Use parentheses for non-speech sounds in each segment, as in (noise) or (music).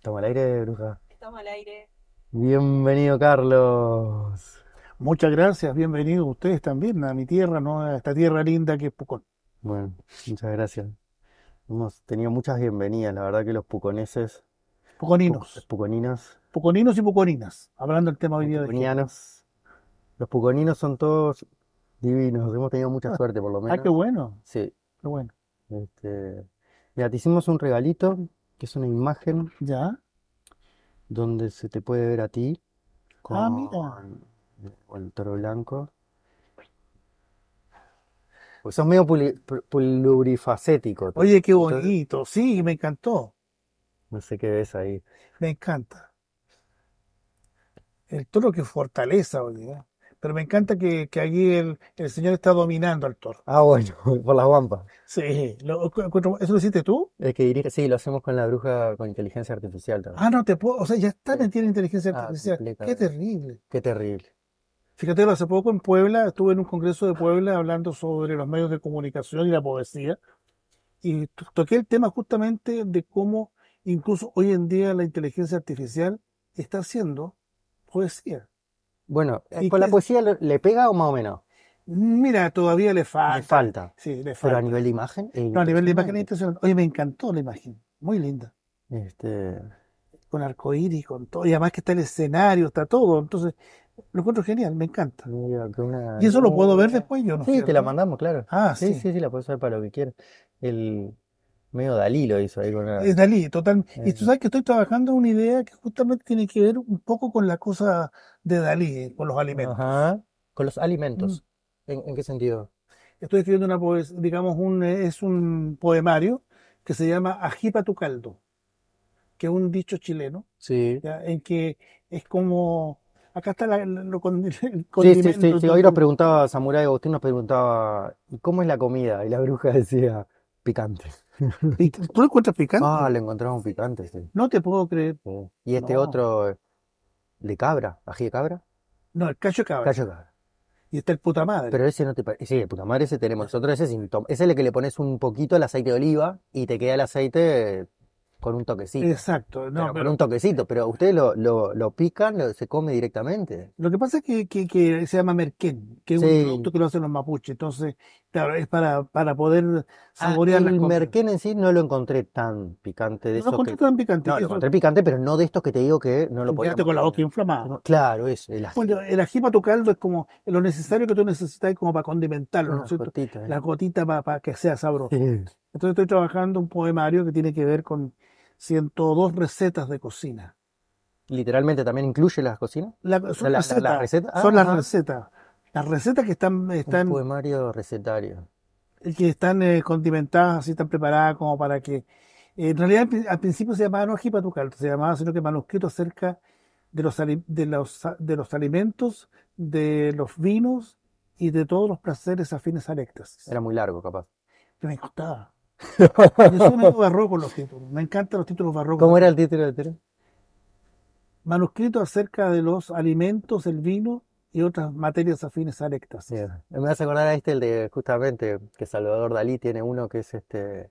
Estamos al aire, bruja. Estamos al aire. Bienvenido, Carlos. Muchas gracias, bienvenidos ustedes también a mi tierra, ¿no? A esta tierra linda que es Pucón. Bueno, muchas gracias. Hemos tenido muchas bienvenidas, la verdad que los puconeses, Puconinos, pu- puconinos, puconinos y puconinas, hablando del tema hoy día de puconianos, los puconinos son todos divinos, hemos tenido mucha suerte por lo Ah, menos. qué bueno, Sí, qué bueno. este, mira, te hicimos un regalito, que es una imagen ¿Ya? donde se te puede ver a ti Ah, con mira. con el toro blanco. Pues sos medio puli- pl- plurifacético. Oye, qué Entonces, bonito, sí, me encantó, No sé qué ves ahí. me encanta. El toro que fortaleza, oye, ¿eh? Pero me encanta que, que allí el, el señor está dominando al toro. Ah, bueno, (laughs) por las guampas. Sí, lo- ¿eso lo hiciste tú? Es que dirige, sí, lo hacemos con la bruja con inteligencia artificial también. Ah, no te puedo, o sea, ya está Sí. en inteligencia Ah, artificial. Qué terrible. Qué terrible. Fíjate, hace poco en Puebla, estuve en un congreso de Puebla hablando sobre los medios de comunicación y la poesía, y to- toqué el tema justamente de cómo incluso hoy en día la inteligencia artificial está haciendo poesía. Bueno, eh, ¿Y ¿con la poesía le, pega o más o menos? Mira, todavía le Le falta. falta. Sí, le Pero a falta. nivel de imagen No, a nivel de imagen es impresionante. Oye, me encantó la imagen, muy linda, Este, con arcoíris, con todo, y además que está el escenario, está todo, entonces lo encuentro genial, me encanta. que una- Y eso lo puedo ver después yo, ¿no Sí, te la mandamos, claro. Ah, Sí, sí. sí, sí, la puedes usar para lo que quieras. El medio Dalí lo hizo ahí con una... Es Dalí, total. Y tú sabes que estoy trabajando en una idea que justamente tiene que ver un poco con la cosa de Dalí, con los alimentos. Ajá. Con los Mm. alimentos. ¿En, en qué sentido? Estoy escribiendo una poes- digamos, un, es un poemario que se llama Ajipa tu caldo, que es un dicho chileno, Sí. ¿ya? en que es como, acá está la- lo con- (laughs) el Sí, sí, sí, sí. Hoy nos preguntaba, Samurai Agustín nos preguntaba, ¿y cómo es la comida? Y la bruja (laughs) decía, picante. (laughs) ¿y ¿tú lo encuentras picante? Ah, le encontramos picante, sí. No te puedo creer. Sí. Y este No. otro, de cabra, ají de cabra, No, el cacho de cabra. callo de cabra. Y está el puta madre. Pero ese no te parece. Sí, de puta madre ese tenemos. Nosotros ese sin tom- Ese es el que le pones un poquito el aceite de oliva y te queda el aceite con un toquecito. Exacto. Pero con un toquecito, pero ustedes lo, lo, lo pican, lo- se come directamente. Lo que pasa es que, que- que se llama merquén, que es Sí. un producto que lo hacen los mapuches. Entonces, claro, es para, para poder Ah, saborear las el cosas. merquén en sí no lo encontré tan picante de No esos encontré que. tan picante. No, lo encontré picante, pero no de estos que te digo que no lo podíamos con la boca inflamada. Claro, eso, el ají. Bueno, el ají para tu caldo es como lo necesario que tú necesitas como para condimentarlo, ¿no es cierto? gotitas, ¿eh? La gotita para, que sea sabroso. Sí. Entonces estoy trabajando un poemario que tiene que ver con 102 recetas de cocina. Literalmente también incluye las cocinas. La- son La- la receta. son Ah, las recetas. Las recetas que están, Un están poemario recetario. que están eh, condimentadas, así están preparadas como para que. eh, en realidad al, pri- al principio se llamaba no ají para tu caldo, se llamaba sino que manuscrito acerca de los, de los, de los alimentos, de los vinos y de todos los placeres afines al éxtasis. Era muy largo, capaz. Que me gustaba. (laughs) Yo soy medio (laughs) barroco los títulos, me encantan los títulos barrocos. ¿Cómo era el título del título? Manuscrito acerca de los alimentos, el vino y otras materias afines al éxtasis. Bien. Me hace acordar a este, el de justamente que Salvador Dalí tiene uno que es este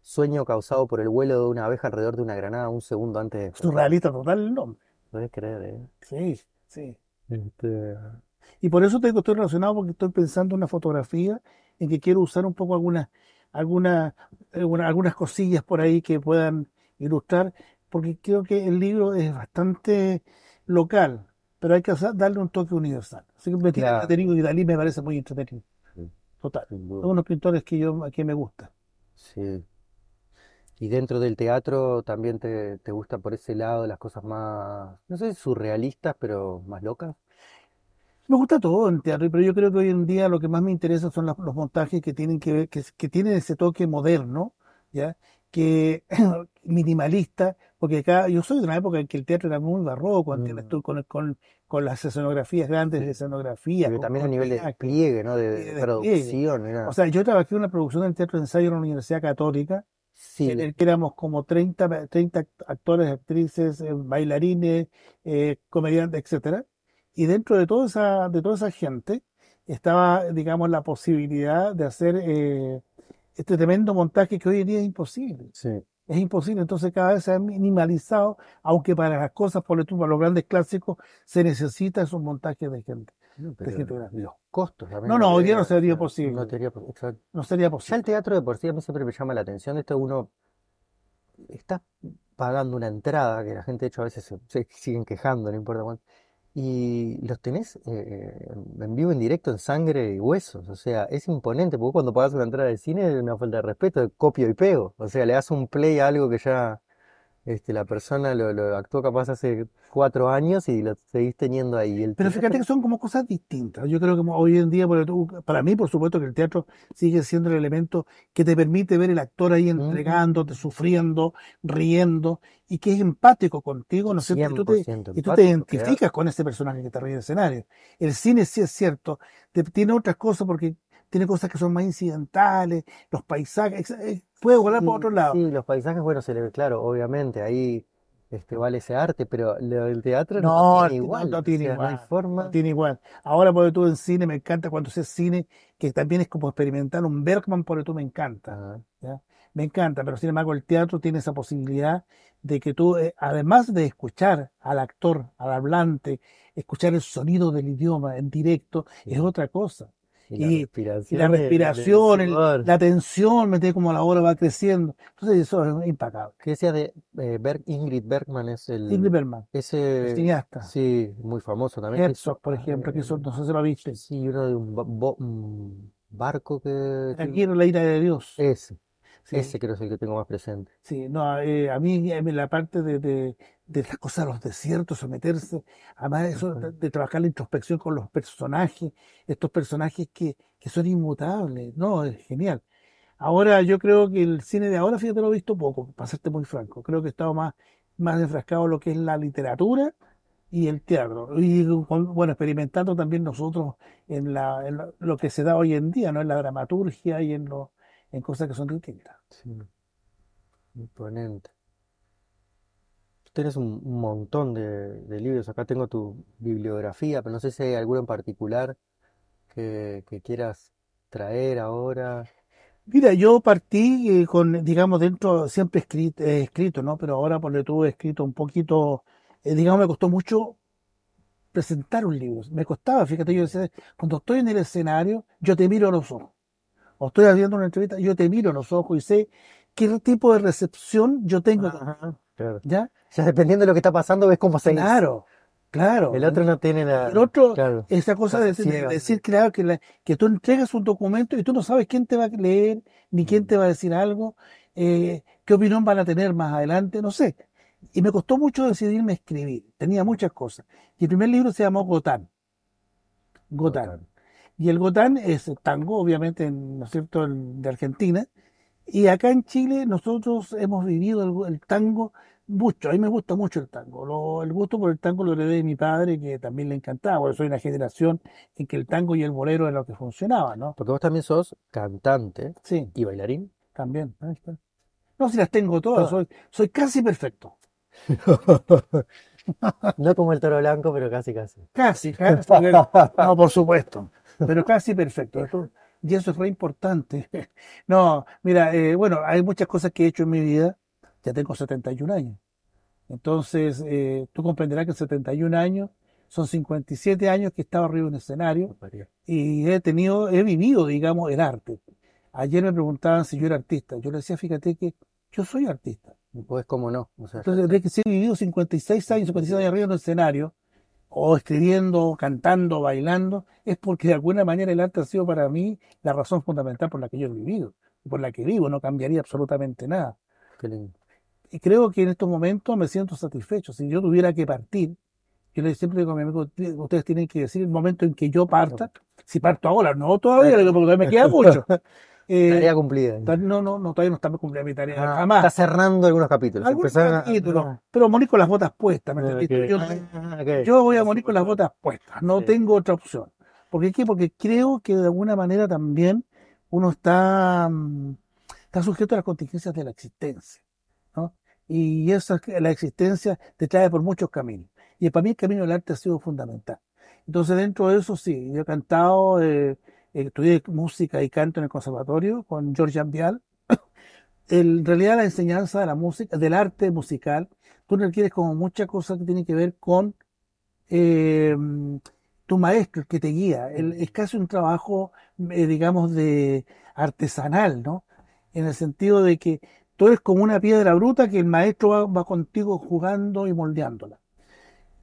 sueño causado por el vuelo de una abeja alrededor de una granada un segundo antes de Surrealista total el nombre. ¿Podés creer, eh? Sí, sí. Este, Y por eso te digo, estoy relacionado porque estoy pensando en una fotografía en que quiero usar un poco algunas, algunas, alguna- algunas cosillas por ahí que puedan ilustrar, porque creo que el libro es bastante local, pero hay que darle un toque universal. Así que me Claro. entretenido y Dalí me parece muy entretenido. Total. Son unos pintores que yo que me gustan. Sí. Y dentro del teatro también te, te gusta por ese lado las cosas más, no sé, surrealistas, pero más locas. Me gusta todo en teatro, pero yo creo que hoy en día lo que más me interesa son los montajes que tienen que ver, que, que tienen ese toque moderno, ¿ya? Que (clears throat) minimalista, porque acá yo soy de una época en que el teatro era muy barroco, Mm. con, con, con las escenografías grandes de escenografía, Porque con también a nivel de despliegue, ¿no? De, de de despliegue. producción, era... O sea, yo trabajé en una producción del teatro de ensayo en la Universidad Católica, Sí, en el que éramos como 30, 30 actores, actrices, eh, bailarines, eh, comediantes, etcétera. Y dentro de toda esa, de toda esa gente estaba, digamos, la posibilidad de hacer eh, este tremendo montaje que hoy en día es imposible. sí. Es imposible. Entonces cada vez se ha minimalizado, aunque para las cosas, por ejemplo, para los grandes clásicos, se necesita esos montajes de gente. No, de gente los costos también. No, no, hoy día no sería posible. No sería. No sería Ya posible. el teatro de por sí a mí siempre me llama la atención. Esto uno está pagando una entrada, que la gente de hecho a veces se, se siguen quejando, no importa cuánto. Y los tenés eh, en vivo, en directo, en sangre y huesos. O sea, es imponente, porque cuando pagas una entrada de cine es una falta de respeto, de copio y pego. O sea, le das un play a algo que ya este, la persona lo, lo actuó capaz hace cuatro años y lo seguís teniendo ahí. El Pero fíjate que son como cosas distintas. Yo creo que hoy en día, tú- para mí, por supuesto, que el teatro sigue siendo el elemento que te permite ver el actor ahí entregándote, sufriendo, riendo, y que es empático contigo, ¿no es cierto? Y tú te, 100% y tú te claro. identificas con ese personaje que está arriba del escenario. El cine sí es cierto, te- tiene otras cosas porque tiene cosas que son más incidentales, los paisajes, eh, puede volar Sí, otro lado. sí, los paisajes, bueno, se le ve claro, obviamente, ahí este, vale ese arte, pero del teatro no No, tiene no, igual, no tiene sea, no igual, no forma. tiene igual. Ahora, porque tú en cine, me encanta cuando haces cine, que también es como experimentar un Bergman, porque tú me encanta. Ah, ¿ya? Me encanta, pero sin embargo el teatro tiene esa posibilidad de que tú, eh, además de escuchar al actor, al hablante, escuchar el sonido del idioma en directo, es otra cosa. Y la Y, y la respiración, el, el respiración, el- la tensión, ¿me entiendes? Como la hora va creciendo. Entonces eso es impagable. ¿Qué decías de eh, Berg- Ingrid Bergman? Es Ingrid el, Bergman, el ese, cineasta. sí, muy famoso también, Herzog, por ejemplo, que hizo, no sé si lo viste. sí, uno de un, bo- bo- un barco que, Aquí la ira de Dios. ese, Sí, ese creo que es el que tengo más presente. sí, no, eh, a mí eh, la parte de, de, de las cosas los desiertos, someterse, además eso de, trabajar la introspección con los personajes, estos personajes que, que son inmutables, no, es genial. Ahora yo creo que el cine de ahora, fíjate, lo he visto poco, para serte muy franco. Creo que he estado más, más enfrascado en lo que es la literatura y el teatro. Y bueno, experimentando también nosotros en la, en lo que se da hoy en día, ¿no? En la dramaturgia y en lo, en cosas que son distintas. Sí, imponente. Tienes un, un montón de, de libros. Acá tengo tu bibliografía, pero no sé si hay alguno en particular que, que quieras traer ahora. Mira, yo partí eh, con, digamos, dentro, siempre escrito, escrito, ¿no? Pero ahora por tuve escrito un poquito, eh, digamos, me costó mucho presentar un libro. Me costaba, fíjate, yo decía, cuando estoy en el escenario, yo te miro a los ojos. O estoy haciendo una entrevista, yo te miro a los ojos y sé qué tipo de recepción yo tengo, Ajá, claro. ¿ya? Ya dependiendo de lo que está pasando, ves cómo se Claro, claro. El otro no tiene la. El otro, Claro. esa cosa de, de- decir, claro, que, la- que tú entregas un documento y tú no sabes quién te va a leer, ni quién Mm. te va a decir algo, eh, qué opinión van a tener más adelante, no sé. Y me costó mucho decidirme a escribir. Tenía muchas cosas. Y el primer libro se llamó Gotán. Gotán. Gotán. Y el Gotán es tango, obviamente, en- ¿no es cierto?, el- de Argentina. Y acá en Chile nosotros hemos vivido el, el tango mucho. A mí me gusta mucho el tango. Lo- el gusto por el tango lo heredé de mi padre, que también le encantaba. Porque soy una generación en que el tango y el bolero era lo que funcionaba, ¿no? Porque vos también sos cantante Sí, y bailarín. también. Ahí está. No, si las tengo todas, soy, soy casi perfecto. (laughs) No como el toro blanco, pero casi, casi. Casi, casi. (laughs) No, por supuesto, pero casi perfecto. Esto- Y eso es re importante. (laughs) No, mira, eh, bueno, hay muchas cosas que he hecho en mi vida. Ya tengo 71 años. Entonces, eh, tú comprenderás que 71 años son 57 años que he estado arriba de un escenario y he tenido, he vivido, digamos, el arte. Ayer me preguntaban si yo era artista. Yo le decía, fíjate que yo soy artista. Pues, cómo no. O sea, Entonces, de que he vivido 56 años, 56 años arriba de un escenario, o escribiendo, cantando, bailando, es porque de alguna manera el arte ha sido para mí la razón fundamental por la que yo he vivido, por la que vivo, no cambiaría absolutamente nada. Y creo que en estos momentos me siento satisfecho. Si yo tuviera que partir, yo le siempre digo a mi amigo, ustedes tienen que decir el momento en que yo parta, si parto ahora, no todavía, porque todavía me queda (laughs) mucho. Eh, Tarea cumplida. no, no, no, todavía no está cumplida mi tarea, Ah, jamás. Está cerrando algunos capítulos. Algunos a- capítulos, pero morir con las botas puestas, ¿me Ah. Yo, Ah, ok. yo voy a morir con las botas puestas, no tengo otra opción. ¿Por qué? Porque creo que de alguna manera también uno está, mm, está sujeto a las contingencias de la existencia, ¿no? Y esa, la existencia te trae por muchos caminos. Y para mí el camino del arte ha sido fundamental. Entonces dentro de eso sí, yo he cantado, eh, estudié música y canto en el conservatorio con George Vial. (coughs) en realidad la enseñanza de la música, del arte musical, tú requieres como muchas cosas que tienen que ver con eh, tu maestro, el que te guía. Es casi un trabajo, eh, digamos, de artesanal, ¿no? En el sentido de que tú eres como una piedra bruta que el maestro va contigo jugando y moldeándola.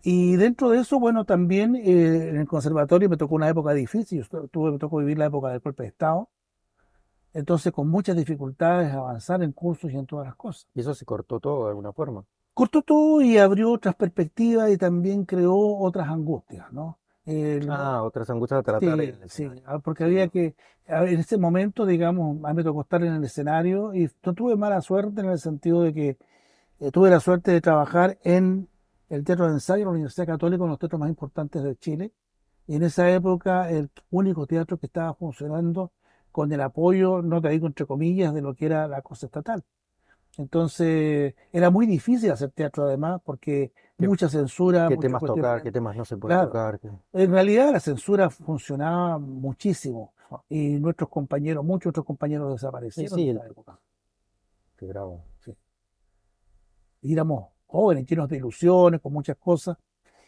Y dentro de eso, bueno, también eh, en el conservatorio me tocó una época difícil, yo tuve, me tocó vivir la época del golpe de Estado, entonces con muchas dificultades avanzar en cursos y en todas las cosas. Y eso se cortó todo de alguna forma. Cortó todo y abrió otras perspectivas y también creó otras angustias, ¿no? El- Ah, otras angustias a tratar Sí, en sí, ah, porque había que, en ese momento, digamos, a mí me tocó estar en el escenario y no tuve mala suerte en el sentido de que eh, tuve la suerte de trabajar en el Teatro de Ensayo de la Universidad Católica, uno de los teatros más importantes de Chile, y en esa época el único teatro que estaba funcionando con el apoyo, no te digo entre comillas, de lo que era la cosa estatal. Entonces, era muy difícil hacer teatro además, porque ¿Qué, mucha censura, qué temas tocar, qué temas no se puede Claro, tocar? qué- en realidad la censura funcionaba muchísimo y nuestros compañeros, muchos otros compañeros Sí, desaparecieron sí, en el- esa época. qué bravo. Sí. Y éramos jóvenes, llenos de ilusiones, con muchas cosas.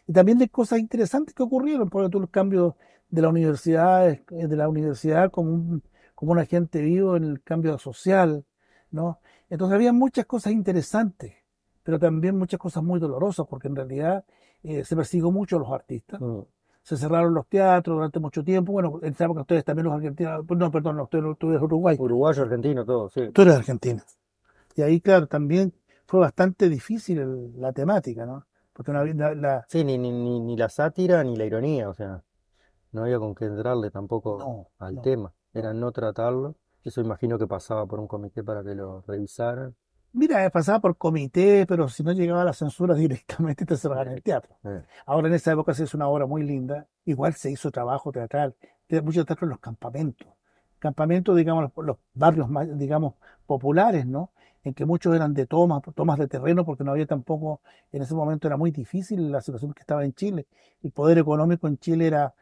Y también de cosas interesantes que ocurrieron, por ejemplo, los cambios de la universidad, eh, de la universidad como un, como un agente vivo en el cambio social, ¿no? Entonces había muchas cosas interesantes, pero también muchas cosas muy dolorosas, porque en realidad eh, se persiguió mucho a los artistas. Mm. Se cerraron los teatros durante mucho tiempo. Bueno, en esa época ustedes también los argentinos, no, perdón, no, usted, tú eres Uruguay, Uruguayo, argentino, todo, sí. tú eres argentina. Y ahí, claro, también fue bastante difícil la temática, ¿no? Porque había- la, la- Sí, ni, ni, ni, ni la sátira ni la ironía, o sea, no había con qué entrarle tampoco no, al no, tema, era no. tratarlo. Eso imagino que pasaba por un comité para que lo revisaran. Mira, pasaba por comité, pero si no llegaba la censura (laughs) directamente te cerraban el teatro. Eh, Ahora en esa época se hizo una obra muy linda, igual se hizo trabajo teatral, mucho teatro en los campamentos. Campamentos, digamos, los, los barrios más, digamos, populares, ¿no? En que muchos eran de tomas, tomas de terreno, porque no había tampoco, en ese momento era muy difícil la situación que estaba en Chile. El poder económico en Chile era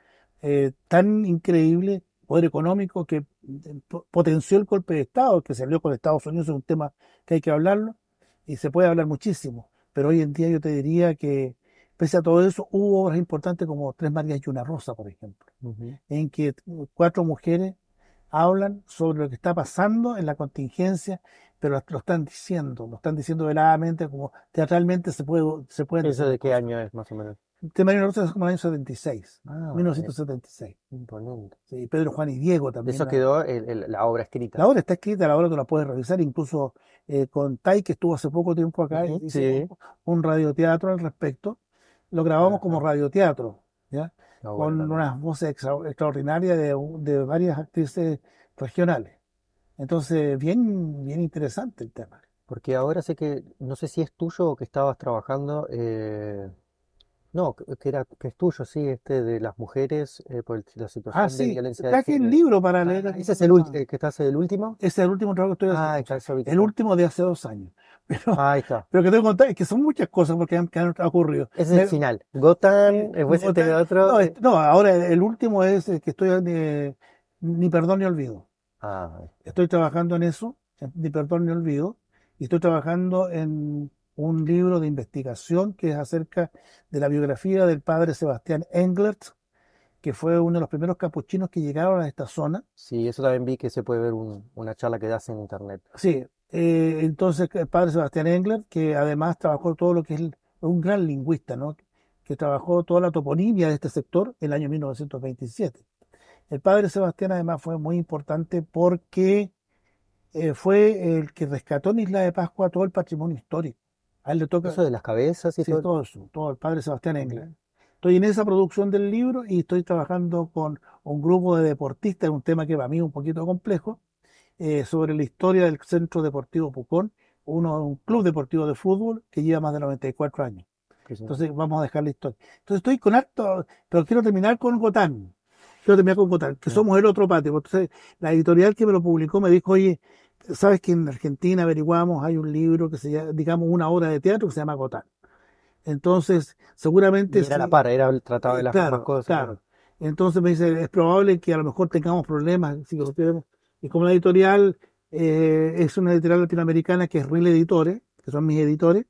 eh, tan increíble, poder económico, que eh, po- potenció el golpe de Estado, que salió con Estados Unidos, es un tema que hay que hablarlo, y se puede hablar muchísimo. Pero hoy en día yo te diría que Pese a todo eso, hubo obras importantes como Tres Marías y una Rosa, por ejemplo, en que cuatro mujeres hablan sobre lo que está pasando en la contingencia, pero lo están diciendo, lo están diciendo veladamente, como teatralmente se puede, se pueden ¿Eso de qué año es, más o menos? Y una Rosa es como el año 76, Ah, eh, 1976. imponente. Sí, Pedro, Juan y Diego De también. eso quedó el- el- la obra escrita. la obra está escrita, la obra tú la puedes revisar, incluso eh, con Tai, que estuvo hace poco tiempo acá, Sí, un radioteatro al respecto. Lo grabamos como radioteatro, ¿ya? bueno con también. unas voces extra- extraordinarias de, de varias actrices regionales. Entonces, bien, bien interesante el tema. Porque ahora sé que, no sé si es tuyo o que estabas trabajando, eh, no, que era, que es tuyo, sí, este de las mujeres eh, por la Ah, situación de sí, violencia de traje el libro para leer Ah, ese es el, el que estás el último. Ese es el último trabajo que estoy Ah, haciendo. está, eso ahorita El está. último de hace dos años. (laughs) Pero, Ahí está. pero que tengo que contar es que son muchas cosas porque han, que han ocurrido. Ese es el final. Gotham, después este Gotham- otro. no, eh, no, ahora el último es el que estoy eh, ni perdón ni olvido. Ah, Estoy trabajando en eso, ni perdón ni olvido, y estoy trabajando en un libro de investigación que es acerca de la biografía del padre Sebastián Englert, que fue uno de los primeros capuchinos que llegaron a esta zona. sí, eso también vi que se puede ver un- una charla que das en internet. Sí, eh, entonces el padre Sebastián Englert, que además trabajó todo lo que es el- un gran lingüista, ¿no? que trabajó toda la toponimia de este sector en el año 1927. El padre Sebastián además fue muy importante porque eh, fue el que rescató en Isla de Pascua todo el patrimonio histórico. A él le toca, Eso de las cabezas y sí, todo. todo eso, todo el padre Sebastián Englert. Ujú. Estoy en esa producción del libro y estoy trabajando con un grupo de deportistas, un tema que para mí es un poquito complejo, eh, sobre la historia del Centro Deportivo Pucón, uno, un club deportivo de fútbol que lleva más de 94 años. Entonces vamos a dejar la historia. Entonces estoy con harto, pero quiero terminar con Gotán. Quiero terminar con Gotán, que somos el otro patio. Entonces la editorial que me lo publicó me dijo, oye, sabes que en Argentina averiguamos, hay un libro que se llama, digamos, una obra de teatro que se llama Gotán. Entonces, Y seguramente era la sí, par, era el tratado de eh, las mismas claro, cosas. claro. Entonces me dice, es probable que a lo mejor tengamos problemas si lo queremos. Y como la editorial eh, es una editorial latinoamericana que es Real Editores, que son mis editores.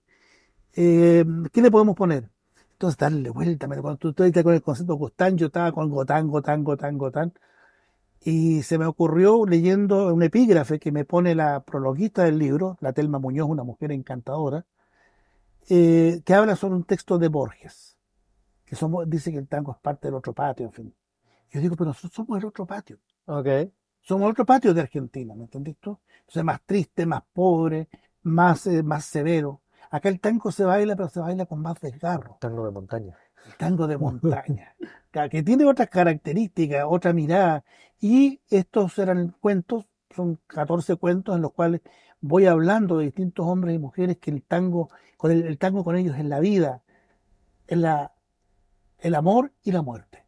Eh, ¿Qué le podemos poner? Entonces, darle vuelta. Cuando tú estás con el concepto Gotán, yo estaba con Gotán, Gotán, Gotán, Gotán. Y se me ocurrió leyendo un epígrafe que me pone la prologuista del libro, la Telma Muñoz, una mujer encantadora, eh, que habla sobre un texto de Borges, que somos, dice que el tango es parte del otro patio, en fin. Yo digo, pero nosotros somos el otro patio. Ok. Somos el otro patio de Argentina, ¿me entendiste? Entonces, más triste, más pobre, más, eh, más severo. Acá el tango se baila, pero se baila con más desgarro. Tango de montaña. El tango de (laughs) montaña, que tiene otras características, otra mirada. Y estos eran cuentos, son 14 cuentos en los cuales voy hablando de distintos hombres y mujeres que el tango, con el, el tango con ellos es la vida, es la, el amor y la muerte.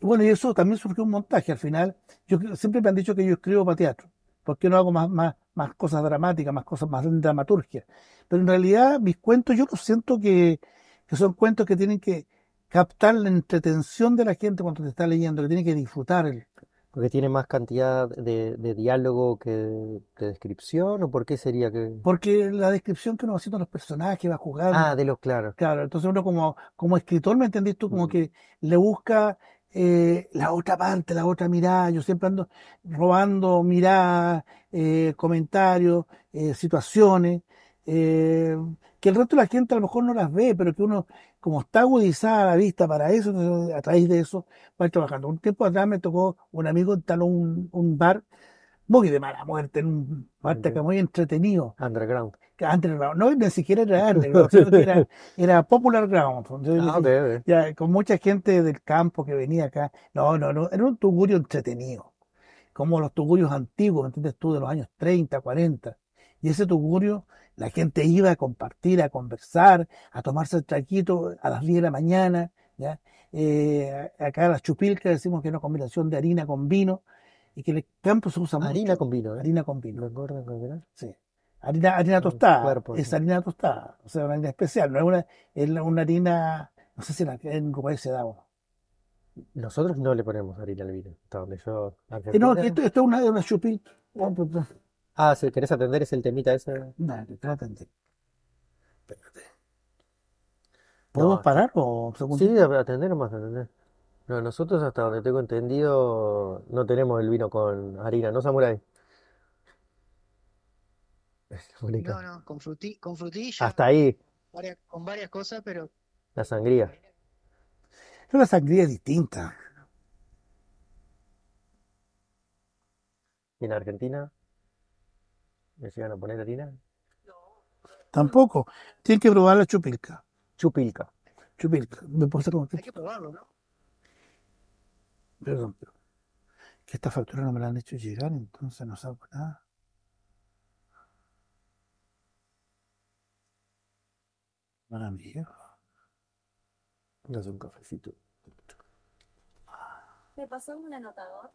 Y bueno, y eso también surgió un montaje. Al final, yo siempre me han dicho que yo escribo para teatro. ¿Por qué no hago más, más, más cosas dramáticas, más cosas más de dramaturgia? Pero en realidad, mis cuentos, yo los siento que, que son cuentos que tienen que captar la entretención de la gente cuando te está leyendo, que tiene que disfrutar el. Porque tiene más cantidad de, de diálogo que de, de descripción, ¿o por qué sería que...? Porque la descripción que uno va haciendo los personajes, va jugando. Ah, de los claros. Claro, entonces uno como, como escritor, ¿me entendís tú? Como Mm. que le busca eh, la otra parte, la otra mirada. Yo siempre ando robando miradas, eh, comentarios, eh, situaciones, que el resto de la gente a lo mejor no las ve, pero que uno, como está agudizada la vista para eso, a través de eso va trabajando. Un tiempo atrás me tocó un amigo instaló un, un bar muy de mala muerte, un bar Ok. muy entretenido Underground. que underground, no, ni siquiera era (laughs) underground, sino que era, era popular ground. Entonces, Ah, ok, ok. ya, con mucha gente del campo que venía acá. No, no, no, era un tugurio entretenido, como los tugurios antiguos, ¿me entiendes tú? De los años 30, 40. Y ese tugurio, la gente iba a compartir, a conversar, a tomarse el traquito a las 10 de la mañana, ¿ya? Eh, acá las chupilcas decimos que es una combinación de harina con vino, y que en el campo se usa Harina mucho. con vino, ¿eh? Harina con vino. ¿Lo engordan con vino? Sí. Harina, harina tostada, cuerpo, es sí. harina tostada, o sea, una harina especial, no es una, es una harina, no sé si en, un país se da o no. Nosotros no le ponemos harina al vino. Hasta donde yo... Eh, no, esto, esto es una, una no, Ah, si querés atender es el temita ese. no, traten de- Espérate. ¿Podemos No, parar o segundo? Sí, atender nomás, atender. No, nosotros hasta donde tengo entendido no tenemos el vino con harina, ¿no, Samurai? (laughs) Es la única. No, no, con fruti- con frutilla, Hasta ahí, varias- con varias cosas, pero la sangría. Pero la sangría es distinta. ¿Y en Argentina? ¿Le llegan a poner harina? Tampoco. Tienen que probar la chupilca. Chupilca. Chupilca. ¿Me puedo hacer como hay que probarlo, ¿no? Perdón, pero que esta factura no me la han hecho llegar, entonces no saco nada. No es un cafecito. ¿Me pasó un anotador?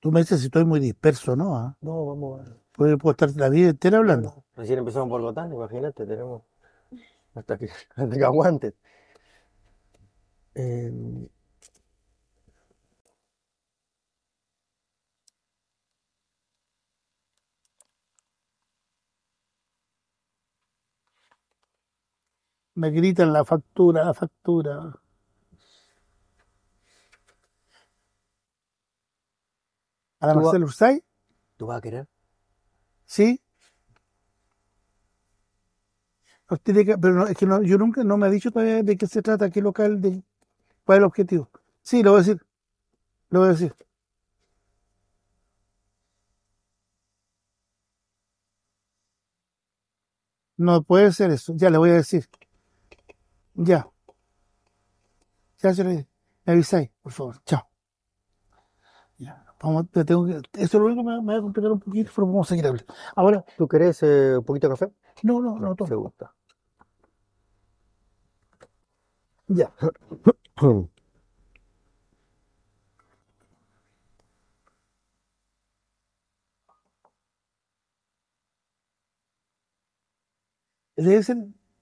Tú me dices si estoy muy disperso, ¿no? ¿Ah? No, vamos a... Puedo, puedo estar la vida entera hablando. Recién empezamos por Gotán, imagínate, tenemos hasta que, (laughs) hasta que aguantes. Em, Me gritan la factura, la factura. ¿A la Tú va- Marcel Ursay? ¿tú vas a querer? Sí. Tiene que- pero no, es que no- yo nunca no me ha dicho todavía de qué se trata, qué local, de cuál es el objetivo. Sí, lo voy a decir. Lo voy a decir. No puede ser eso. Ya le voy a decir. Ya. Ya se le me avisáis, por favor. Chao. Vamos, te tengo que, eso es lo único que me, me va a complicar un poquito, pero vamos a seguir hablando. Ahora, ¿Tú querés eh, un poquito de café? no, no, no, todo. gusta. Ya. (clears throat) Debe ser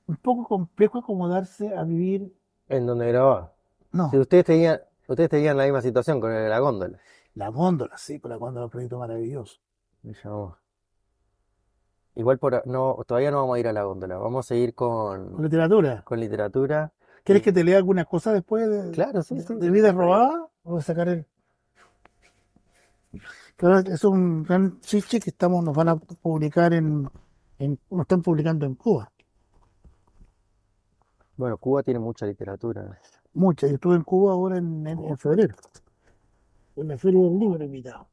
un poco complejo acomodarse a vivir. En donde grababa. No, Si ustedes tenían, ustedes tenían la misma situación con la góndola. La góndola, sí, con la góndola, un proyecto maravilloso. Igual por, a- no, todavía no vamos a ir a la góndola. Vamos a ir Con con, literatura. con literatura. ¿Quieres que te lea alguna cosa después de, claro, sí, sí, de bien. Robadas? ¿O de sacar el.? Claro, es un gran chiche que estamos, nos van a publicar en, en, nos están publicando en Cuba. Bueno, Cuba tiene mucha literatura. Mucha. Yo estuve en Cuba ahora en, en, en febrero, en la Feria del Libro invitado.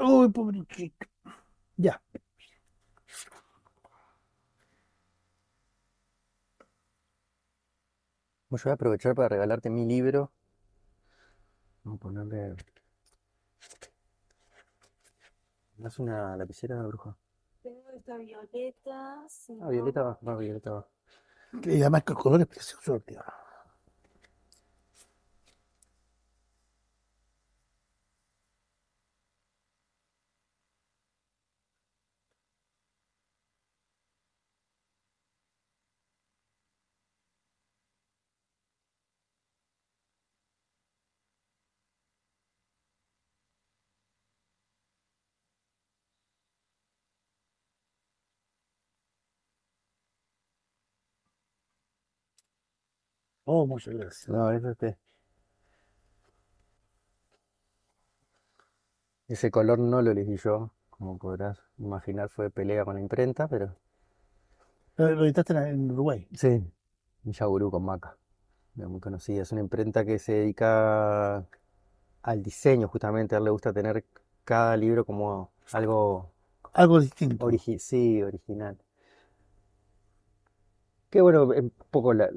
Uy, pobre chico. Ya. Bueno, yo voy a aprovechar para regalarte mi libro. Vamos a ponerle. ¿Me das una lapicera, bruja? Tengo esta violeta, si Ah, no, Violeta va, va, Violeta va. Y además que el color es precioso, tío. Oh, muchas gracias. No, es este. Ese color no lo elegí yo, como podrás imaginar, fue pelea con la imprenta, pero Lo lo editaste en, en Uruguay. sí, Yagurú con Maca, muy conocida. Es una imprenta que se dedica al diseño, justamente. A él le gusta tener cada libro como algo Algo distinto. origi- sí, original. Que bueno, un poco la-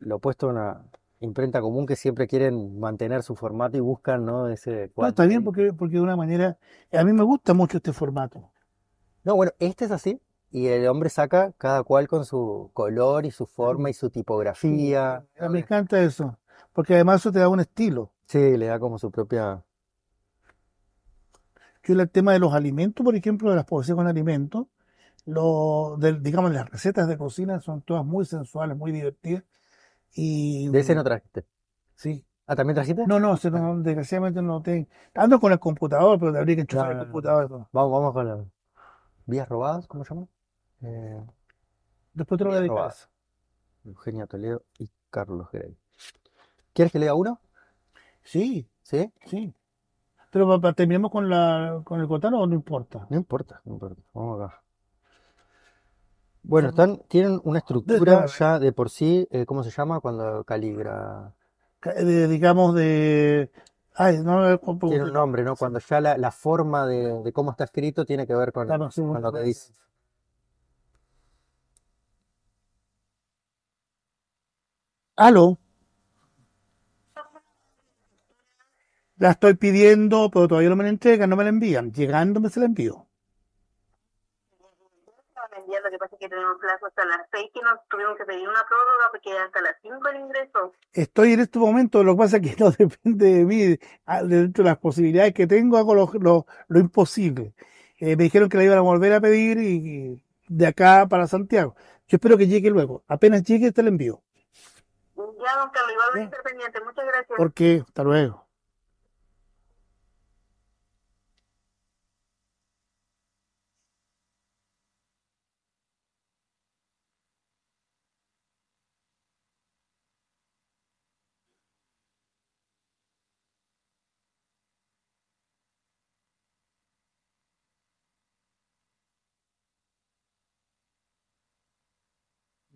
lo opuesto a una imprenta común que siempre quieren mantener su formato y buscan, ¿no? Ese No, está bien cuadro. porque, porque de una manera, a mí me gusta mucho este formato. No, bueno, este es así. Y el hombre saca cada cual con su color y su forma y su Sí, tipografía. me encanta eso, porque además eso te da un estilo. Sí, le da como su propia. Yo el tema de los alimentos, por ejemplo, de las poesías con alimentos, lo, del- digamos, las recetas de cocina son todas muy sensuales, muy divertidas. Y De ese no trajiste. sí. Ah, ¿también trajiste? No, no, se no, desgraciadamente no tengo. Ando con el computador, pero te habría que enchufar No, el no, computador. todo. Vamos, vamos con las vías robadas, ¿cómo se llama? Eh, Después te lo voy a dedicar. Eugenia Toledo y Carlos Grey. ¿Quieres que lea uno? Sí, ¿Sí? sí. Pero terminemos con la con el cotano o no importa. No importa, no importa. Vamos acá. Bueno, están, tienen una estructura ya de por sí, eh, ¿cómo se llama? Cuando caligra. Ca- de- digamos de. Ay, no. Tiene un nombre, ¿no? Sí. Cuando ya la, la forma de, de cómo está escrito tiene que ver con, un segundo, con lo que dice. Aló, la estoy pidiendo, pero todavía no me la entregan, no me la envían. Llegándome se la envío. Enviando, lo que pasa es que tenemos plazo hasta las 6 que nos tuvimos que pedir una prórroga porque hasta las 5 el ingreso. Estoy en este momento, lo que pasa es que no (laughs) depende de mí. Ah, Dentro de las posibilidades que tengo, hago lo, lo- lo imposible. Eh, me dijeron que la iban a volver a pedir y, y de acá para Santiago. Yo espero que llegue luego. Apenas llegue, te la envío. Ya, don Carlos, igual voy a Ya. estar pendiente. Muchas gracias. Porque, hasta luego.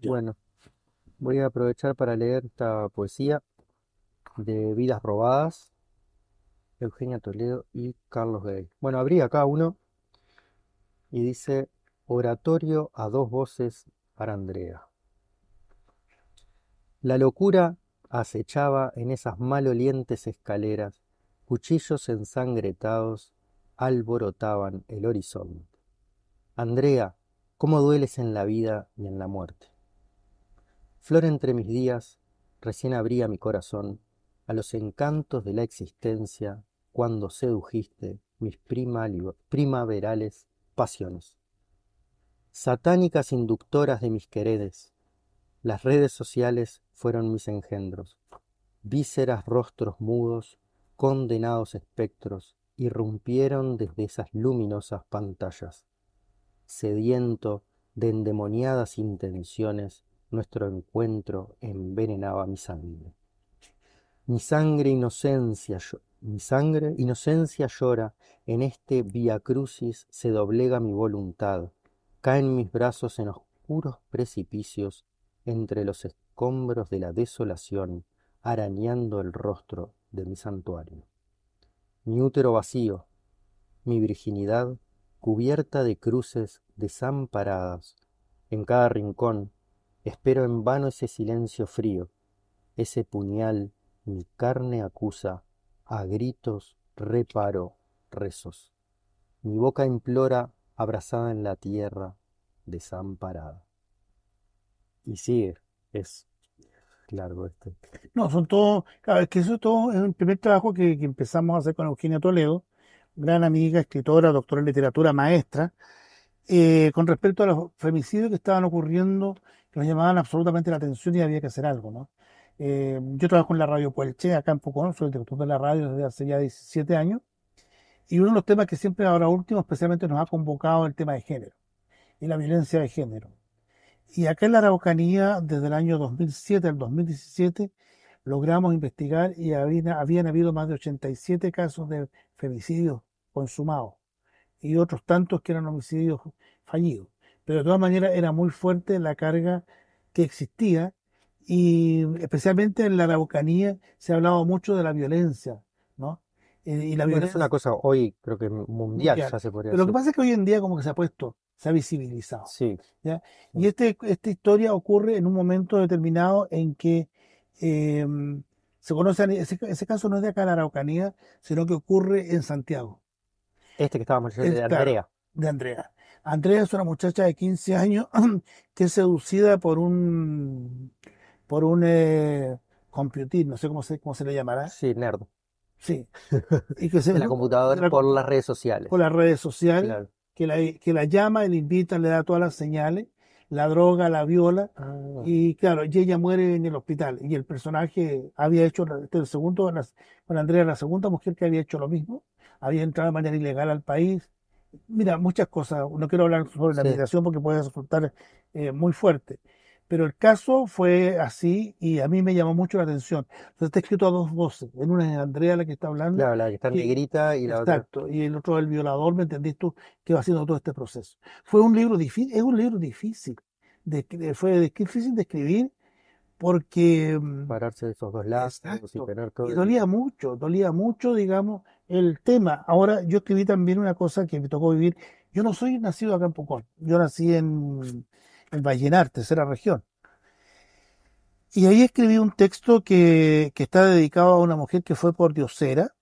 Bueno, voy a aprovechar para leer esta poesía de Vidas Robadas, Eugenia Toledo y Carlos Gay. Bueno, abrí acá uno y dice Oratorio a dos voces para Andrea. La locura acechaba en esas malolientes escaleras, cuchillos ensangrentados alborotaban el horizonte. Andrea, cómo dueles en la vida y en la muerte. Flor entre mis días, recién abría mi corazón a los encantos de la existencia cuando sedujiste mis primaverales pasiones. Satánicas inductoras de mis queredes, las redes sociales fueron mis engendros, vísceras rostros mudos, condenados espectros, irrumpieron desde esas luminosas pantallas. Sediento de endemoniadas intenciones, nuestro encuentro envenenaba mi sangre. Mi sangre inocencia, mi sangre inocencia llora, en este via crucis se doblega mi voluntad, caen mis brazos en oscuros precipicios entre los escombros de la desolación, arañando el rostro de mi santuario. Mi útero vacío, mi virginidad cubierta de cruces desamparadas, en cada rincón, espero en vano ese silencio frío, ese puñal mi carne acusa, a gritos reparo rezos. Mi boca implora abrazada en la tierra, desamparada. Y sigue, es largo este. No, son todos, claro, es que eso todo es el primer trabajo que, que empezamos a hacer con Eugenia Toledo, gran amiga, escritora, doctora en literatura, maestra, eh, con respecto a los femicidios que estaban ocurriendo, que nos llamaban absolutamente la atención y había que hacer algo, ¿no? Eh, yo trabajo en la radio Puelche, acá en Pucón, soy el director de la radio desde hace ya 17 años, y uno de los temas que siempre ahora último especialmente nos ha convocado el tema de género y la violencia de género. Y acá en la Araucanía, desde el año 2007 al 2017, logramos investigar y habían, habían habido más de 87 casos de femicidios consumados y otros tantos que eran homicidios fallidos. Pero de todas maneras era muy fuerte la carga que existía y especialmente en la Araucanía se ha hablado mucho de la violencia, ¿no? Eh, y la Bueno, es violencia una cosa hoy, creo que mundial, mundial. ya se podría Pero lo que decir. pasa es que hoy en día como que se ha puesto, se ha visibilizado. Sí, ¿ya? Y este, esta historia ocurre en un momento determinado en que eh, se conoce, ese, ese caso no es de acá en la Araucanía, sino que ocurre en Santiago, este que estábamos diciendo de. Andrea. de Andrea. Andrea es una muchacha de 15 años (clears throat) que es seducida por un, por un eh, computín, no sé cómo se, cómo se le llamará. Sí, nerd. Sí. (laughs) Y que se, De la computadora de la por las redes sociales. por las redes sociales, Claro. que la, que la llama, le invita, le da todas las señales, la droga, la viola, Ah, Y claro, y ella muere en el hospital. Y el personaje había hecho, este, el segundo, con Andrea, la segunda mujer que había hecho lo mismo, había entrado de manera ilegal al país. Mira, muchas cosas. No quiero hablar sobre la Sí. migración porque puede resultar eh, muy fuerte. Pero el caso fue así y a mí me llamó mucho la atención. Entonces está escrito a dos voces. En una es Andrea la que está hablando. claro, la que está negrita y la otra. Exacto, y el otro el violador, ¿me entendís tú? Que va haciendo todo este proceso. Fue un libro difícil, es un libro difícil, de, fue difícil de escribir porque mm, Pararse de esos dos lados y tener todo. y dolía mucho, dolía mucho, digamos, el tema. Ahora, yo escribí también una cosa que me tocó vivir. Yo no soy nacido acá en Pucón, yo nací en, en Vallenar, tercera región. Y ahí escribí un texto que, que está dedicado a una mujer que fue por diosera,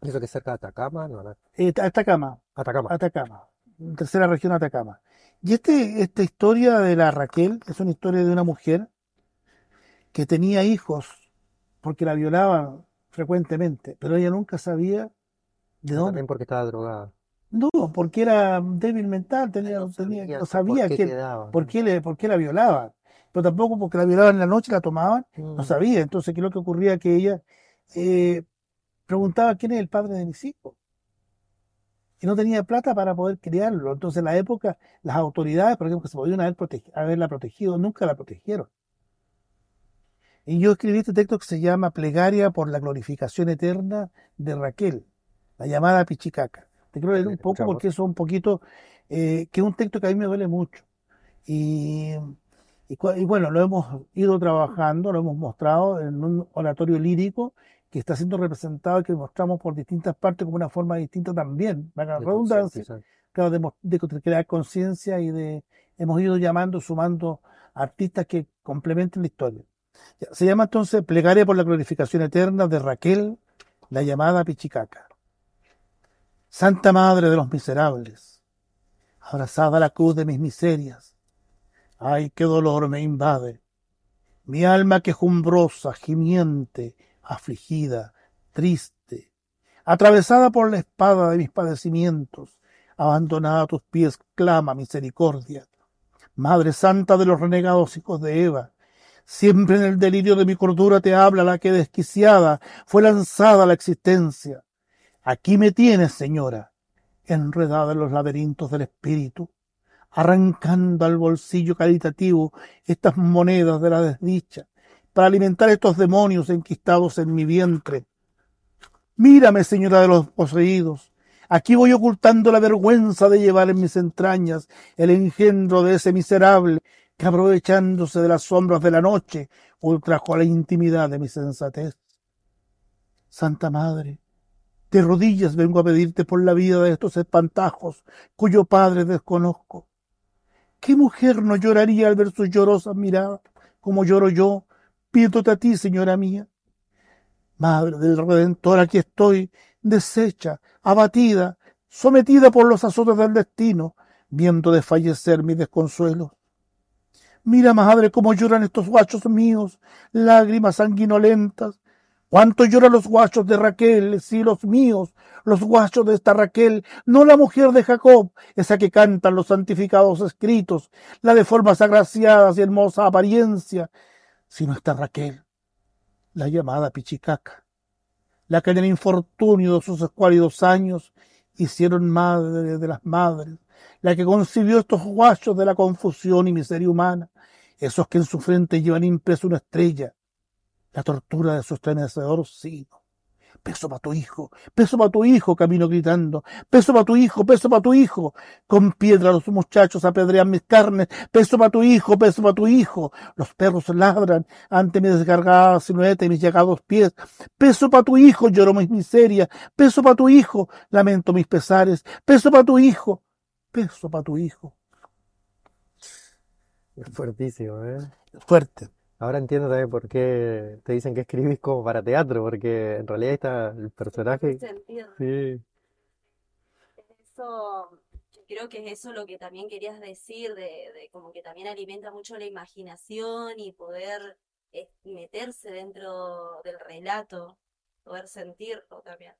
Eso que es cerca de Atacama, no, no, eh, Atacama, Atacama. Atacama, tercera región Atacama. Y este, esta historia de la Raquel es una historia de una mujer que tenía hijos porque la violaban frecuentemente, pero ella nunca sabía de dónde. También porque estaba drogada. No, porque era débil mental, tenía, No tenía- sabía no sabía por qué que- por qué le, por qué la violaban. Pero tampoco porque la violaban en la noche, la tomaban, Mm. no sabía. Entonces, ¿qué es lo que ocurría? Que ella eh, preguntaba quién es el padre de mis hijos. Y no tenía plata para poder criarlo. Entonces, en la época, las autoridades, por ejemplo, que se podían haber protegi- haberla protegido, nunca la protegieron. Y yo escribí este texto que se llama Plegaria por la glorificación eterna de Raquel, la llamada Pichicaca. Te quiero leer un poco porque eso es un poquito, eh, que es un texto que a mí me duele mucho. Y, y, cua- y bueno, lo hemos ido trabajando, lo hemos mostrado en un oratorio lírico que está siendo representado y que mostramos por distintas partes como una forma distinta también, la De redundancia, claro, de, mo- de crear conciencia y de, hemos ido llamando, sumando artistas que complementen la historia. Se llama entonces Plegaria por la glorificación eterna de Raquel, la llamada Pichicaca. Santa Madre de los miserables, abrazada a la cruz de mis miserias. Ay, qué dolor me invade. Mi alma quejumbrosa, gimiente, afligida, triste, atravesada por la espada de mis padecimientos, abandonada a tus pies, clama misericordia. Madre Santa de los renegados hijos de Eva, siempre en el delirio de mi cordura te habla la que desquiciada fue lanzada a la existencia. Aquí me tienes, señora, enredada en los laberintos del espíritu, arrancando al bolsillo caritativo estas monedas de la desdicha, para alimentar estos demonios enquistados en mi vientre. Mírame, señora de los poseídos, aquí voy ocultando la vergüenza de llevar en mis entrañas el engendro de ese miserable que aprovechándose de las sombras de la noche ultrajó la intimidad de mi sensatez. Santa Madre, de rodillas vengo a pedirte por la vida de estos espantajos cuyo padre desconozco. ¿Qué mujer no lloraría al ver sus llorosas miradas, como lloro yo, pidiéndote a ti, señora mía? Madre del Redentor, aquí estoy, deshecha, abatida, sometida por los azotes del destino, viendo desfallecer mis desconsuelos. Mira, madre, cómo lloran estos guachos míos, lágrimas sanguinolentas. Cuánto lloran los guachos de Raquel, sí, los míos, los guachos de esta Raquel, no la mujer de Jacob, esa que cantan los santificados escritos, la de formas agraciadas y hermosa apariencia, sino esta Raquel, la llamada Pichicaca, la que en el infortunio de sus escuálidos años hicieron madre de las madres, la que concibió estos guachos de la confusión y miseria humana, esos que en su frente llevan impreso una estrella, la tortura de su estremecedor sino. Peso para tu hijo, peso para tu hijo, camino gritando, peso para tu hijo, peso para tu hijo. Con piedra los muchachos apedrean mis carnes, peso para tu hijo, peso para tu hijo. Los perros ladran ante mi descargada silueta y mis llegados pies. Peso para tu hijo, lloro mis miserias, peso para tu hijo, lamento mis pesares, peso para tu hijo, peso para tu hijo. Es fuertísimo, ¿eh? Fuerte. Ahora entiendo también por qué te dicen que escribís como para teatro, porque en realidad está el personaje. sentido. Sí, Eso, yo creo que es eso lo que también querías decir, de, de como que también alimenta mucho la imaginación y poder eh, meterse dentro del relato, poder sentirlo también.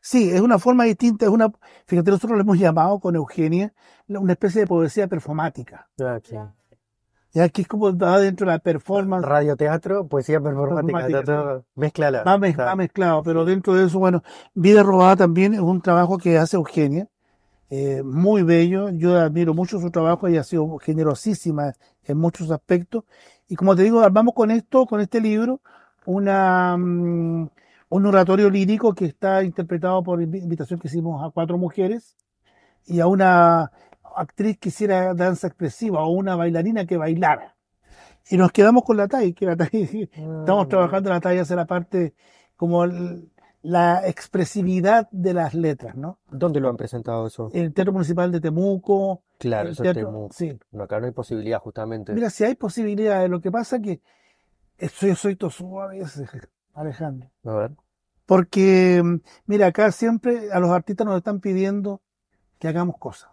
Sí, es una forma distinta, es una, fíjate, nosotros lo hemos llamado con Eugenia una especie de poesía performática. ah, sí. Ya que es como va dentro de la performance, Radioteatro, poesía performática, está todo- mézclala. va, mez- Está- va mezclado, pero dentro de eso, bueno, Vida Robada también es un trabajo que hace Eugenia, eh, muy bello, yo admiro mucho su trabajo, ella ha sido generosísima en muchos aspectos, y como te digo, armamos con esto, con este libro, una, mm, un oratorio lírico que está interpretado por invi- invitación que hicimos a cuatro mujeres y a una actriz que hiciera danza expresiva o una bailarina que bailara. Y nos quedamos con la TAI, que la TAI, (laughs) estamos Mm, trabajando la TAI hace la parte como el- la expresividad de las letras, ¿no? ¿Dónde lo han presentado eso? El Teatro Municipal de Temuco, Claro, el eso es teatro, Temuco. sí. No, acá no hay posibilidad, justamente. Mira, si hay posibilidades, lo que pasa es que eso yo soy suave a veces, (laughs) Alejandro. A ver. Porque, mm, mira, acá siempre a los artistas nos están pidiendo que hagamos cosas.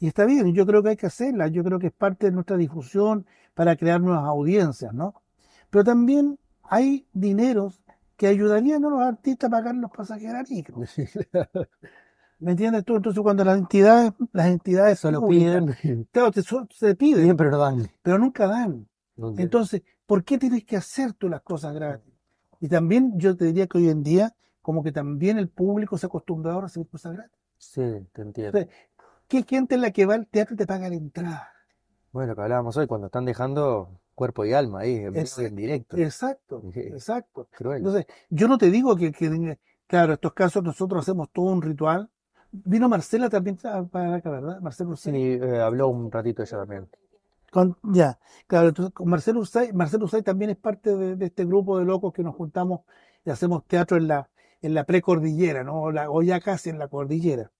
Y está bien, yo creo que hay que hacerlas, yo creo que es parte de nuestra difusión para crear nuevas audiencias, ¿no? Pero también hay dineros que ayudarían a los artistas a pagar los pasajeros a micro. (laughs) ¿Me entiendes tú? Entonces cuando las entidades, las entidades Solo públicas, piden, claro, te, se piden, pero no dan. pero nunca dan. No. Entonces, ¿por qué tienes que hacer tú las cosas gratis? Y también yo te diría que hoy en día, como que también el público se ha acostumbrado a recibir cosas gratis. Sí, te entiendo. Entonces, ¿qué gente es la que va al teatro y te paga la entrada? Bueno, que hablábamos hoy, cuando están dejando cuerpo y alma ahí, en Exacto. en directo. Exacto, (laughs) Sí. exacto. Cruel. Entonces, yo no te digo que, que- claro, estos casos nosotros hacemos todo un ritual. Vino Marcela también para acá, ¿verdad? Marcela Sí, Ursay. eh, habló un ratito ella también. Con- ya, claro, entonces con Marcelo Ursay, Marcelo Ursay también es parte de, de este grupo de locos que nos juntamos y hacemos teatro en la, en la precordillera, ¿no? O, la- o ya casi en la cordillera.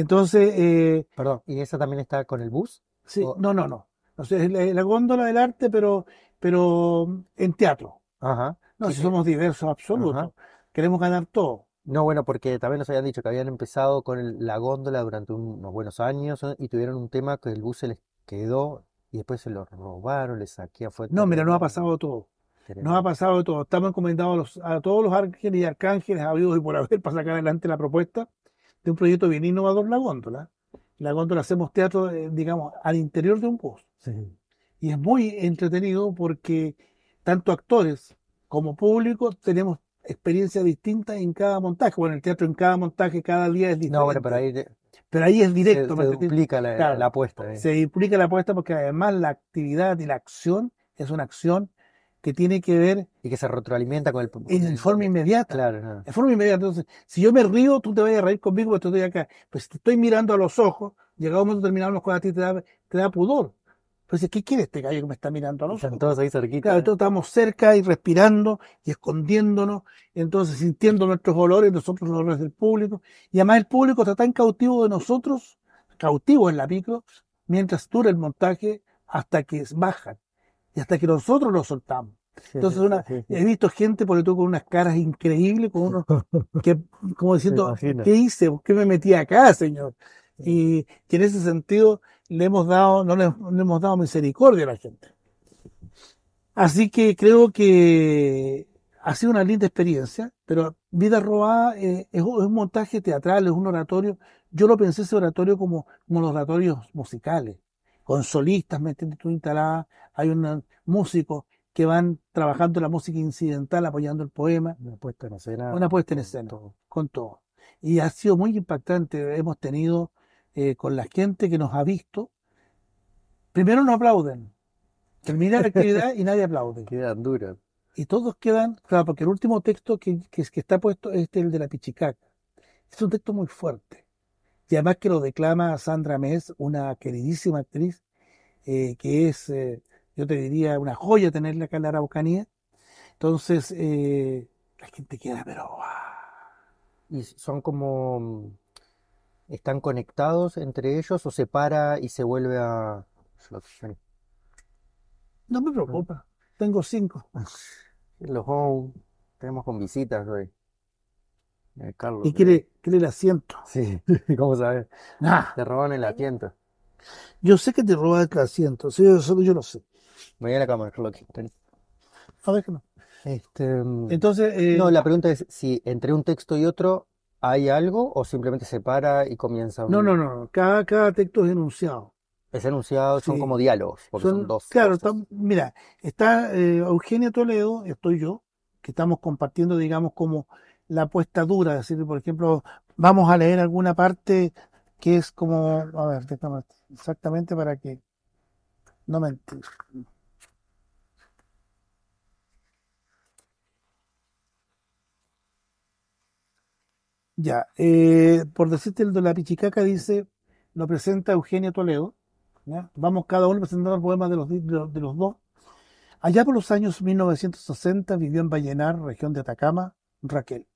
Entonces, eh, Perdón, ¿y esa también está con el bus? sí, O- no, no, no. No sé, es la, la góndola del arte, pero, pero en teatro. Ajá. No, si somos diversos, absolutos. Queremos ganar todo. No, bueno, porque también nos habían dicho que habían empezado con el- la góndola durante un- unos buenos años ¿eh? y tuvieron un tema que el bus se les quedó y después se lo robaron, les saquearon, fue No, mira, nos ha pasado todo. Nos ha pasado todo. Estamos encomendados a, los- a todos los ángeles y arcángeles habidos y por haber (laughs) para sacar adelante la propuesta. De un proyecto bien innovador, La Góndola. La Góndola hacemos teatro, eh, digamos, al interior de un bus. Sí. Y es muy entretenido porque tanto actores como público tenemos experiencias distintas en cada montaje. Bueno, el teatro en cada montaje cada día es diferente. No, bueno, pero ahí te- Pero ahí es se, directo. se ¿me entendés? duplica la, Claro. la apuesta. eh. Se implica la apuesta porque además la actividad y la acción es una acción que tiene que ver Y que se retroalimenta con el... en forma inmediata. Claro, no. De forma inmediata. Entonces, si yo me río, tú te vas a reír conmigo porque estoy acá. Pues si te estoy mirando a los ojos, llegado un momento terminamos con a ti te da, te da pudor. Pues, ¿qué quiere este gallo que me está mirando a los Están ojos? todos ahí cerquita. Claro, entonces estamos cerca y respirando y escondiéndonos, entonces sintiendo nuestros olores, nosotros los olores del público. Y además el público está tan cautivo de nosotros, cautivo en la micro, mientras dura el montaje hasta que bajan y hasta que nosotros lo soltamos. Entonces, una, he visto gente, por todo con unas caras increíbles, con unos, (laughs) que, como diciendo. ¿qué hice? ¿Por qué me metí acá, señor? Y que en ese sentido le hemos dado, no le, hemos dado misericordia a la gente. Así que creo que ha sido una linda experiencia, pero Vida Robada eh, es, un es un montaje teatral, es un oratorio. Yo lo pensé ese oratorio como, como los oratorios musicales, con solistas, ¿me entiendes? Tú instalada, hay un músicos que van trabajando la música incidental, apoyando el poema, Una puesta en escena. una puesta en escena, todo. con todo. Y ha sido muy impactante. Hemos tenido eh, con la gente que nos ha visto. Primero nos aplauden. Termina la actividad y nadie aplaude. (laughs) Quedan duras. Y todos quedan, claro, porque el último texto que, que, que está puesto es el de la Pichicaca. Es un texto muy fuerte. Y además que lo declama Sandra Mes, una queridísima actriz, eh, que es, eh, yo te diría, una joya tenerla acá en la Araucanía. Entonces, eh, la gente queda, pero. Y son como... ¿Están conectados entre ellos o se para y se vuelve a... no me preocupa. Tengo cinco. (laughs) Los home. Tenemos con visitas hoy. Eh, Carlos. Y quiere, quiere el asiento. Sí, (laughs) ¿cómo sabes? Ah, Te roban el asiento. yo sé que te robas el asiento. Sí, eso yo lo sé. Me voy a la cámara, Carlos. A ver que no. Este, mm, Entonces, eh, no, la pregunta es si entre un texto y otro hay algo o simplemente se para y comienza un... no, no, no. Cada, cada texto es enunciado. Es enunciado, son como diálogos, porque son, Son- dos claro, tam- mira, está eh, Eugenia Toledo, estoy yo, que estamos compartiendo, digamos, como la apuesta dura, es decir, por ejemplo, vamos a leer alguna parte que es como, a ver, déjame exactamente para que no mentir. Ya, eh, por decirte el de la Pichicaca dice, lo presenta Eugenia Toledo. Vamos cada uno presentando el poema de los, di- de los, de los dos. Allá por los años 1960 vivió en Vallenar, región de Atacama, Raquel,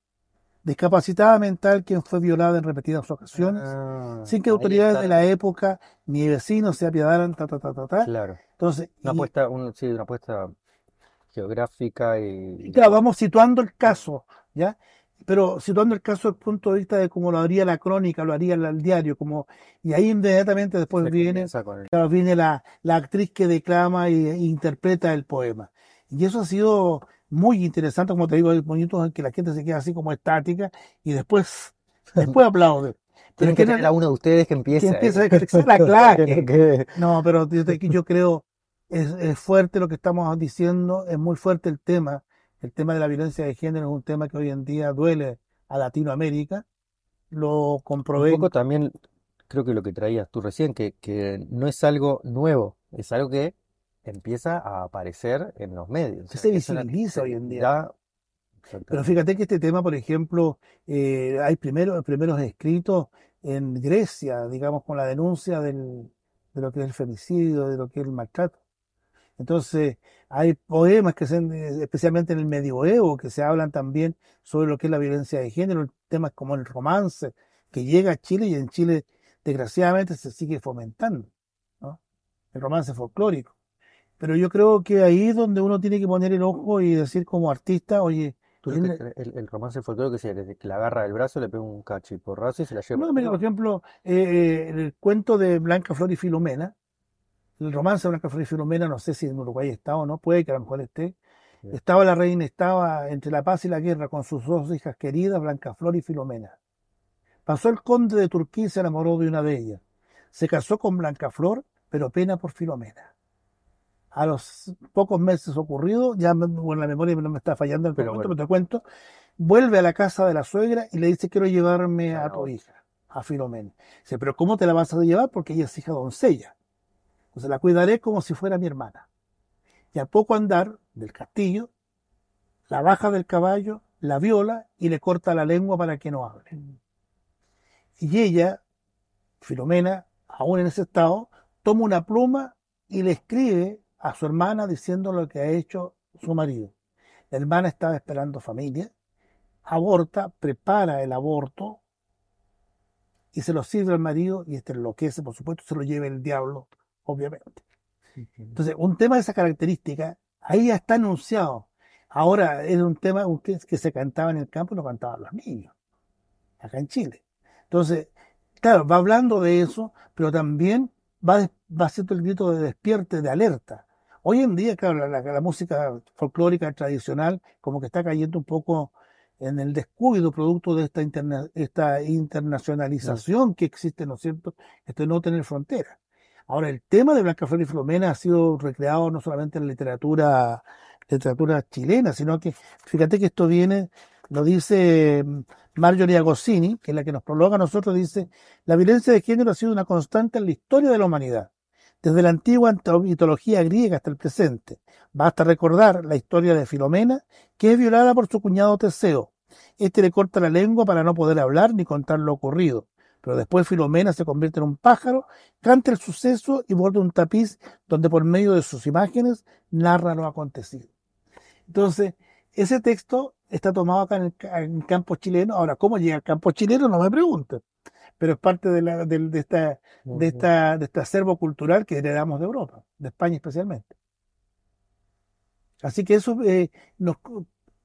discapacitada mental quien fue violada en repetidas ocasiones, Ah, sin que autoridades está. de la época ni vecinos se apiadaran, ta, ta, ta, ta, ta. Claro, Entonces, una y- apuesta, un- sí, una apuesta geográfica y... y claro, vamos situando el caso, ¿ya? Pero situando el caso desde el punto de vista de cómo lo haría la crónica, lo haría el diario, como, y ahí inmediatamente después se viene el- Claro, viene la, la actriz que declama e interpreta el poema. Y eso ha sido muy interesante, como te digo, hay momentos en que la gente se queda así como estática y después, (laughs) después aplaude. Pero Tienen que que tener a uno de ustedes que empiece. que empieza a ejercer la clave. Que no pero yo, yo creo, es, es fuerte lo que estamos diciendo, es muy fuerte el tema. El tema de la violencia de género es un tema que hoy en día duele a Latinoamérica. Lo Un comprobé. poco también, creo que lo que traías tú recién, que, que no es algo nuevo, es algo que empieza a aparecer en los medios. Se una visibiliza hoy en día. Pero fíjate que este tema, por ejemplo, eh, hay primero, primeros escritos en Grecia, digamos, con la denuncia del, de lo que es el femicidio, de lo que es el maltrato. Entonces, hay poemas que se, eh, especialmente en el medioevo, que se hablan también sobre lo que es la violencia de género, temas como el romance, que llega a Chile y en Chile, desgraciadamente, se sigue fomentando, ¿no? El romance folclórico. Pero yo creo que ahí es donde uno tiene que poner el ojo y decir como artista, oye, Tú tiene- el, el, romance folclórico que sea, que, la agarra del brazo, le pega un cachiporrazo y se la lleva. No, mira, por ejemplo, eh, el cuento de Blanca Flor y Filomena, el romance de Blanca Flor y Filomena, no sé si en Uruguay está o no, puede que a lo mejor esté. Sí. Estaba la reina, estaba entre la paz y la guerra con sus dos hijas queridas, Blanca Flor y Filomena. Pasó el conde de Turquía y se enamoró de una de ellas. Se casó con Blancaflor, pero pena por Filomena. A los pocos meses ocurrido, ya bueno, la memoria no me está fallando en el Pero momento, bueno. pero te cuento, vuelve a la casa de la suegra y le dice, quiero llevarme A tu hija, a Filomena. Dice, pero ¿cómo te la vas a llevar? Porque ella es hija doncella. Entonces la cuidaré como si fuera mi hermana. Y a poco andar del castillo, la baja del caballo, la viola y le corta la lengua para que no hable. Y ella, Filomena, aún en ese estado, toma una pluma y le escribe a su hermana diciendo lo que ha hecho su marido. La hermana estaba esperando familia, aborta, prepara el aborto y se lo sirve al marido y este enloquece, por supuesto, se lo lleva el diablo, obviamente. Entonces, un tema de esa característica, ahí ya está anunciado. Ahora era un tema que, se cantaba en el campo y lo cantaban los niños, acá en Chile. Entonces, claro, va hablando de eso, pero también va, va haciendo el grito de despierte, de alerta. Hoy en día, claro, la, la- música folclórica tradicional como que está cayendo un poco en el descuido producto de esta, interna- esta internacionalización que existe, ¿no es cierto?, este no tener fronteras. Ahora, el tema de Blanca Flor y Filomena ha sido recreado no solamente en la literatura, literatura chilena, sino que, fíjate que esto viene, lo dice mm, Marjorie Agostini, que es la que nos prologa a nosotros, dice, la violencia de género ha sido una constante en la historia de la humanidad, desde la antigua mitología griega hasta el presente. Basta recordar la historia de Filomena, que es violada por su cuñado Teseo. Este le corta la lengua para no poder hablar ni contar lo ocurrido. Pero después Filomena se convierte en un pájaro, canta el suceso y borda un tapiz donde por medio de sus imágenes narra lo acontecido. Entonces, ese texto está tomado acá en el campo chileno. Ahora, ¿cómo llega al campo chileno? No me pregunten. Pero es parte de, la, del- de, esta, de, esta, de este acervo cultural que heredamos de Europa, de España especialmente. Así que eso eh, nos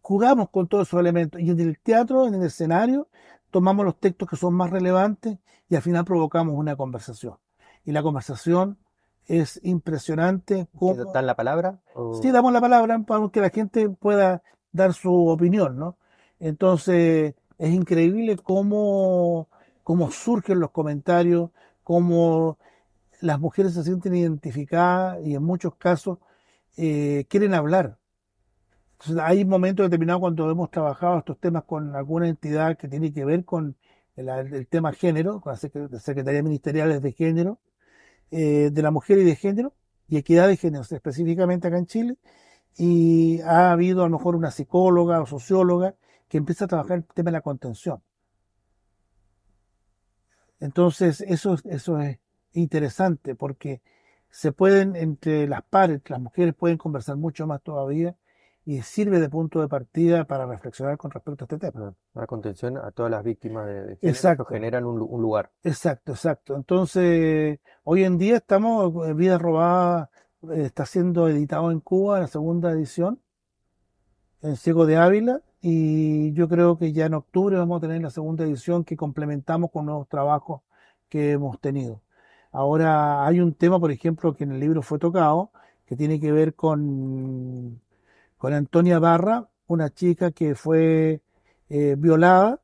jugamos con todos esos elementos. Y en el teatro, en el escenario, tomamos los textos que son más relevantes y al final provocamos una conversación. Y la conversación es impresionante. ¿Te Cómo, ¿Dan la palabra? O- Sí, damos la palabra para que la gente pueda dar su opinión, ¿no? Entonces, es increíble cómo, cómo surgen los comentarios, cómo las mujeres se sienten identificadas y en muchos casos eh, quieren hablar. Entonces, hay momentos determinados cuando hemos trabajado estos temas con alguna entidad que tiene que ver con el, tema género, con la Secre- Secretaría Ministeriales de Género, eh, de la mujer y de género, y equidad de género, específicamente acá en Chile, y ha habido a lo mejor una psicóloga o socióloga que empieza a trabajar el tema de la contención. Entonces, eso, eso es interesante porque se pueden, entre las pares, las mujeres pueden conversar mucho más todavía y sirve de punto de partida para reflexionar con respecto a este tema. La contención a todas las víctimas de, de género que generan un lugar. Exacto, exacto. Entonces, hoy en día estamos, eh, Vida Robada eh, está siendo editado en Cuba, la segunda edición, en Ciego de Ávila, y yo creo que ya en octubre vamos a tener la segunda edición que complementamos con nuevos trabajos que hemos tenido. Ahora hay un tema, por ejemplo, que en el libro fue tocado, que tiene que ver con, con Antonia Barra, una chica que fue eh, violada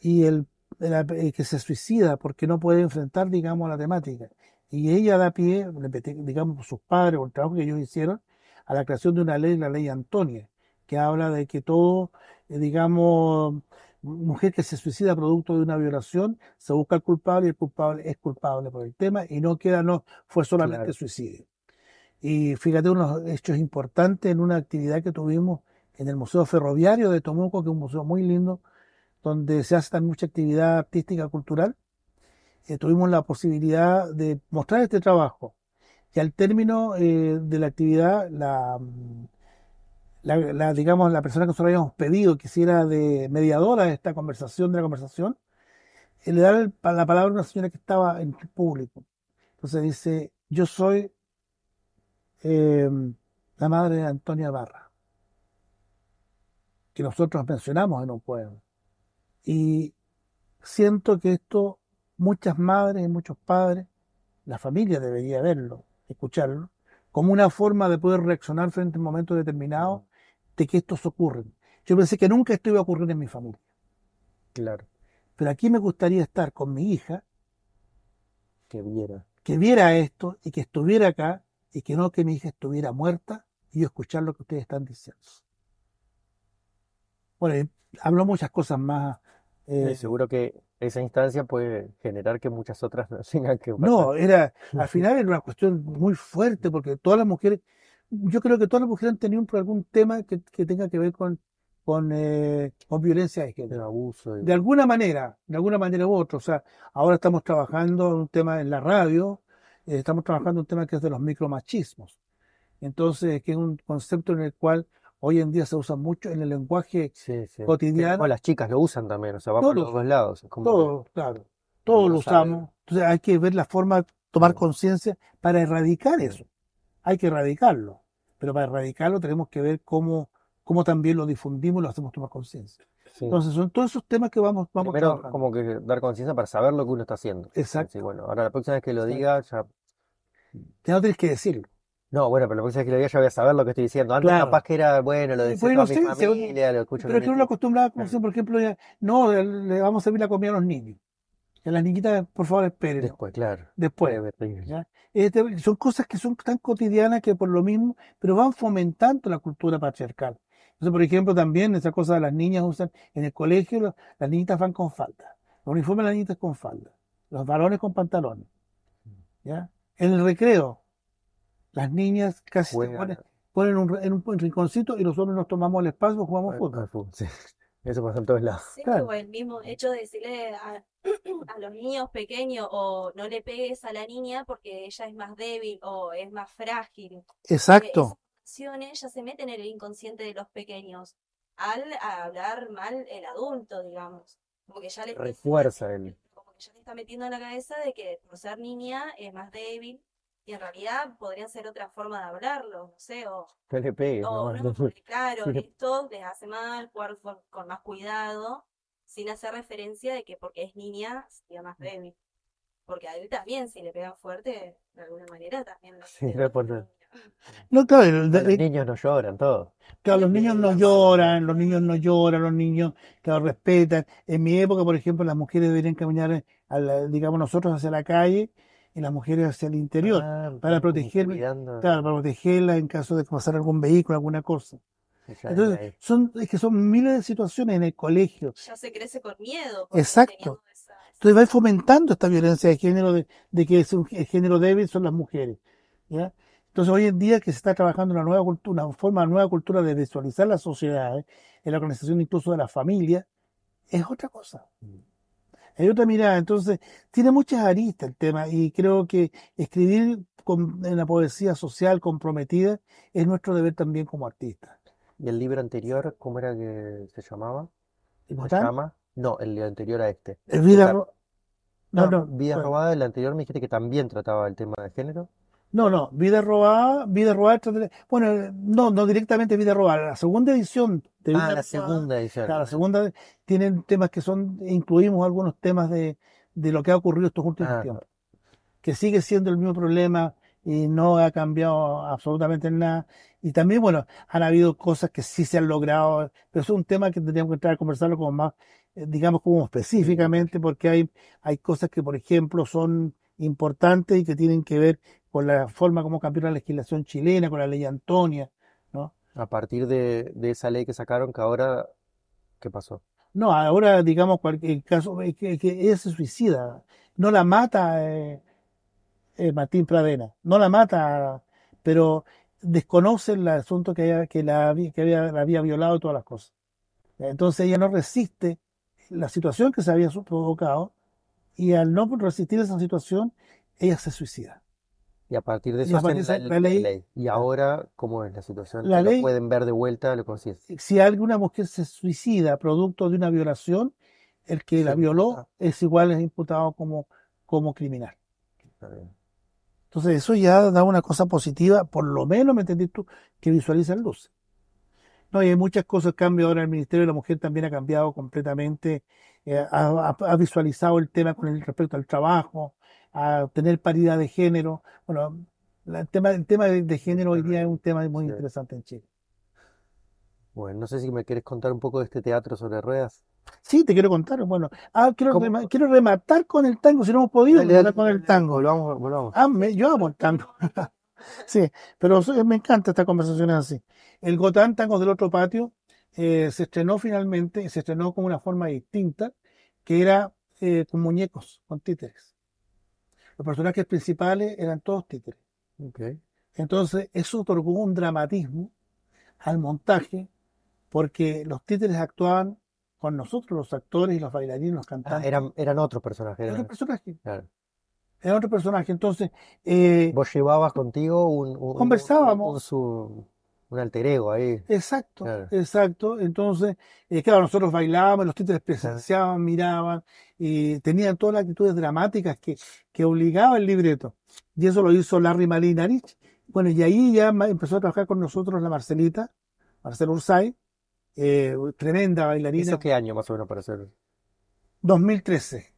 y el, eh, que se suicida porque no puede enfrentar, digamos, la temática. Y ella da pie, digamos, sus padres o el trabajo que ellos hicieron, a la creación de una ley, la ley Antonia, que habla de que todo, eh, digamos, mujer que se suicida producto de una violación, se busca al culpable y el culpable es culpable por el tema y no queda, no fue solamente Claro. suicidio. Y fíjate unos hechos importantes en una actividad que tuvimos en el Museo Ferroviario de Tomuco, que es un museo muy lindo, donde se hace también mucha actividad artística cultural. Eh, tuvimos la posibilidad de mostrar este trabajo. Y al término eh, de la actividad, la, mm, la, digamos, la persona que nosotros habíamos pedido que hiciera de mediadora de esta conversación, de la conversación, eh, le da la palabra a una señora que estaba en público. Entonces dice, yo soy eh, la madre de Antonia Barra, que nosotros mencionamos en un poema. Y siento que esto muchas madres y muchos padres, la familia debería verlo, escucharlo, como una forma de poder reaccionar frente a un momento determinado de que estos ocurren. Yo pensé que nunca esto iba a ocurrir en mi familia. Claro. Pero aquí me gustaría estar con mi hija, Que viera. que viera esto y que estuviera acá y que no que mi hija estuviera muerta y yo escuchar lo que ustedes están diciendo. Bueno, y habló muchas cosas más. eh, seguro que esa instancia puede generar que muchas otras (laughs) no tengan que pasar. No, era, (laughs) al final era una cuestión muy fuerte porque todas las mujeres, yo creo que todas las mujeres han tenido un- algún tema que, que tenga que ver con, con, eh, con violencia de género. abuso. De alguna manera, de alguna manera u otra. O sea, ahora estamos trabajando en un tema en la radio, eh, estamos trabajando en un tema que es de los micromachismos. Entonces, que es un concepto en el cual hoy en día se usa mucho en el lenguaje Sí, sí. cotidiano. Como las chicas lo usan también, o sea, va por Todos. los dos lados. es como que- Todo, claro. Todo no lo sabe. usamos. Entonces hay que ver la forma, tomar Sí. conciencia para erradicar eso. Hay que erradicarlo. Pero para erradicarlo tenemos que ver cómo, cómo también lo difundimos y lo hacemos tomar conciencia. sí. Entonces son todos esos temas que vamos, vamos Primero, trabajando. como que dar conciencia para saber lo que uno está haciendo. Exacto. Bueno, ahora la próxima vez que lo Exacto. diga, ya. Ya no tienes que decirlo. No, bueno, pero la próxima vez que lo diga ya voy a saber lo que estoy diciendo. Antes Claro. capaz que era, bueno, lo decía Bueno, toda mi sí, según- familia, lo escucho Pero es que uno tío. acostumbraba, como si, por ejemplo, ya, no, le vamos a servir la comida a los niños. Y a las niñitas, por favor, esperen. Después, claro. Después. ¿ya? Este, son cosas que son tan cotidianas que por lo mismo, pero van fomentando la cultura patriarcal. Entonces, por ejemplo, también esa cosa de las niñas usan en el colegio, las niñitas van con falda. Los uniformes de las niñitas con falda. Los varones con pantalones. ¿ya? En el recreo, las niñas casi se ponen, ponen un, en un rinconcito y nosotros nos tomamos el espacio y jugamos fútbol. al fútbol, sí. Eso pasa en todos lados. Sí, Claro. o el mismo hecho de decirle a, (clears throat) a los niños pequeños o no le pegues a la niña porque ella es más débil o es más frágil. Exacto. esas acciones ya se meten en el inconsciente de los pequeños al hablar mal el adulto, digamos. Como que ya le está Refuerza el. como que ya le está metiendo en la cabeza de que por ser niña es más débil y en realidad podría ser otra forma de hablarlo, no sé, o No le pegues, no, no, no, porque claro, Sí. esto les hace mal, jugar con, con más cuidado, sin hacer referencia de que porque es niña sería más débil. Porque a él también, si le pegan fuerte, de alguna manera también lo Sí, hace no claro, el- Los el- niños no lloran, todo. Claro, los niños no lloran, los niños no lloran, los niños, claro, respetan. En mi época, por ejemplo, las mujeres deberían caminar, a la- digamos, nosotros hacia la calle y las mujeres hacia el interior, Ah, para cuidando, claro, para protegerlas en caso de pasar algún vehículo, alguna cosa. Entonces, son, es que son miles de situaciones en el colegio. Ya se crece con miedo. Exacto. esa- Entonces va fomentando esta violencia de género, de, de que es un, el género débil son las mujeres. ¿ya? Entonces hoy en día que se está trabajando una nueva cultura, una forma, una nueva cultura de visualizar la sociedad, ¿eh? en la organización incluso de la familia, es otra cosa. Hay otra mirada, entonces tiene muchas aristas el tema y creo que escribir con, en la poesía social comprometida es nuestro deber también como artistas. ¿Y el libro anterior, cómo era que se llamaba? ¿Y ¿Se llama? No, el anterior a este. Es vida no, No, no, Vida bueno. robada, el anterior me dijiste que también trataba el tema de género. No, no, Vida Robada, Vida Robada, bueno, no, no directamente Vida Robada, la segunda edición de Vida Ah, la Robada, segunda edición. claro, la segunda tienen temas que son, incluimos algunos temas de, de lo que ha ocurrido estos últimos Ah. tiempos, que sigue siendo el mismo problema y no ha cambiado absolutamente nada. Y también, bueno, han habido cosas que sí se han logrado, pero es un tema que tendríamos que entrar a conversarlo como más, eh, digamos, como específicamente, porque hay, hay cosas que, por ejemplo, son importantes y que tienen que ver con la forma como cambió la legislación chilena, con la ley Antonia, ¿no? A partir de, de esa ley que sacaron, que ahora, ¿qué pasó? No, ahora, digamos, cualquier caso, es que, que ella se suicida, no la mata eh, eh, Martín Pradena, no la mata, pero desconoce el asunto que, ella- que, la, había- que había, la había violado y todas las cosas. Entonces ella no resiste la situación que se había provocado y al no resistir esa situación, ella se suicida. Y a partir de Y eso hacen esa- la, ley-. Y ahora, ¿cómo es la situación? La ¿Lo ley- pueden ver de vuelta? ¿Lo consiguen? Si alguna mujer se suicida producto de una violación, el que la violó es igual, es imputado como, como criminal. Está bien. Entonces eso ya da una cosa positiva, por lo menos, ¿me entendís tú? Que visualizan luces. No, y hay muchas cosas, cambio ahora el Ministerio de la Mujer también ha cambiado completamente, eh, ha, visualizado el tema con el respecto al trabajo, a tener paridad de género. Bueno, el tema, el tema de, de género hoy día es un tema muy Sí. interesante en Chile. Bueno, no sé si me quieres contar un poco de este teatro sobre ruedas. Sí, te quiero contar. Bueno, ah, quiero, ¿Cómo? rema- quiero rematar con el tango, si no hemos podido Dale, rematar dale, con el tango. Volvamos, volvamos. Ah, me- yo amo el tango. (laughs) Sí, pero soy- me encanta estas conversaciones así. El Gotán Tango del otro patio eh, se estrenó finalmente, se estrenó con una forma distinta, que era eh, con muñecos, con títeres. Los personajes principales eran todos títeres. Ok. Entonces, eso otorgó un dramatismo al montaje, porque los títeres actuaban con nosotros, los actores y los bailarines, los Ah, cantantes. eran, eran otros personajes. Era eran- otro personaje, claro. Era otro personaje. Entonces, eh, Vos llevabas contigo un, un- Conversábamos. un, un su- un alter ego ahí. Exacto, Claro. exacto. Entonces, eh, claro, nosotros bailábamos, los títeres presenciaban, miraban y tenían todas las actitudes dramáticas que, que obligaba el libreto. Y eso lo hizo Larry Malinarich. Bueno, y ahí ya empezó a trabajar con nosotros la Marcelita, Marcela Ursay, eh, tremenda bailarina. ¿Eso qué año más o menos para hacer? 2013,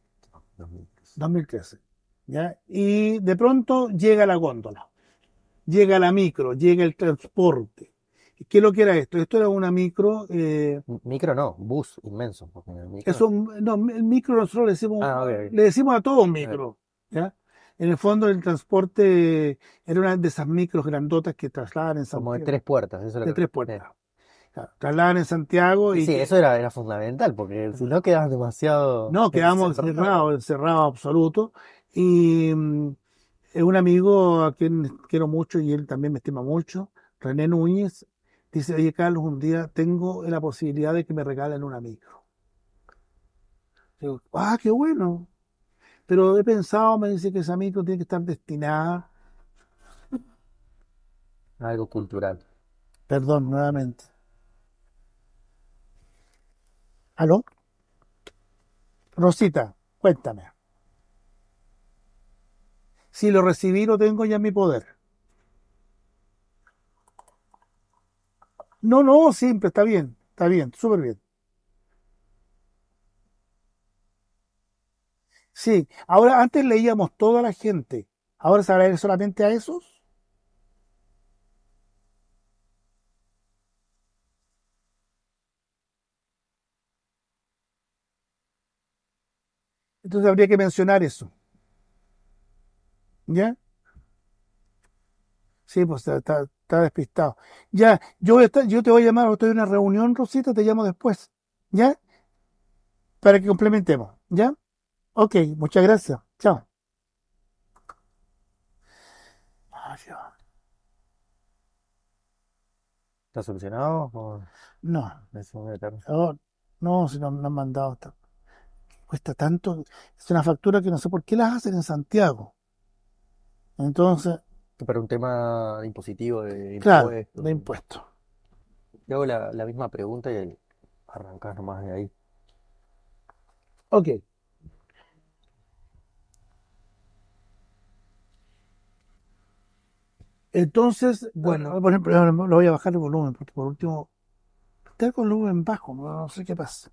2013. ¿Ya? Y de pronto llega la góndola, llega la micro, llega el transporte. ¿Qué es lo que era esto? Esto era una micro, eh, Micro no, bus inmenso. micro- es un- no, el micro nosotros le decimos, Ah, le decimos a todo un micro. ¿ya? En el fondo el transporte era una de esas micros grandotas que trasladan en Como de Santiago. tres puertas. Eso es lo de que- tres puertas. Claro, trasladan en Santiago Sí, y sí, eso era, era fundamental, porque si no quedabas demasiado. No, quedamos encerrado. encerrados, encerrados absoluto. Y mm, un amigo a quien quiero mucho y él también me estima mucho, René Núñez, dice, oye Carlos, un día tengo la posibilidad de que me regalen una micro. Digo, ah, qué bueno. Pero he pensado, me dice que esa micro tiene que estar destinada, Algo cultural. perdón, nuevamente. ¿Aló? Rosita, cuéntame. Si lo recibí, lo tengo ya en mi poder. No, no, siempre, está bien, está bien, súper bien. Sí, ahora antes leíamos toda la gente, ahora se va a leer solamente a esos. Entonces habría que mencionar eso. ¿Ya? Sí, pues está, está- está despistado. Ya, yo, voy a estar- yo te voy a llamar, estoy en una reunión, Rosita, te llamo después. ¿Ya? Para que complementemos. ¿Ya? Ok, muchas gracias. Chao. ¿Está solucionado? ¿O No, oh, no, si no me han mandado. esta- Cuesta tanto. Es una factura que no sé por qué las hacen en Santiago. Entonces, Pero un tema impositivo de claro, impuestos. de impuestos. Te hago la, la misma pregunta y el- arrancás nomás de ahí. Ok. Entonces, bueno, por ejemplo, lo voy a bajar el volumen, porque por último, está con el volumen bajo, no, sé qué pasa.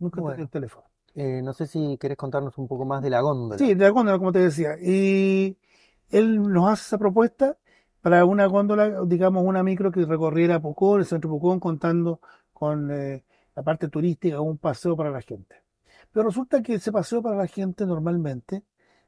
Nunca Bueno. toqué el teléfono. Eh, no sé si querés contarnos un poco más de la góndola. Sí, de la góndola, como te decía. Y él nos hace esa propuesta para una góndola, digamos, una micro que recorriera Pucón, el centro Pucón, contando con eh, la parte turística, un paseo para la gente. Pero resulta que ese paseo para la gente normalmente,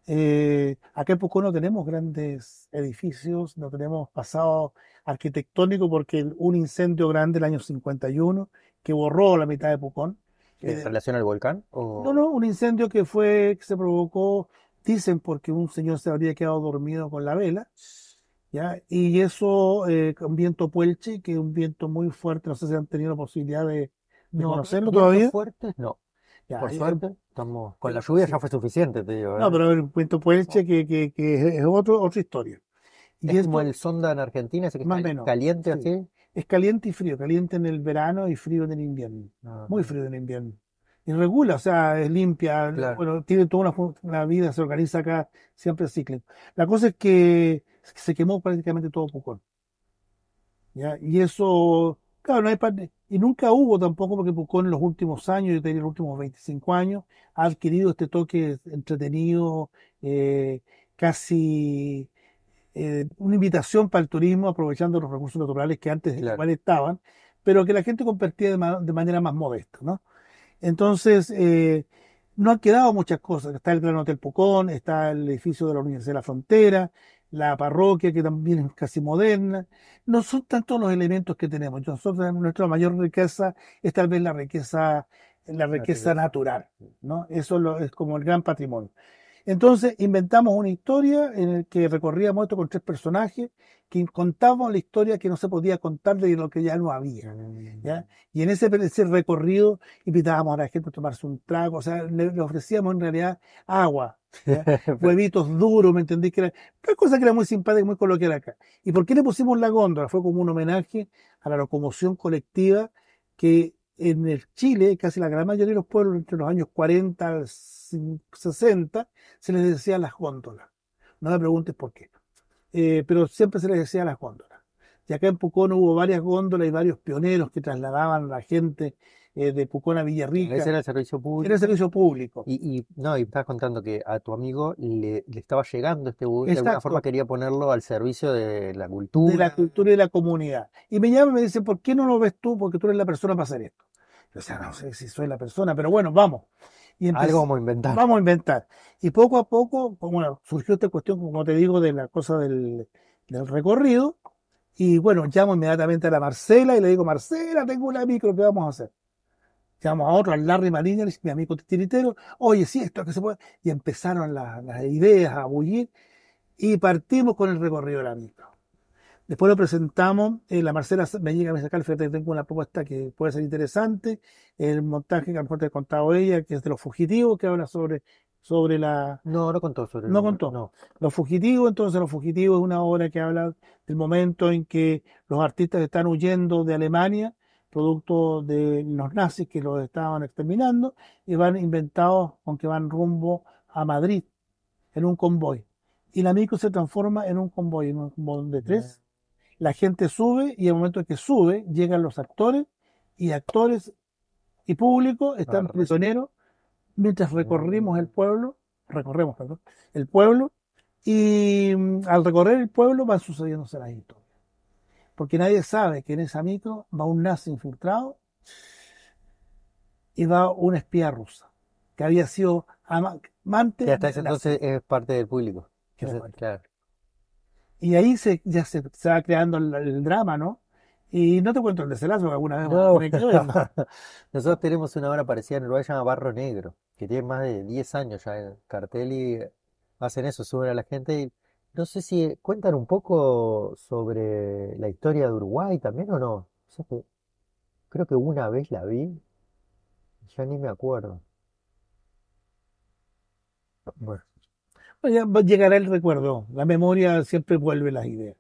eh, acá en Pucón no tenemos grandes edificios, no tenemos pasado arquitectónico porque un incendio grande el año 51 que borró la mitad de Pucón. ¿En Eh, relación al volcán? ¿O... no, no, un incendio que fue, que se provocó, dicen, porque un señor se habría quedado dormido con la vela, ¿ya? Y eso, eh, con viento puelche, que es un viento muy fuerte, no sé si han tenido la posibilidad de, de No, conocerlo todavía. fuertes, no. Ya, Por eh, suerte, estamos con la sí. lluvia ya fue suficiente, te digo. No, ¿eh? pero el viento puelche que, que, que es otro, otra historia. Y Es esto como el sonda en Argentina, ese que Más está menos, caliente sí. así. es caliente y frío, caliente en el verano y frío en el invierno. Ah, Muy frío en el invierno. Y regula, o sea, es limpia, Claro. bueno, tiene toda una, una vida, se organiza acá, siempre cíclico. La cosa es que se quemó prácticamente todo Pucón. ¿ya? Y eso, claro, no hay parte, y nunca hubo tampoco, porque Pucón en los últimos años, yo te diría los últimos 25 años, ha adquirido este toque entretenido, eh, casi eh, una invitación para el turismo, aprovechando los recursos naturales que antes Claro. igual estaban, pero que la gente compartía de, ma- de manera más modesta, ¿no? Entonces, eh, no han quedado muchas cosas. Está el Gran Hotel Pucón, está el edificio de la Universidad de la Frontera, la parroquia que también es casi moderna. No son tantos los elementos que tenemos. Nosotros, nuestra mayor riqueza es tal vez la riqueza, la riqueza riqueza. natural, ¿no? Eso lo- es como el gran patrimonio. Entonces inventamos una historia en la que recorríamos esto con tres personajes que contábamos la historia que no se podía contar de lo que ya no había. ¿ya? Y en ese, ese recorrido invitábamos a la gente a tomarse un trago, o sea, le, le ofrecíamos en realidad agua, ¿ya? (laughs) huevitos duros, ¿me entendí? Que era una cosa que era muy simpática y muy coloquial acá. ¿Y por qué le pusimos la góndola? Fue como un homenaje a la locomoción colectiva que en el Chile, casi la gran mayoría de los pueblos, entre los años 40 al 60, se les decía las góndolas. No me preguntes por qué. Eh, pero siempre se les decía las góndolas. Y acá en Pucón hubo varias góndolas y varios pioneros que trasladaban a la gente eh, de Pucón a Villarrica. Ese era el servicio público. Era servicio público. Y, y no, y estabas contando que a tu amigo le, le estaba llegando este bus, de alguna Exacto. forma quería ponerlo al servicio de la de cultura. la cultura y de la comunidad. Y me llama y me dice, ¿por qué no lo ves tú? Porque tú eres la persona para hacer esto. Yo decía, no sé si soy la persona, pero bueno, vamos. Y empecé- Algo vamos a inventar. vamos a inventar. Y poco a poco, bueno, surgió esta cuestión, como te digo, de la cosa del, del recorrido. Y bueno, llamo inmediatamente a la Marcela y le digo, Marcela, tengo una micro, ¿qué vamos a hacer? Llamamos a otro, al Larry Marina, mi amigo tiritero, oye, sí, esto que se puede. Y empezaron las, las ideas a bullir y partimos con el recorrido de la micro. Después lo presentamos, eh, la Marcela me llega a sacar, fíjate, tengo una propuesta que puede ser interesante, el montaje que a lo mejor te ha contado ella, que es de los fugitivos, que habla sobre, sobre la, No, no contó sobre No el- contó. No. los fugitivos, entonces Los fugitivos es una obra que habla del momento en que los artistas están huyendo de Alemania, producto de los nazis que los estaban exterminando, y van inventados, aunque van rumbo a Madrid, en un convoy. Y la micro se transforma en un convoy, en un convoy de tres. La gente sube y al momento en que sube, llegan los actores, y actores y público están prisioneros mientras recorrimos el pueblo, recorremos, perdón, el pueblo, y mm, al recorrer el pueblo van sucediéndose las historias. Porque nadie sabe que en esa micro va un nazi infiltrado y va una espía rusa, que había sido ama- amante Que hasta ese entonces es parte del público. Claro. Y ahí se, ya se, se va creando el, el drama, ¿no? Y no te cuento el desenlace, alguna vez No, viendo. (laughs) Nosotros tenemos una obra parecida en Uruguay, se llama Barro Negro, que tiene más de 10 años ya en cartel y hacen eso, suben a la gente y no sé si cuentan un poco sobre la historia de Uruguay también o no. O sea que creo que una vez la vi, ya ni me acuerdo. Bueno, Pues ya va- llegará el recuerdo, la memoria siempre vuelve las ideas.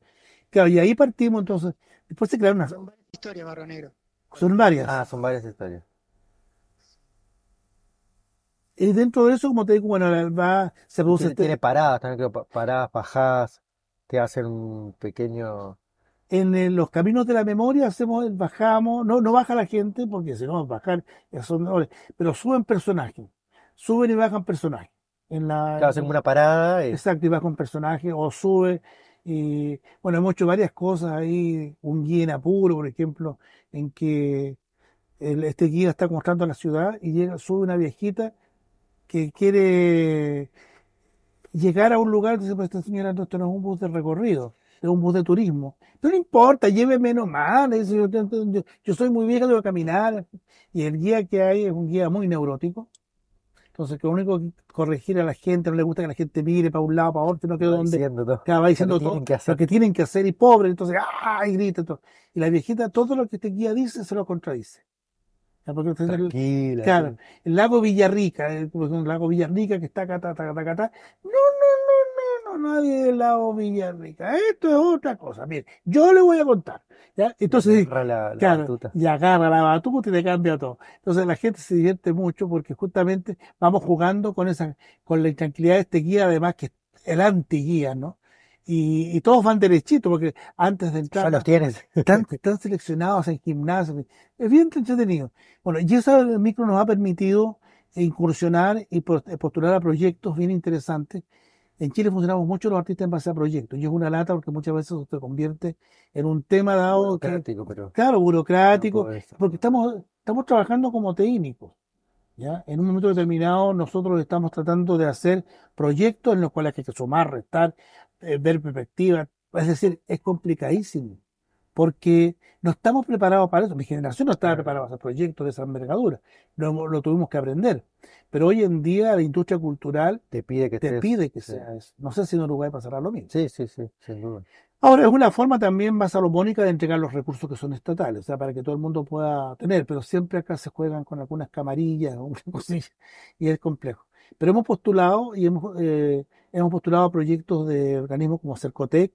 Claro, y ahí partimos entonces, después se crearon unas, Son varias historias, Barro Negro. son varias. ah, son varias historias. Y dentro de eso, como te digo, bueno, va, se produce Tiene, este- tiene paradas, también creo, pa- paradas, bajadas, te hacen un pequeño... en eh, los caminos de la memoria hacemos, bajamos, no, no baja la gente, porque si no, bajar, son horas, pero suben personajes, suben y bajan personajes. En la, Claro, hacen una parada y Exacto, y va con personajes o sube. Y bueno, hemos hecho varias cosas ahí. Un guía en apuro, por ejemplo, en que el- este guía está mostrando la ciudad y llega, sube una viejita que quiere llegar a un lugar. Dice, pues esta señora, no, esto no es un bus de recorrido, es un bus de turismo. Pero no importa, lléveme nomás. le dice, yo, yo- yo soy muy vieja, debo caminar. Y el guía que hay es un guía muy neurótico. Entonces, que lo único que corregir a la gente, no le gusta que la gente mire para un lado, para otro, no que donde diciendo va diciendo Lo que todo que lo que tienen que hacer y pobre, entonces, ¡ah! y grita todo. Y la viejita, todo lo que este guía dice, se lo contradice. Porque Tranquila. claro, el lago Villarrica, el, ejemplo, el lago Villarrica que está acá, ta, ta, ta. No, no, no, no, no, nadie del lago Villarrica. Esto es otra cosa. Mire, yo le voy a contar. ¿ya? Entonces, Agarra la, la Claro, batuta. y agarra la batuta y te cambia todo. Entonces la gente se divierte mucho porque justamente vamos jugando con esa, con la intranquilidad de este guía, además que es el antiguía, ¿no? Y, y todos van derechito porque antes de Ya entrar los tienes. están, están seleccionados en gimnasio. Es bien entretenido. Bueno, y eso el micro nos ha permitido incursionar y pos- postular a proyectos bien interesantes. En Chile funcionamos mucho los artistas en base a proyectos. Y es una lata porque muchas veces se convierte en un tema dado que, Burocrático, pero claro, burocrático, porque estamos, estamos trabajando como técnicos. ¿ya? En un momento determinado nosotros estamos tratando de hacer proyectos en los cuales hay que sumar, restar, eh, ver perspectivas. Es decir, es complicadísimo porque no estamos preparados para eso. Mi generación no estaba preparada para hacer proyectos de esa envergadura. Lo, lo tuvimos que aprender. Pero hoy en día la industria cultural Te pide que te estés- pide que sí. sea eso. No sé si en Uruguay pasará lo mismo. Sí, sí, sí, sin duda. Ahora, es una forma también más salomónica de entregar los recursos que son estatales, o sea, para que todo el mundo pueda tener, pero siempre acá se juegan con algunas camarillas o (laughs) una cosilla, y es complejo. Pero hemos postulado y hemos, eh, hemos postulado proyectos de organismos como Cercotec,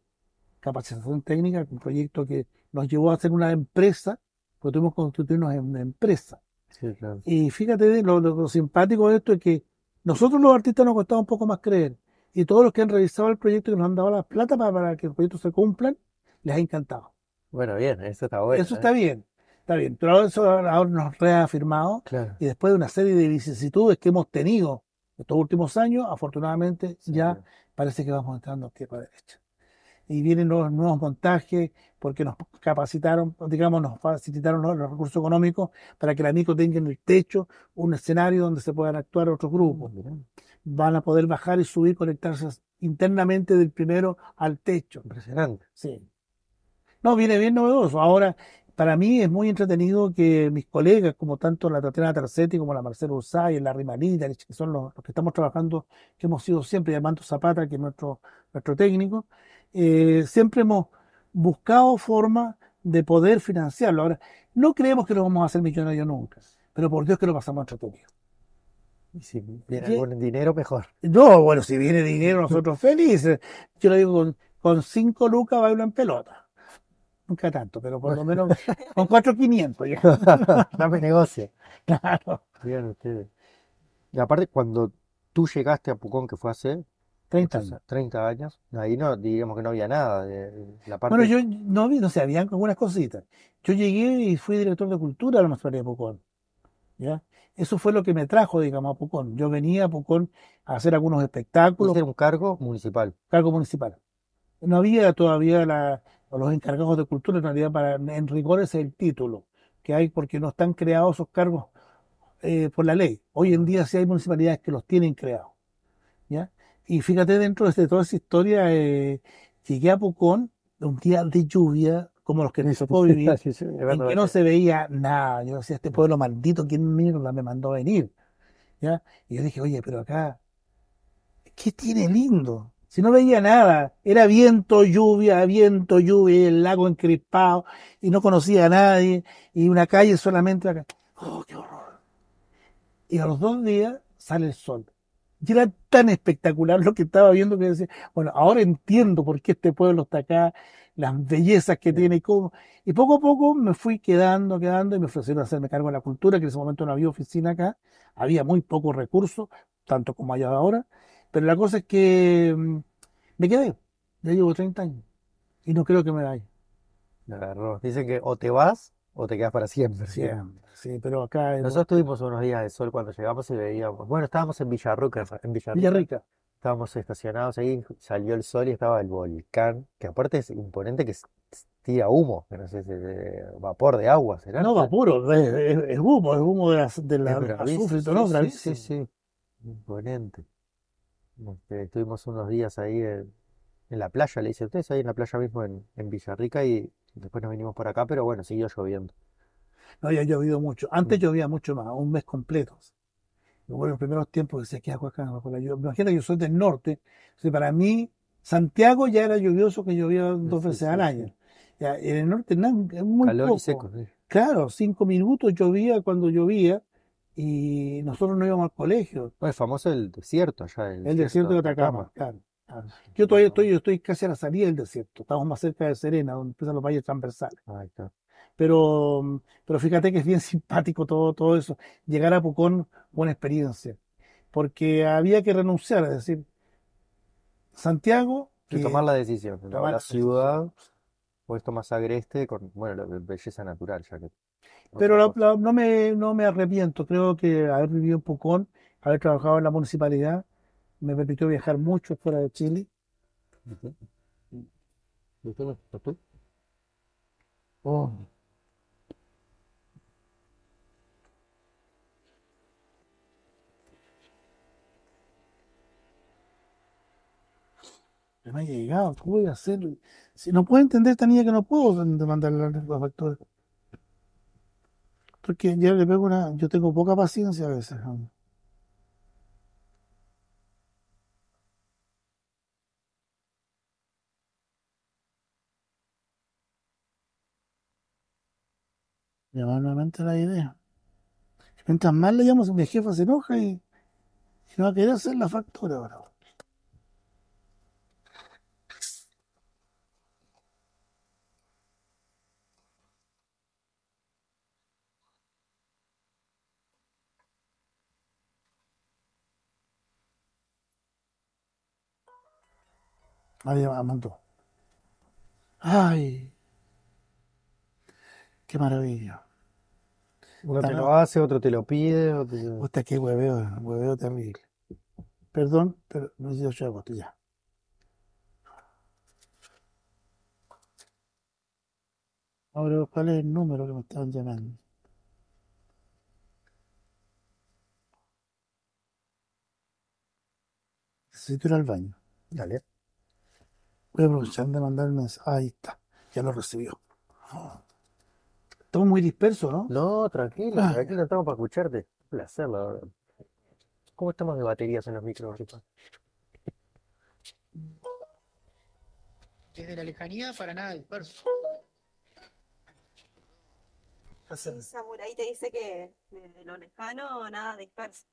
Capacitación Técnica, un proyecto que nos llevó a hacer una empresa, porque tuvimos que constituirnos en una empresa. Sí, claro. Y fíjate, lo, lo- lo simpático de esto es que nosotros los artistas nos costaba un poco más creer. Y todos los que han revisado el proyecto y nos han dado la plata para, para que el proyecto se cumplan, les ha encantado. Bueno, bien, eso está bueno. eso ¿eh? está bien, está bien. Pero eso ahora nos ha reafirmado Claro. y después de una serie de vicisitudes que hemos tenido estos últimos años, afortunadamente Sí, ya parece que vamos entrando a tierra derecha. Y vienen nuevos, nuevos montajes porque nos capacitaron, digamos, nos facilitaron los, los recursos económicos para que la MICO tenga en el techo un escenario donde se puedan actuar otros grupos. Mirá, Van a poder bajar y subir, conectarse internamente del primero al techo. Impresionante. Sí. No, viene bien novedoso. Ahora, para mí es muy entretenido que mis colegas, como tanto la Tatiana Tercetti como la Marcela Ursay, la Rimanita, que son los, los que estamos trabajando, que hemos sido siempre, y Armando Zapata, que es nuestro, nuestro técnico, eh, siempre hemos buscado formas de poder financiarlo. Ahora, no creemos que lo vamos a hacer millonarios nunca, pero por Dios que lo pasamos entretenido. Y si viene dinero, mejor. No, bueno, si viene dinero, nosotros felices. Yo le digo, con, con cinco lucas bailo en pelota. Nunca tanto, pero por lo menos (laughs) con cuatro quinientos ya. (laughs) Dame negocio. (laughs) Claro, Bien ustedes. Y aparte, cuando tú llegaste a Pucón, que fue hace 30 muchos años. a- 30 años, ahí no, digamos que no había nada de la parte. Bueno, yo no vi, no sé, habían algunas cositas. Yo llegué y fui director de cultura de la Municipalidad de Pucón. ¿ya? Eso fue lo que me trajo, digamos, a Pucón. Yo venía a Pucón a hacer algunos espectáculos, era un cargo municipal. cargo municipal. No había todavía la- los encargados de cultura, en realidad, para, en rigor es el título que hay porque no están creados esos cargos eh, por la ley. Hoy en día sí hay municipalidades que los tienen creados. ¿ya? Y fíjate, dentro de toda esa historia, eh, llegué a Pucón un día de lluvia, como los que me tocó vivir, (laughs) Sí, sí, es en que no se veía nada. Yo decía, este pueblo maldito, ¿quién mierda me mandó a venir? ¿Ya? Y yo dije, oye, pero acá, ¿qué tiene lindo? Si no veía nada, era viento, lluvia, viento, lluvia, el lago encrispado, y no conocía a nadie, y una calle solamente acá. ¡Oh, qué horror! Y a los dos días sale el sol. Y era tan espectacular lo que estaba viendo que decía, bueno, ahora entiendo por qué este pueblo está acá, las bellezas que tiene y cómo. Y poco a poco me fui quedando, quedando, y me ofrecieron hacerme cargo de la cultura, que en ese momento no había oficina acá, había muy pocos recursos, tanto como hay ahora, pero la cosa es que mm, me quedé, ya llevo 30 años, y no creo que me vaya. Agarró. Dicen que o te vas o te quedas para siempre. Siempre, sí, pero acá Nosotros tuvimos unos días de sol cuando llegamos y veíamos. Bueno, estábamos en Villarrica, en Villarrica. Villarrica. Estábamos estacionados ahí, salió el sol y estaba el volcán, que aparte es imponente que tira humo, que no sé, vapor de agua, ¿será? No, vapuro, es, humo, es humo de la, de la Es azufre, ¿no? sí, sí, sí, imponente. Este, estuvimos unos días ahí en, en la playa, le dice ustedes, ahí en la playa mismo en, en Villarrica y después nos vinimos por acá, pero bueno, siguió lloviendo. No había llovido mucho. Antes Mm. llovía mucho más, un mes completo. En los primeros tiempos decía, ¿qué hago acá bajo la lluvia? Imagínate, yo soy del norte. Entonces, para mí, Santiago ya era lluvioso que llovía dos veces sí, al sí. año. Ya, en el norte nada, es muy Calor poco. y seco. Claro, cinco minutos llovía cuando llovía y nosotros no íbamos al colegio. Es famoso el desierto allá, el El desierto de Atacama, claro. claro. Yo todavía estoy, yo estoy casi a la salida del desierto. Estamos más cerca de Serena, donde empiezan los valles transversales. Ahí está. Pero, pero fíjate que es bien (laughs) simpático todo, todo eso. Llegar a Pucón fue una experiencia. Porque había que renunciar, es decir, Santiago, Que que- tomar la decisión, tomar La la ciudad, puesto más agreste, con, bueno, la be- belleza natural, ya que. Pero no, me, no me arrepiento, creo que haber vivido en Pucón, haber trabajado en la municipalidad, me permitió viajar mucho fuera de Chile. Oh. No me ha llegado, ¿cómo voy a hacer? Si no puedo entender esta niña que no puedo mandarle los factores. Porque ya le pego una, yo tengo poca paciencia a veces. ¿no? Llamar nuevamente la idea. Mientras más le llamo, mi jefa se enoja y, y no va a querer hacer la factura ahora. Va, mandó. Ay, qué maravilla. Uno te lo hace, otro te lo pide, otro te- qué hueveo, hueveo terrible. Perdón, pero necesito echar botella. Ahora, ¿cuál es el número que me estaban llamando? Necesito ir al baño. Dale. Voy a aprovechar de mandar el mensaje. Ahí está, ya lo recibió. Estamos muy dispersos, ¿no? No, tranquilo, Ah. tranquilo, estamos para escucharte. Un placer, la verdad. ¿Cómo estamos de baterías en los micros, Ripa? Desde la lejanía para nada disperso. Sí, Samurai te dice que desde lo lejano nada disperso.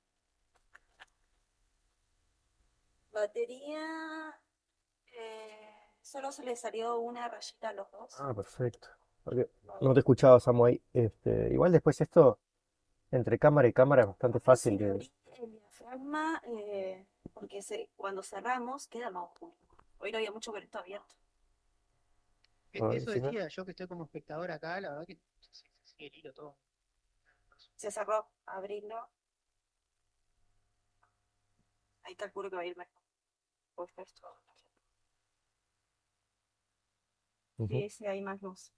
Batería, eh, solo se le salió una rayita a los dos. Ah, perfecto. Porque no te escuchaba, Samu, ahí. Este, igual después esto, entre cámara y cámara, es bastante fácil Sí, de... el diafragma, eh, porque se, cuando cerramos queda más oscuro. Hoy no había mucho con esto abierto. Eso sí, ¿no? decía yo que estoy como espectador acá, la verdad que se, se sigue el hilo todo. Se cerró, abrirlo. Ahí calculo que va a ir mejor. Pues esto. Sí, sí, hay más luz.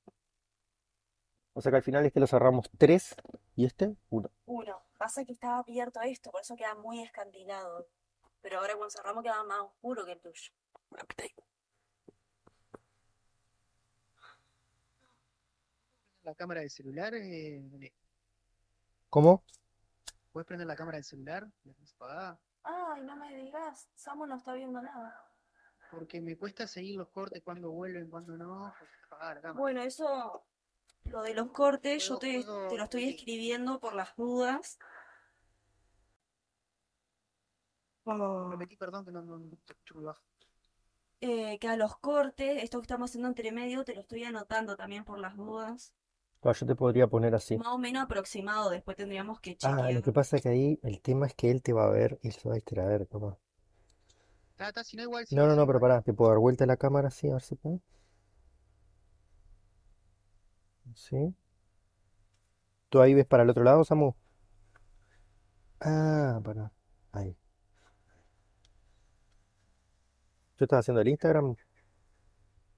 O sea que al final este lo cerramos tres y este uno. Uno, pasa que estaba abierto esto, por eso queda muy escandilado. Pero ahora cuando cerramos queda más oscuro que el tuyo. La cámara del celular, eh, ¿Cómo? ¿puedes prender la cámara del celular? La. Ay, no me digas, Samu no está viendo nada. Porque me cuesta seguir los cortes cuando vuelven, cuando no. Bueno, eso, lo de los cortes, yo te, puedo- te lo estoy escribiendo por las dudas. Oh. Repetí, perdón, que no, no, no. Eh, que a los cortes, esto que estamos haciendo entre medio, te lo estoy anotando también por las dudas. Ah, yo te podría poner así. Más o menos aproximado, después tendríamos que Ah, lo chequear. que pasa es que ahí el tema es que él te va a ver y se va a distraer, toma. Si no igual. No, no, pero pará, te puedo dar vuelta la cámara así, a ver si puedo. ¿Sí? ¿Tú ahí ves para el otro lado, Samu? Ah, pará. Ahí. ¿Tú estás haciendo el Instagram?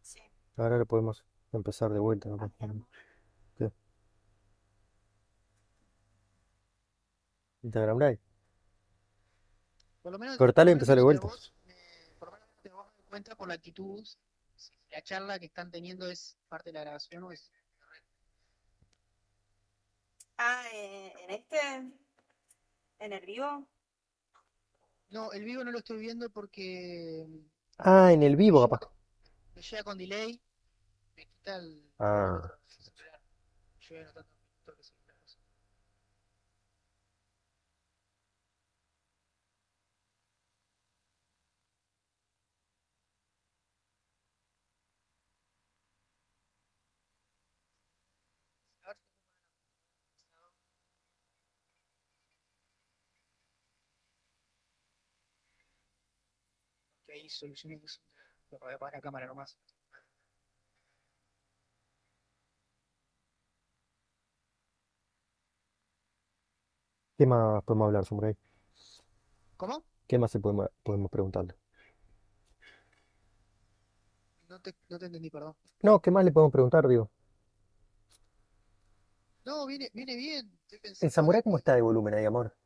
Sí. Ahora lo podemos empezar de vuelta. ¿no? Sí. Instagram Live. Por lo menos, Cortalo y por lo menos empezalo de vuelta. vos, eh, por lo menos te vas a dar cuenta por la actitud. Si la charla que están teniendo es parte de la grabación o es. Ah, eh, en este, en el vivo. No, el vivo no lo estoy viendo porque Ah, en el vivo, capaz. me llega con delay. Me quita el. Ah. Yo voy anotando los minutos que se quita la cosa. A ver si te puedo poner la- que ahí soluciones eso. Pero voy a apagar la cámara nomás. ¿Qué más podemos hablar, Samurai? ¿Cómo? ¿Qué más se podemos, podemos preguntarle? No te, no te entendí, perdón. No, ¿qué más le podemos preguntar, digo? No, viene, viene bien. Estoy ¿El pensando Samurai cómo está de volumen ahí, amor?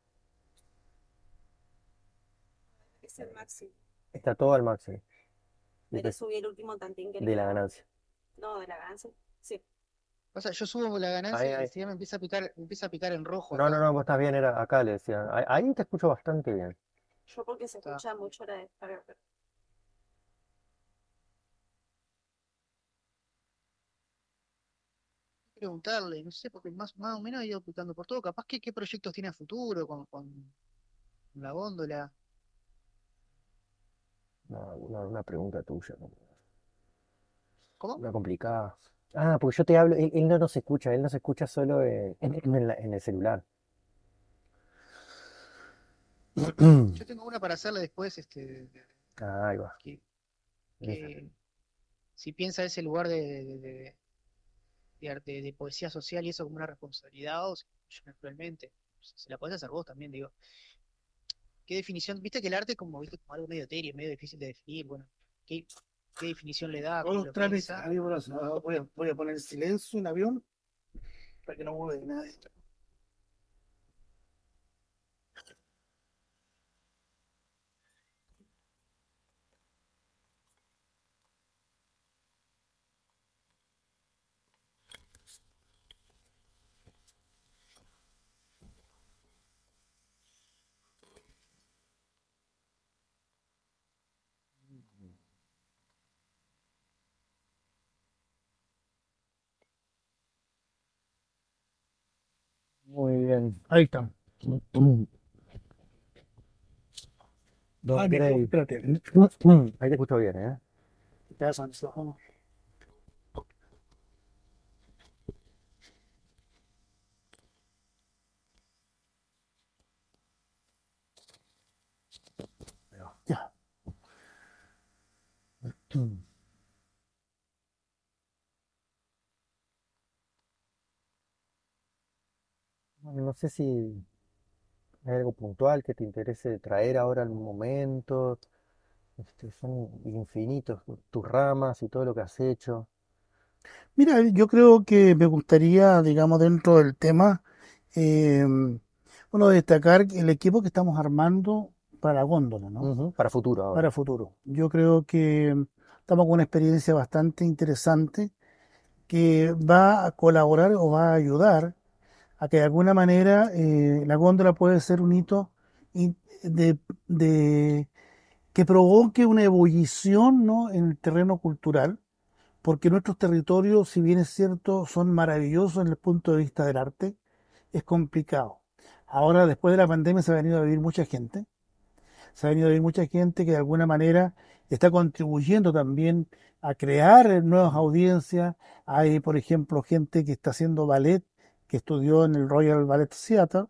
Es el máximo. Está todo al máximo. Sí, Pero sí, subí el último tantín que le de la ganancia. No, de la ganancia. Sí. Pasa, yo subo la Ahí, ganancia y ahí. enseguida me empieza a picar, me empieza a picar en rojo No, no, acá. no, vos estás bien, era acá le decía. Ahí, ahí te escucho bastante bien. Yo porque se Está. escucha mucho la descarga. pero- preguntarle, no sé, porque más, más o menos he ido ocultando por todo. Capaz que qué proyectos tiene a futuro con, con la góndola. No, una, una pregunta tuya, ¿no? ¿Cómo? una complicada. Ah, porque yo te hablo, él, él no nos escucha, él nos escucha solo en, en la- en el celular. Yo (clears throat) tengo una para hacerle después, este, Ah, ahí va. que, si piensa ese lugar de, de, de- de arte- de poesía social y eso como una responsabilidad, o si yo naturalmente, se la podés hacer vos también, digo. ¿Qué definición? Viste que el arte como, viste, como algo medio etéreo, medio difícil de definir, bueno, ¿qué, qué definición le da? Todos ¿Cómo los lo trámites piensa? habidos y por haber. voy, a, voy a poner silencio en avión para que no mueva nadie. Muy bien. Ahí está. Don Ah, mira, Gray. espérate. Ahí te escucho bien, ¿eh? Ya son estos ojos. Ya. Bueno, no sé si hay algo puntual que te interese traer ahora al momento. Este, son infinitos tus ramas y todo lo que has hecho. Mira, yo creo que me gustaría, digamos, dentro del tema, eh, bueno, destacar el equipo que estamos armando para la góndola, ¿no? Para futuro ahora. Para futuro. Yo creo que estamos con una experiencia bastante interesante que va a colaborar o va a ayudar a que de alguna manera eh, la góndola puede ser un hito de, de- que provoque una ebullición, ¿no? en el terreno cultural, porque nuestros territorios, si bien es cierto, son maravillosos en el punto de vista del arte, es complicado. Ahora, después de la pandemia, se ha venido a vivir mucha gente, se ha venido a vivir mucha gente que de alguna manera está contribuyendo también a crear nuevas audiencias. Hay, por ejemplo, gente que está haciendo ballet, que estudió en el Royal Ballet Theatre.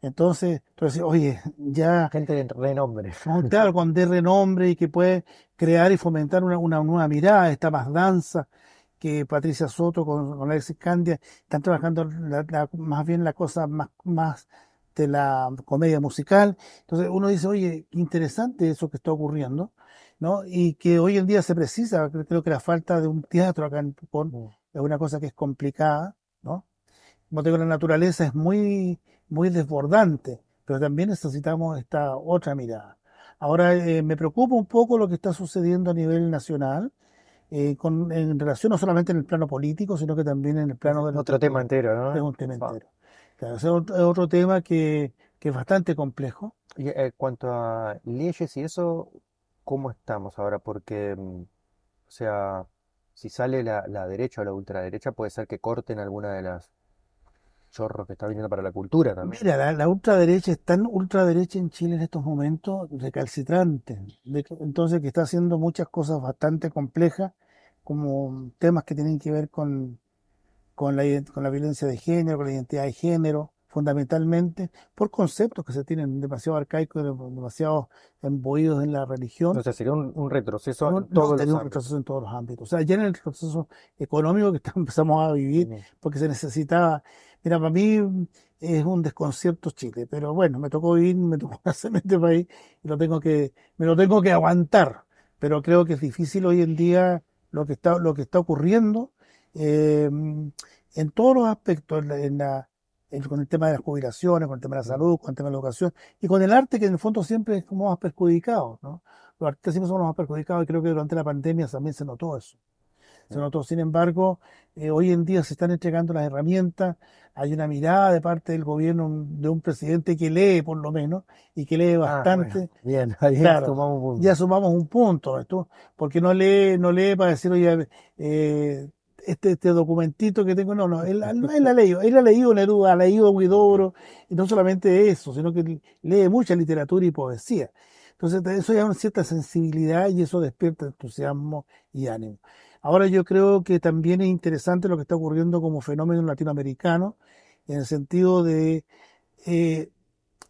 Entonces, tú decís, oye, ya (laughs) Gente de renombre. (laughs) no, claro, con de renombre y que puede crear y fomentar una, una nueva mirada, esta más danza que Patricia Soto con, con Alexis Candia están trabajando la- la- más bien la cosa más, más de la comedia musical. Entonces uno dice, oye, qué interesante eso que está ocurriendo, ¿no? Y que hoy en día se precisa, creo creo que la falta de un teatro acá en Pucón Mm. es una cosa que es complicada, ¿no? Como te digo, la naturaleza es muy, muy desbordante, pero también necesitamos esta otra mirada. Ahora, eh, me preocupa un poco lo que está sucediendo a nivel nacional, eh, con, en relación no solamente en el plano político, sino que también en el plano de la Otro tema entero, Es ¿no? un tema Fa. entero. Claro, es otro, es tema que, que es bastante complejo. Y en cuanto a leyes y eso, ¿cómo estamos ahora? Porque, mm, o sea, si sale la, la derecha o la ultraderecha, puede ser que corten alguna de las chorros que está viniendo para la cultura también. Mira, la, la ultraderecha es tan ultraderecha en Chile en estos momentos recalcitrante, de- entonces que está haciendo muchas cosas bastante complejas, como temas que tienen que ver con, con la, con la violencia de género, con la identidad de género, fundamentalmente por conceptos que se tienen demasiado arcaicos, dem- demasiado embuidos en la religión. Entonces sería un, un retroceso No, en no, todos los tenía un ámbitos. retroceso en todos los ámbitos. O sea, ya en el retroceso económico que está- (laughs) empezamos a vivir, Mm. porque se necesitaba. Mira, para mí mm, es un desconcierto Chile, pero bueno, me tocó vivir, me tocó (laughs) nacer en este país y lo tengo que, me lo tengo que aguantar. Pero creo que es difícil hoy en día lo que está, lo que está ocurriendo eh, en todos los aspectos, en la, en la, con el tema de las jubilaciones, con el tema de la salud, con el tema de la educación y con el arte que en el fondo siempre es como más perjudicado, ¿no? Los artistas siempre somos los más perjudicados y creo que durante la pandemia también se notó eso. Se notó, sin embargo, eh, hoy en día se están entregando las herramientas, hay una mirada de parte del gobierno de un presidente que lee por lo menos y que lee Ah, bastante. bueno, bien, (laughs) ahí Claro, tomamos un punto. ya sumamos un punto, ¿esto? porque no lee, no lee para decir, oye, eh, este, este documentito que tengo, no, no, él, él, él ha leído, él ha leído Neruda, ha leído Huidobro, y no solamente eso, sino que lee mucha literatura y poesía. Entonces, eso ya es una cierta sensibilidad y eso despierta entusiasmo y ánimo. Ahora yo creo que también es interesante lo que está ocurriendo como fenómeno latinoamericano, en el sentido de, eh,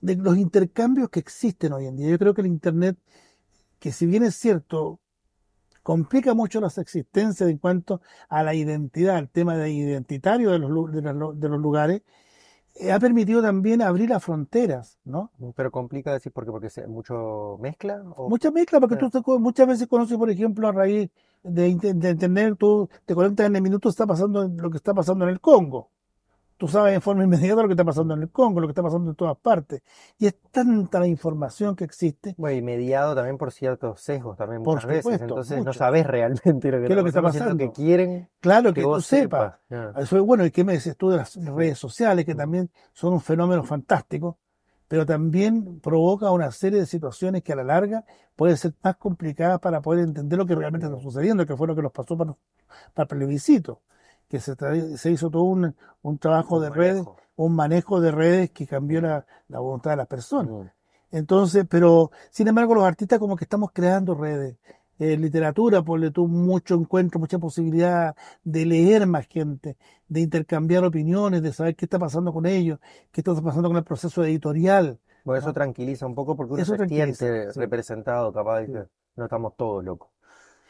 de los intercambios que existen hoy en día. Yo creo que el Internet, que si bien es cierto, complica mucho las existencias en cuanto a la identidad, el tema de identitario de los, lu- de los, de los lugares, eh, ha permitido también abrir las fronteras, ¿no? Pero complica decir por qué, porque se mucho mezcla o Mucha mezcla, porque Claro. tú muchas veces conoces, por ejemplo, a raíz de, de Internet, tú te conectas en el minuto, está pasando lo que está pasando en el Congo. Tú sabes en forma inmediata lo que está pasando en el Congo, lo que está pasando en todas partes. Y es tanta la información que existe bueno, y mediado también por ciertos sesgos también Por muchas veces, supuesto, entonces no mucho. sabes realmente lo que ¿Qué es lo que está pasando, que quieren Claro que que tú sepas. sepas. Ya. Eso es bueno. ¿Y qué me decías tú de las redes sociales, que también son un fenómeno fantástico, pero también provoca una serie de situaciones que a la larga pueden ser más complicadas para poder entender lo que realmente está sucediendo, que fue lo que nos pasó para, para el plebiscito, que se, se hizo todo un, un trabajo Un de redes, un manejo de redes que cambió la, la voluntad de las personas. Mm. Entonces, pero sin embargo, los artistas como que estamos creando redes. Eh, literatura, ponle tú mucho encuentro, mucha posibilidad de leer más gente, de intercambiar opiniones, de saber qué está pasando con ellos, qué está pasando con el proceso editorial. Bueno, eso ¿no? tranquiliza un poco porque uno Eso se siente sí. representado, capaz, Sí. ¿viste? No estamos todos locos.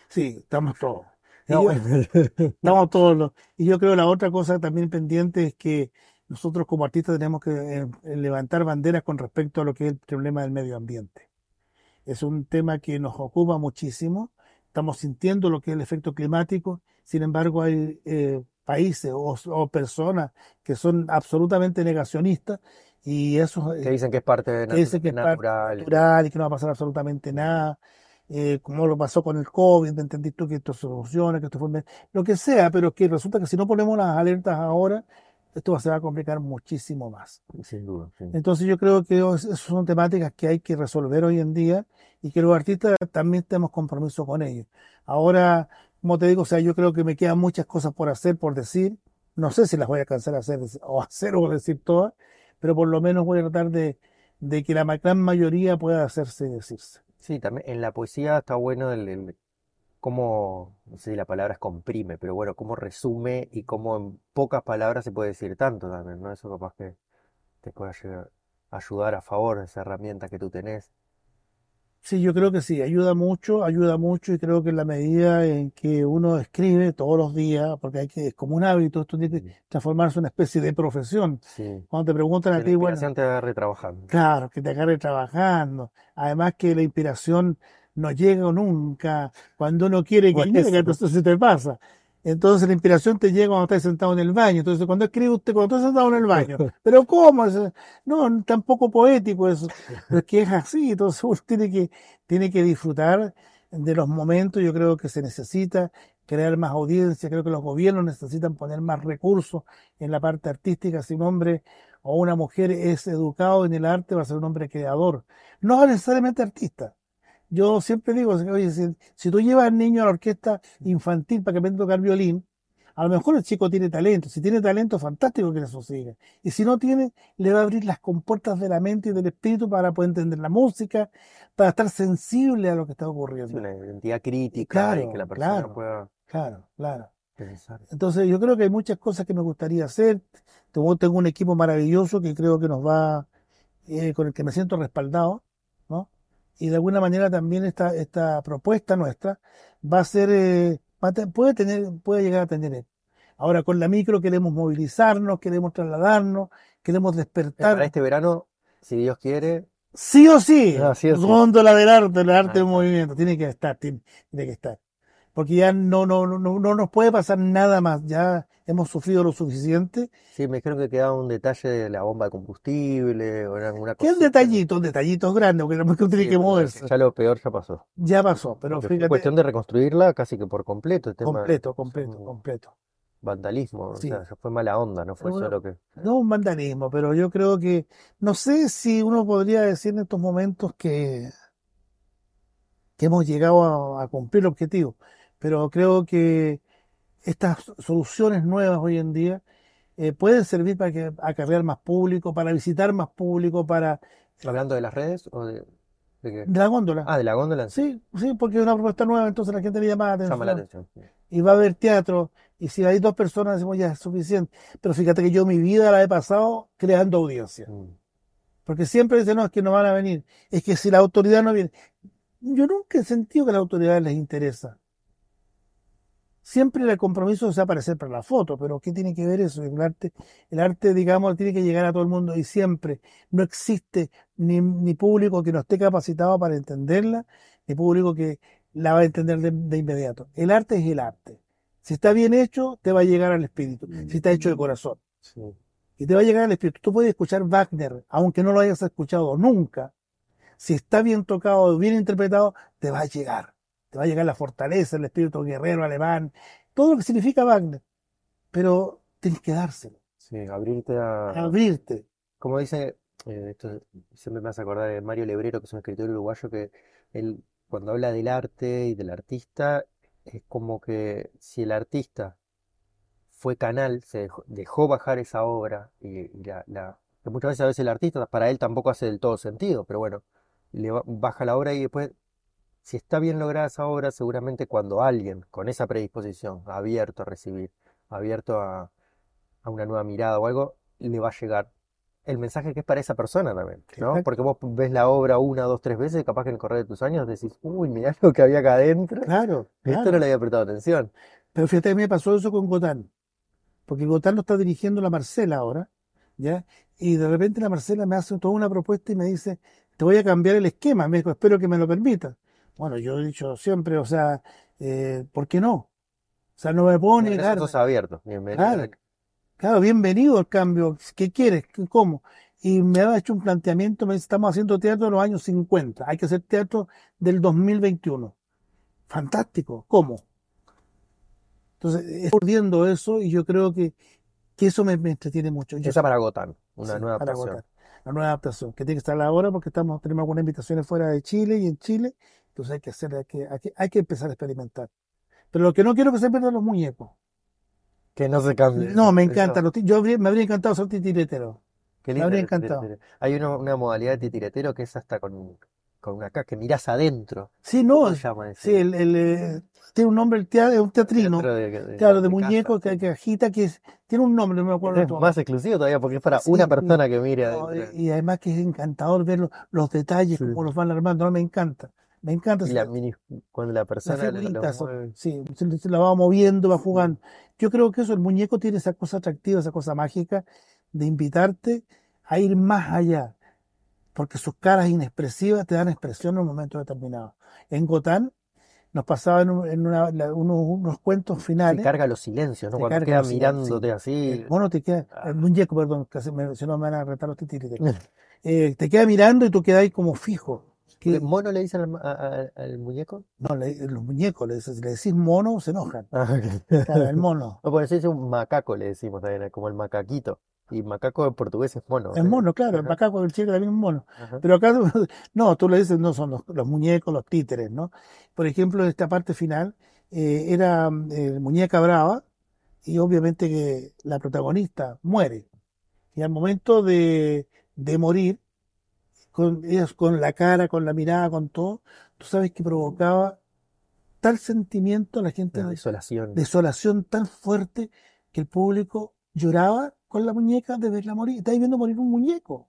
Sí, estamos todos. (laughs) No, yo- (laughs) estamos todos los- Y yo creo la otra cosa también pendiente es que nosotros como artistas tenemos que eh, levantar banderas con respecto a lo que es el problema del medio ambiente. Es un tema que nos ocupa muchísimo. Estamos sintiendo lo que es el efecto climático. Sin embargo, hay eh, países o, o personas que son absolutamente negacionistas y eso que dicen que es parte de que dicen que es parte natural. natural y que no va a pasar absolutamente nada. Eh, como lo pasó con el COVID, ¿me entendiste tú? Que esto soluciona, que esto fue... Lo que sea, pero que resulta que si no ponemos las alertas ahora, esto se va a complicar muchísimo más. Sin duda, sí. Entonces yo creo que es- esas son temáticas que hay que resolver hoy en día y que los artistas también tenemos compromiso con ellos. Ahora, como te digo, o sea, yo creo que me quedan muchas cosas por hacer, por decir. No sé si las voy a alcanzar a hacer o (laughs) hacer o decir todas, pero por lo menos voy a tratar de, de que la gran mayoría pueda hacerse y decirse. Sí, también en la poesía está bueno el, el cómo, no sé si la palabra es comprime, pero bueno, cómo resume y cómo en pocas palabras se puede decir tanto también, ¿no? Eso capaz que te pueda llegar- ayudar a favor de esa herramienta que tú tenés. Sí, yo creo que sí, ayuda mucho, ayuda mucho y creo que en la medida en que uno escribe todos los días, porque hay que, es como un hábito, esto tiene que transformarse en una especie de profesión. Sí. Cuando te preguntan a Que la ti, bueno, inspiración te agarre trabajando. Claro, que te agarre trabajando. Además que la inspiración no llega nunca cuando uno quiere que Por llegue, eso. entonces se te pasa. Entonces la inspiración te llega cuando estás sentado en el baño. Entonces cuando escribe usted, cuando estás sentado en el baño. (laughs) Pero ¿cómo? No, tampoco poético eso. Pero es que es así. Entonces uno tiene que, tiene que disfrutar de los momentos. Yo creo que se necesita crear más audiencia. Creo que los gobiernos necesitan poner más recursos en la parte artística. Si un hombre o una mujer es educado en el arte, va a ser un hombre creador. No necesariamente artista. Yo siempre digo, oye, si, si tú llevas al niño a la orquesta infantil para que aprenda a tocar violín, a lo mejor el chico tiene talento. Si tiene talento, fantástico que eso siga. Y si no tiene, le va a abrir las compuertas de la mente y del espíritu para poder entender la música, para estar sensible a lo que está ocurriendo. una identidad crítica Claro, y que la persona claro. pueda Claro, claro. pensar. Entonces yo creo que hay muchas cosas que me gustaría hacer. Tengo, tengo un equipo maravilloso que creo que nos va, eh, con el que me siento respaldado. Y de alguna manera también esta, esta propuesta nuestra va a ser, eh, va a te- puede tener, puede llegar a tener. éxito. Ahora con la micro queremos movilizarnos, queremos trasladarnos, queremos Eh, Para despertar. este verano, si Dios quiere, Sí o sí, Ah, sí o sí. góndola del arte, el arte en está. movimiento, tiene que estar, tiene, tiene que estar. Porque ya no, no, no, no nos puede pasar nada más, ya hemos sufrido lo suficiente. Sí, me dijeron que quedaba un detalle de la bomba de combustible o alguna ¿Qué cosa. detallitos, detallitos grandes, porque no tiene que moverse. Ya lo peor ya pasó. Ya pasó, pero Porque fue fíjate, cuestión de reconstruirla casi que por completo. El tema completo, completo, un completo. vandalismo, o Sí. sea, ya fue mala onda, no fue Bueno, solo que. No un vandalismo, pero yo creo que, no sé si uno podría decir en estos momentos que, que hemos llegado a, a cumplir el objetivo, pero creo que estas soluciones nuevas hoy en día eh, pueden servir para que acarrear más público, para visitar más público, para ¿Hablando de las redes o de, de qué? de la góndola. Ah, de la góndola sí. Sí, porque es una propuesta nueva, entonces la gente le llama la Llama la atención. atención. Y va a haber teatro, y si hay dos personas decimos ya es suficiente. Pero fíjate que yo mi vida la he pasado creando audiencia. Mm. Porque siempre dicen, no, es que no van a venir. Es que si la autoridad no viene. Yo nunca he sentido que a la autoridad les interesa. Siempre el compromiso es aparecer para la foto, pero ¿qué tiene que ver eso? El arte, el arte, digamos, tiene que llegar a todo el mundo y siempre no existe ni, ni público que no esté capacitado para entenderla, ni público que la va a entender de, de inmediato. El arte es el arte. Si está bien hecho, te va a llegar al espíritu. Si está hecho de corazón Sí. y te va a llegar al espíritu. Tú puedes escuchar Wagner, aunque no lo hayas escuchado nunca. Si está bien tocado, bien interpretado, te va a llegar. Te va a llegar la fortaleza, el espíritu guerrero alemán, todo lo que significa Wagner. Pero tienes que dárselo, Sí, abrirte a. abrirte. Como dice, eh, esto siempre me hace acordar de Mario Lebrero, que es un escritor uruguayo, que él, cuando habla del arte y del artista, es como que si el artista fue canal, se dejó, dejó bajar esa obra, y, y la, la- que muchas veces a veces el artista para él tampoco hace del todo sentido, pero bueno, le ba- baja la obra y después, si está bien lograda esa obra, seguramente cuando alguien con esa predisposición, abierto a recibir, abierto a, a una nueva mirada o algo, le va a llegar el mensaje que es para esa persona también, ¿no? Exacto. Porque vos ves la obra una, dos, tres veces, capaz que en el correr de tus años decís, uy, mirá lo que había acá adentro, Claro, esto claro. no le había prestado atención. Pero fíjate que me pasó eso con Gotán. Porque Gotán lo está dirigiendo la Marcela ahora, ¿ya? Y de repente la Marcela me hace toda una propuesta y me dice, te voy a cambiar el esquema. Me dijo, espero que me lo permitas. Bueno, yo he dicho siempre, o sea, eh, ¿por qué no? O sea, no me puedo negar. sos abierto, bienvenido. Claro. Claro, bienvenido al cambio. ¿Qué quieres? ¿Qué- ¿Cómo? Y me ha hecho un planteamiento, me dice, estamos haciendo teatro de los años 50, hay que hacer teatro del 2021. Fantástico, ¿cómo? Entonces, es urdiendo eso y yo creo que, que eso me, me entretiene mucho. Yo Esa para Gotan, una Sí, nueva adaptación. agotar. La nueva adaptación, que tiene que estar ahora porque estamos, tenemos algunas invitaciones fuera de Chile y en Chile, entonces hay que hacer, hay que, hay que, hay que empezar a experimentar. Pero lo que no quiero que se pierdan los muñecos. Que no se cambie. No, me encanta. Los yo habría- me habría encantado ser titiretero. Qué Me lindo habría el encantado. Hay una, una modalidad de titiretero que es hasta con, con una caja, que mirás adentro. Sí, ¿Cómo no, se llama sí, el, el, eh, tiene un nombre, el teatro, es un teatrino, Teatro de, de- claro, de de muñecos, que, que agita, que es- tiene un nombre, no me acuerdo. Es todo. más exclusivo todavía porque es para Sí, una persona que mire No, adentro. y, y además que es encantador ver los, los detalles, Sí. cómo los van armando, no, me encanta, me encanta. Y la mini, cuando la La persona lo- lo mueve. sí, se, se la va moviendo, va jugando. Yo creo que eso, el muñeco tiene esa cosa atractiva, esa cosa mágica de invitarte a ir más allá, porque sus caras inexpresivas te dan expresión en un momento determinado. En Gotán nos pasaba en, en una- la- unos, unos cuentos finales. carga los silencios, ¿no? Te Cuando queda mirándote sí. así. El mono te queda, Ah. el muñeco, perdón, casi me, si no me van a retar los (laughs) titiriteros. Eh, te queda mirando y tú quedas ahí como fijo. ¿Qué mono le dicen al, ma- a- a- al muñeco? no, le- los muñecos, le, le decís mono, se enojan. Ah. Claro, el mono. (laughs) No, por eso dice un macaco, le decimos también, como el macaquito. Y macaco en portugués es mono. El ¿eh? mono, claro, el macaco del chile también es mono. ajá. Pero acá, (laughs) no, tú le dices, no, son los, los muñecos, los títeres, ¿no? Por ejemplo, en esta parte final, eh, era eh, muñeca brava y obviamente que la protagonista muere. Y al momento de, de morir, con, ellas con la cara, con la mirada, con todo, tú sabes que provocaba tal sentimiento a la gente Una de desolación. desolación tan fuerte que el público lloraba con la muñeca de verla morir. Estáis viendo morir un muñeco.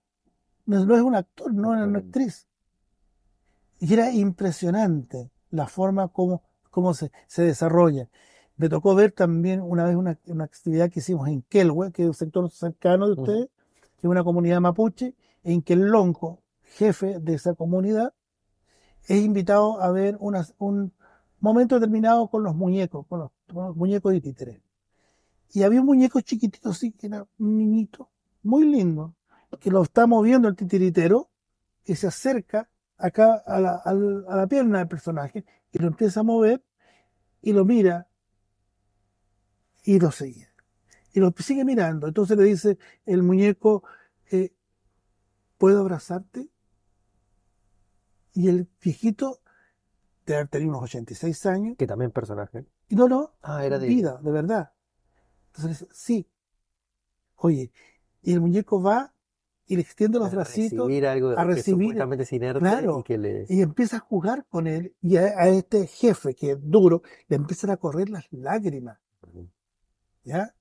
No, no es un actor, no es una actriz. Y era impresionante la forma como, como se, se desarrolla. Me tocó ver también una vez una, una actividad que hicimos en Kelwe, que es un sector cercano de ustedes, que es una comunidad mapuche, en que el lonco, jefe de esa comunidad, es invitado a ver un- momento determinado con los muñecos, con los, muñecos de títeres. Y había un muñeco chiquitito así, que era un niñito, muy lindo, que lo está moviendo el titiritero y se acerca acá a la, al- a la pierna del personaje y lo empieza a mover y lo mira y lo sigue. Y lo sigue mirando. Entonces le dice el muñeco, eh, ¿puedo abrazarte? Y el viejito, de haber tenido unos 86 años, Que también personaje. y no, no, Ah, era de. vida, de verdad. Entonces sí. Oye, y el muñeco va y le extiende los a bracitos recibir algo a que recibir- supuestamente es inerte Claro. y que le. y empieza a jugar con él y a, a este jefe que es duro le empiezan a correr las lágrimas, ¿ya?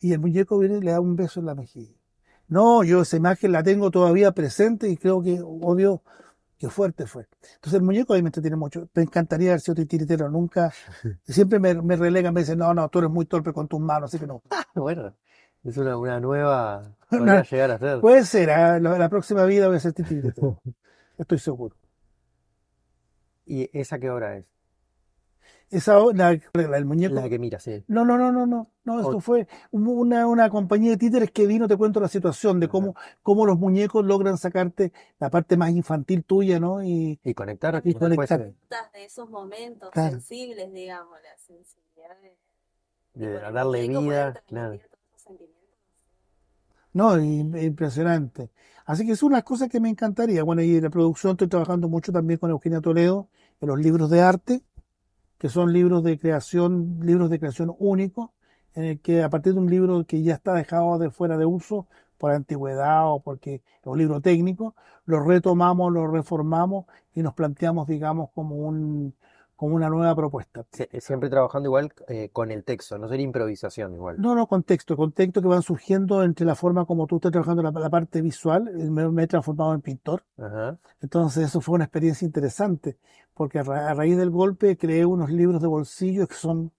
Y el muñeco viene y le da un beso en la mejilla. No, yo esa imagen la tengo todavía presente y creo que, oh Dios, qué fuerte fue. Entonces el muñeco ahí me entretiene mucho. Me encantaría haber sido titiritero, nunca, (laughs) siempre me, me relegan, me dicen, no, no, tú eres muy torpe con tus manos, así que no. Bueno, es una, una nueva. (laughs) Una- llegar a ser. Puede ser, ¿ah? la, la próxima vida voy a ser titiritero, (laughs) estoy seguro. ¿Y esa qué hora es? Esa, la, la- el muñeco. La que mira, sí. No, no, no, no, no, no, esto O- fue una, una compañía de títeres que vino, te cuento la situación de cómo, cómo los muñecos logran sacarte la parte más infantil tuya, ¿no? Y Y conectar Y después conectar. de, Disfrutas de esos momentos Claro. sensibles, digamos, la sensibilidad de, de darle vida. Claro. No, y- impresionante. Así que es una cosa que me encantaría. Bueno, y en la producción estoy trabajando mucho también con Eugenia Toledo en los libros de arte, que son libros de creación, libros de creación únicos, en el que a partir de un libro que ya está dejado de fuera de uso por antigüedad o porque es un libro técnico, lo retomamos, lo reformamos y nos planteamos, digamos, como un, como una nueva propuesta. Sie- Siempre trabajando igual eh, con el texto, no sería improvisación igual. No, no, contexto, contexto que van surgiendo entre la forma como tú estás trabajando la, la parte visual, me, me he transformado en pintor, Ajá. entonces eso fue una experiencia interesante, porque a, ra- a raíz del golpe creé unos libros de bolsillo que son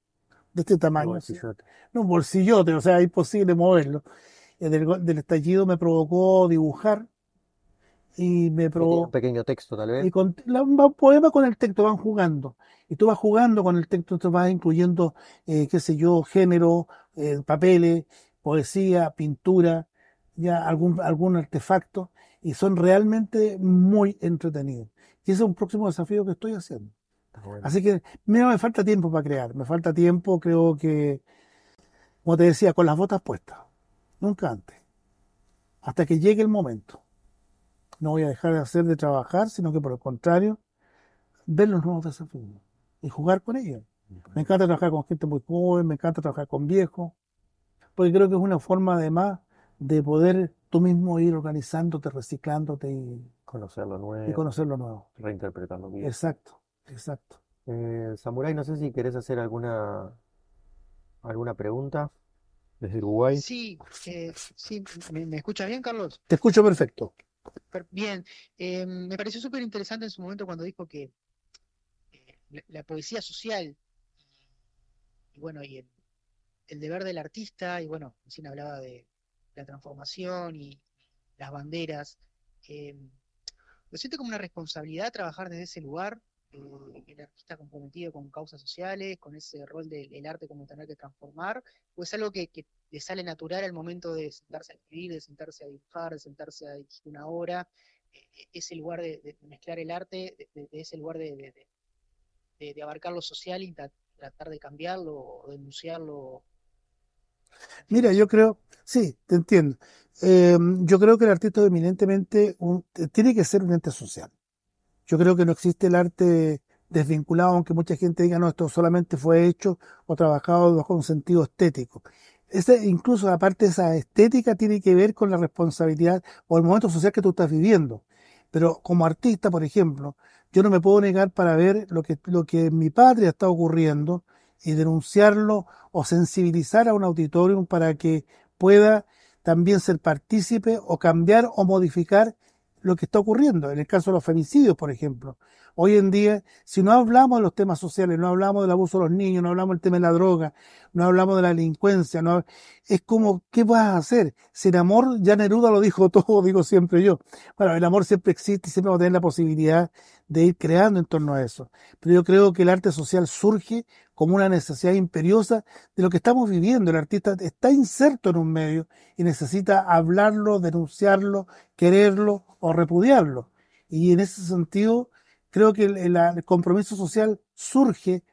de este tamaño, así. Bolsillote. no, un bolsillote, o sea, es imposible moverlo. Eh, Del, del estallido me provocó dibujar y me provocó... un pequeño texto, tal vez. Y con, la, un poema con el texto van jugando. Y tú vas jugando con el texto, tú vas incluyendo, eh, qué sé yo, género, eh, papeles, poesía, pintura, ya algún, algún artefacto. Y son realmente muy entretenidos. Y ese es un próximo desafío que estoy haciendo. Bueno. Así que mira, me falta tiempo para crear. Me falta tiempo, creo que, como te decía, con las botas puestas. Nunca antes. Hasta que llegue el momento. No voy a dejar de hacer de trabajar, sino que por el contrario, ver los nuevos desafíos y jugar con ellos. Me encanta trabajar con gente muy joven, me encanta trabajar con viejos, porque creo que es una forma además de poder tú mismo ir organizándote, reciclándote y, Conocer lo y nuevo, conocer lo nuevo. reinterpretar lo viejo. Exacto, exacto. Eh, Samurai, no sé si querés hacer alguna, alguna pregunta desde Uruguay. Sí, eh, sí, ¿me, me escucha bien, Carlos? Te escucho perfecto. Bien, eh, me pareció súper interesante en su momento cuando dijo que eh, la, poesía social y, bueno, y el, el deber del artista, y bueno, recién hablaba de la transformación y las banderas. eh, lo siento como una responsabilidad trabajar desde ese lugar, eh, el artista comprometido con causas sociales, con ese rol del el arte como tener que transformar, o es algo que, le sale natural al momento de sentarse a escribir, de sentarse a dibujar, de sentarse a dirigir una obra, eh, ese lugar de, mezclar el arte, de, de- ese lugar de, abarcar lo social y ta- tratar de cambiarlo o denunciarlo. Mira, yo creo, sí, te entiendo. Eh, yo creo que el artista eminentemente un- tiene que ser un ente social. Yo creo que no existe el arte desvinculado, aunque mucha gente diga, no, esto solamente fue hecho o trabajado bajo un sentido estético. Ese, incluso aparte esa estética tiene que ver con la responsabilidad o el momento social que tú estás viviendo. Pero como artista, por ejemplo, yo no me puedo negar para ver lo que, lo que en mi patria está ocurriendo y denunciarlo o sensibilizar a un auditorio para que pueda también ser partícipe o cambiar o modificar lo que está ocurriendo. En el caso de los femicidios, por ejemplo. Hoy en día, si no hablamos de los temas sociales, no hablamos del abuso de los niños, no hablamos del tema de la droga, no hablamos de la delincuencia, no, es como, ¿qué vas a hacer? Sin amor, ya Neruda lo dijo (laughs) todo, digo siempre yo. Bueno, el amor siempre existe y siempre va a tener la posibilidad de ir creando en torno a eso. Pero yo creo que el arte social surge como una necesidad imperiosa de lo que estamos viviendo. El artista está inserto en un medio y necesita hablarlo, denunciarlo, quererlo o repudiarlo. Y en ese sentido, creo que el, el- compromiso social surge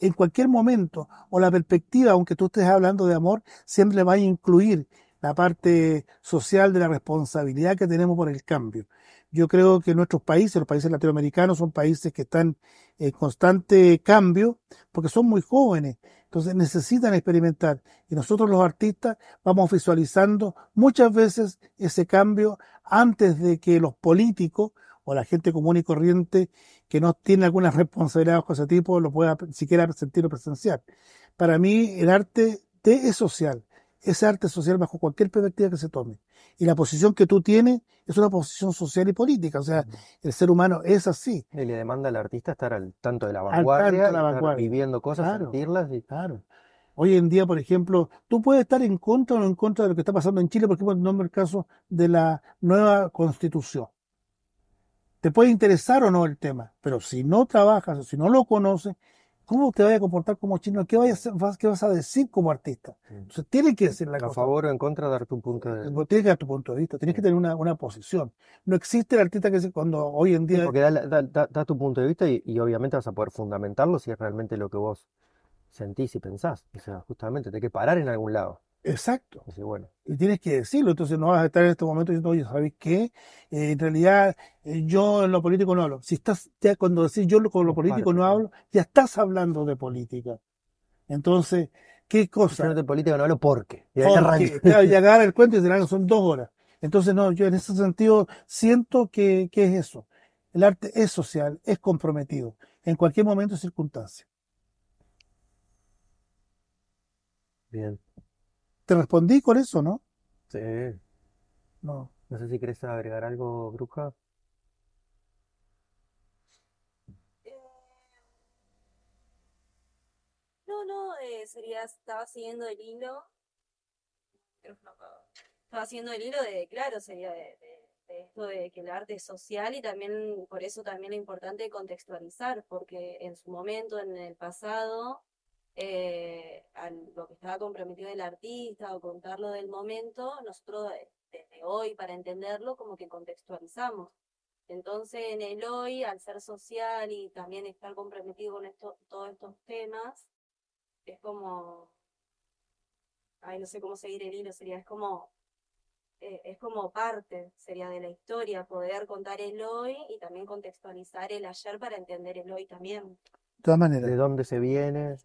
en cualquier momento, o la perspectiva, aunque tú estés hablando de amor, siempre va a incluir la parte social de la responsabilidad que tenemos por el cambio. Yo creo que nuestros países, los países latinoamericanos, son países que están en constante cambio porque son muy jóvenes, entonces necesitan experimentar. Y nosotros los artistas vamos visualizando muchas veces ese cambio antes de que los políticos o la gente común y corriente que no tiene alguna responsabilidad de ese tipo lo pueda siquiera sentir o presenciar. Para mí el arte es social, es arte social bajo cualquier perspectiva que se tome. Y la posición que tú tienes es una posición social y política, o sea, el ser humano es así. Y le demanda al artista estar al tanto de la de vanguardia, estar viviendo cosas, Claro. sentirlas y Claro. Hoy en día, por ejemplo, tú puedes estar en contra o no en contra de lo que está pasando en Chile, por ejemplo, nombre el caso de la nueva constitución. Te puede interesar o no el tema, pero si no trabajas si no lo conoces, ¿cómo te vas a comportar como chino? ¿Qué, vayas a- vas, qué vas a decir como artista? Entonces, tienes que decir la a cosa. favor o en contra dar tu punto de Tienes que dar tu punto de vista, tienes que tener una, una posición. No existe el artista que cuando hoy en Sí, día porque da, da- da- da tu punto de vista y, y obviamente vas a poder fundamentarlo si es realmente lo que vos sentís y pensás. O sea, justamente, te hay que parar en algún lado. Exacto. Decir, bueno, Y tienes que decirlo, entonces no vas a estar en este momento diciendo, oye, ¿sabes qué? Eh, en realidad eh, yo en lo político no hablo. Si estás, ya cuando decís yo con lo político no hablo, ya estás hablando de política. Entonces, ¿qué yo cosa? de política no hablo porque. Y Porque, claro, y (laughs) agarra el cuento y dirán, son dos horas. Entonces, no, yo en ese sentido siento que, que es eso. El arte es social, es comprometido, en cualquier momento y circunstancia. Bien. Te respondí con eso, ¿no? Sí. No. No sé si querés agregar algo, Bruja. No, no, eh, sería, estaba siguiendo el hilo. Estaba siguiendo el hilo de, claro, sería de, de- de esto de que el arte es social y también, por eso también es importante contextualizar, porque en su momento, en el pasado, eh, lo que estaba comprometido el artista o contarlo del momento, nosotros desde hoy, para entenderlo, como que contextualizamos. Entonces, en el hoy, al ser social y también estar comprometido con esto, todos estos temas, es como, ay, no sé cómo seguir el hilo, sería, es como, eh, es como parte, sería de la historia, poder contar el hoy y también contextualizar el ayer para entender el hoy también. De todas ¿De maneras. dónde se viene?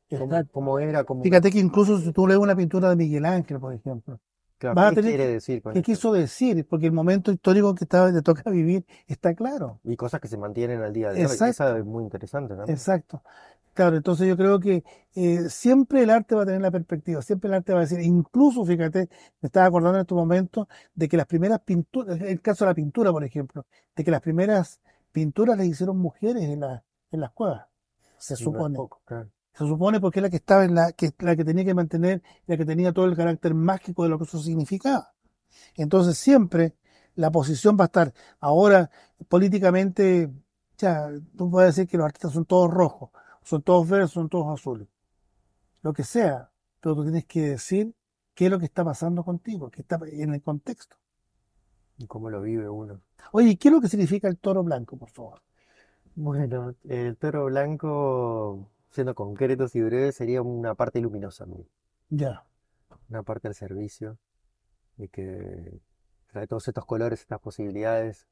¿Cómo, era? ¿Cómo... Fíjate que incluso si tú lees una pintura de Miguel Ángel, por ejemplo, Claro, vas a ¿qué tener quiere decir con ¿qué esto? quiso decir? Porque el momento histórico que estaba, le toca vivir está claro. Y cosas que se mantienen al día de hoy. Exacto. Esa es muy interesante, ¿no? Exacto. Claro, entonces yo creo que eh, siempre el arte va a tener la perspectiva, siempre el arte va a decir, incluso, fíjate, me estaba acordando en estos momentos de que las primeras pinturas, el caso de la pintura, por ejemplo, de que las primeras pinturas las hicieron mujeres en, la, en las cuevas, se supone. poco, claro. Se supone porque es la que estaba en la que, la que tenía que mantener, la que tenía todo el carácter mágico de lo que eso significaba. Entonces siempre la posición va a estar. Ahora, políticamente, ya, tú puedes decir que los artistas son todos rojos, son todos verdes, son todos azules. Lo que sea, pero tú tienes que decir qué es lo que está pasando contigo, qué está en el contexto. Y cómo lo vive uno. Oye, ¿qué es lo que significa el toro blanco, por favor? Bueno, el toro blanco, siendo concretos y breves, sería una parte luminosa, ¿no? Ya, una parte al servicio y que trae todos estos colores, estas posibilidades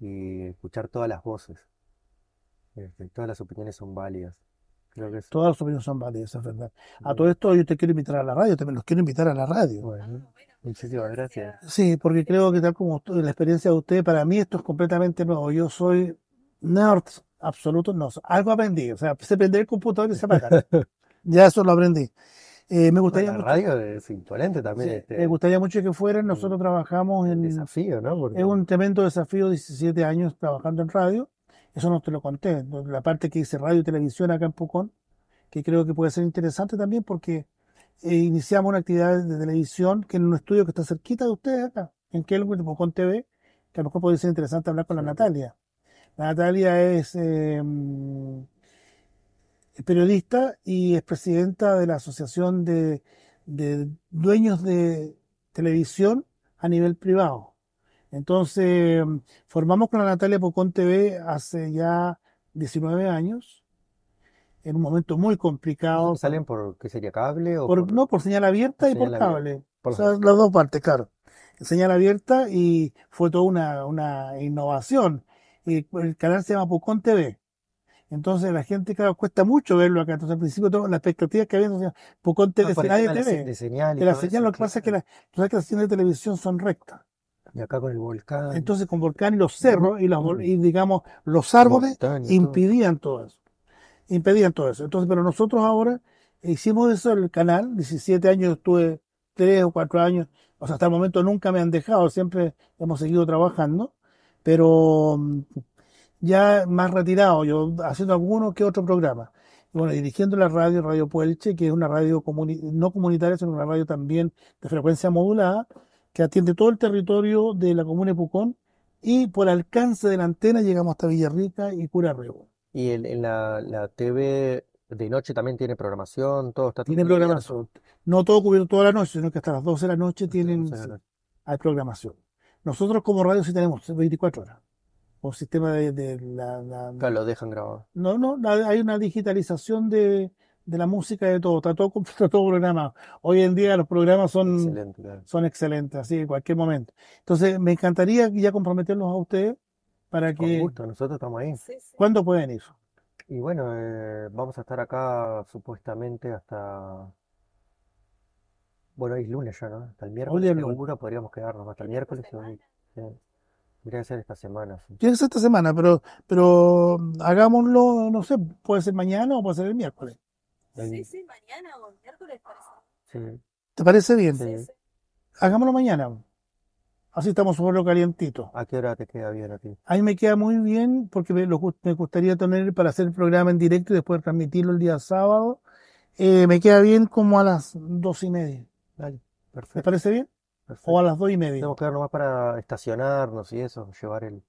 y escuchar todas las voces. Este, todas las opiniones son válidas. Creo que es todas las opiniones son válidas, es verdad. A todo esto yo te quiero invitar a la radio, también los quiero invitar a la radio. bueno. Muchísimas gracias. Sí, porque creo que tal como la experiencia de usted, para mí esto es completamente nuevo. Yo soy nerd absoluto, no, algo aprendí, o sea, sé prender el computador y sé apagar. Ya eso lo aprendí. Eh, me Bueno, gustaría la mucho, radio es imponente también, sí, este, me gustaría mucho que fueran. Nosotros trabajamos en, desafío, ¿no? Porque es un tremendo desafío, 17 años trabajando en radio. Eso no te lo conté. La parte que hice radio y televisión acá en Pucón, que creo que puede ser interesante también porque eh, iniciamos una actividad de televisión que en un estudio que está cerquita de ustedes acá, en de Pucón TV, que a lo mejor puede ser interesante hablar con la Natalia. La Natalia es eh, mm, es periodista y es presidenta de la Asociación de, de Dueños de Televisión a nivel privado. Entonces, mm, formamos con la Natalia Pucón TV hace ya 19 años, en un momento muy ¿Esos complicado, salen por qué sería cable o por, por, no por señal abierta por y por abierta? cable. Por O las sea, dos. las dos partes, claro. Señal abierta y fue toda una, una innovación. Y el canal se llama Pucón TV. Entonces la gente, claro, cuesta mucho verlo acá. Entonces al principio todas las expectativas que había, entonces, Pucón TV, el nadie de, señal y la señal, eso, lo que pasa es que, claro. la, tú sabes que las señales de televisión son rectas. Y acá con el volcán, Entonces con Volcán y los cerros y, las, y digamos los árboles montaña, todo. todo eso. Impedían todo eso. Entonces, pero nosotros ahora hicimos eso en el canal. 17 años estuve, 3 o 4 años. O sea, hasta el momento nunca me han dejado. Siempre hemos seguido trabajando. Pero mm, ya más retirado, yo haciendo alguno que otro programa. Bueno, dirigiendo la radio, Radio Puelche, que es una radio comuni- no comunitaria, sino una radio también de frecuencia modulada, que atiende todo el territorio de la comuna de Pucón, y por alcance de la antena llegamos hasta Villarrica y Cura. Y el- en la, la TV de noche también tiene programación, todo está Tiene programación. No todo cubierto toda la noche, sino que hasta las 12 de la noche tienen, 12 de la noche. hay programación. Nosotros como radio sí tenemos 24 horas. Un sistema de, de la, la- Claro, lo dejan grabado. No, no, la- hay una digitalización de, de la música de todo, está todo, (laughs) está todo programado. Hoy en día los programas son, Excelente, claro. son excelentes, así en cualquier momento. Entonces, me encantaría ya comprometerlos a ustedes para Con que, gusto, nosotros estamos ahí. Sí, sí. ¿cuándo pueden ir? Y bueno, eh, vamos a estar acá supuestamente hasta, bueno, hoy es lunes ya, ¿no? Hasta el Hoy miércoles es lunes. seguro podríamos quedarnos hasta el ¿En esta miércoles. y hoy- semana? sí. Tendría que ser esta semana, sí. Tiene que ser esta semana, pero, pero hagámoslo, no sé, puede ser mañana o puede ser el miércoles. Sí, El- sí, mañana o miércoles parece. sí, ¿Te parece bien? Sí, sí. sí. Hagámoslo mañana. Así estamos sobre lo calientito. ¿A qué hora te queda bien a ti? A mí me queda muy bien porque me, lo gust- me gustaría tener para hacer el programa en directo y después transmitirlo el día sábado. Eh, me queda bien como a las dos y media. Dale, ¿Me perfecto, parece bien? O a las dos y media. Tenemos que ver nomás para estacionarnos y eso, llevar el, el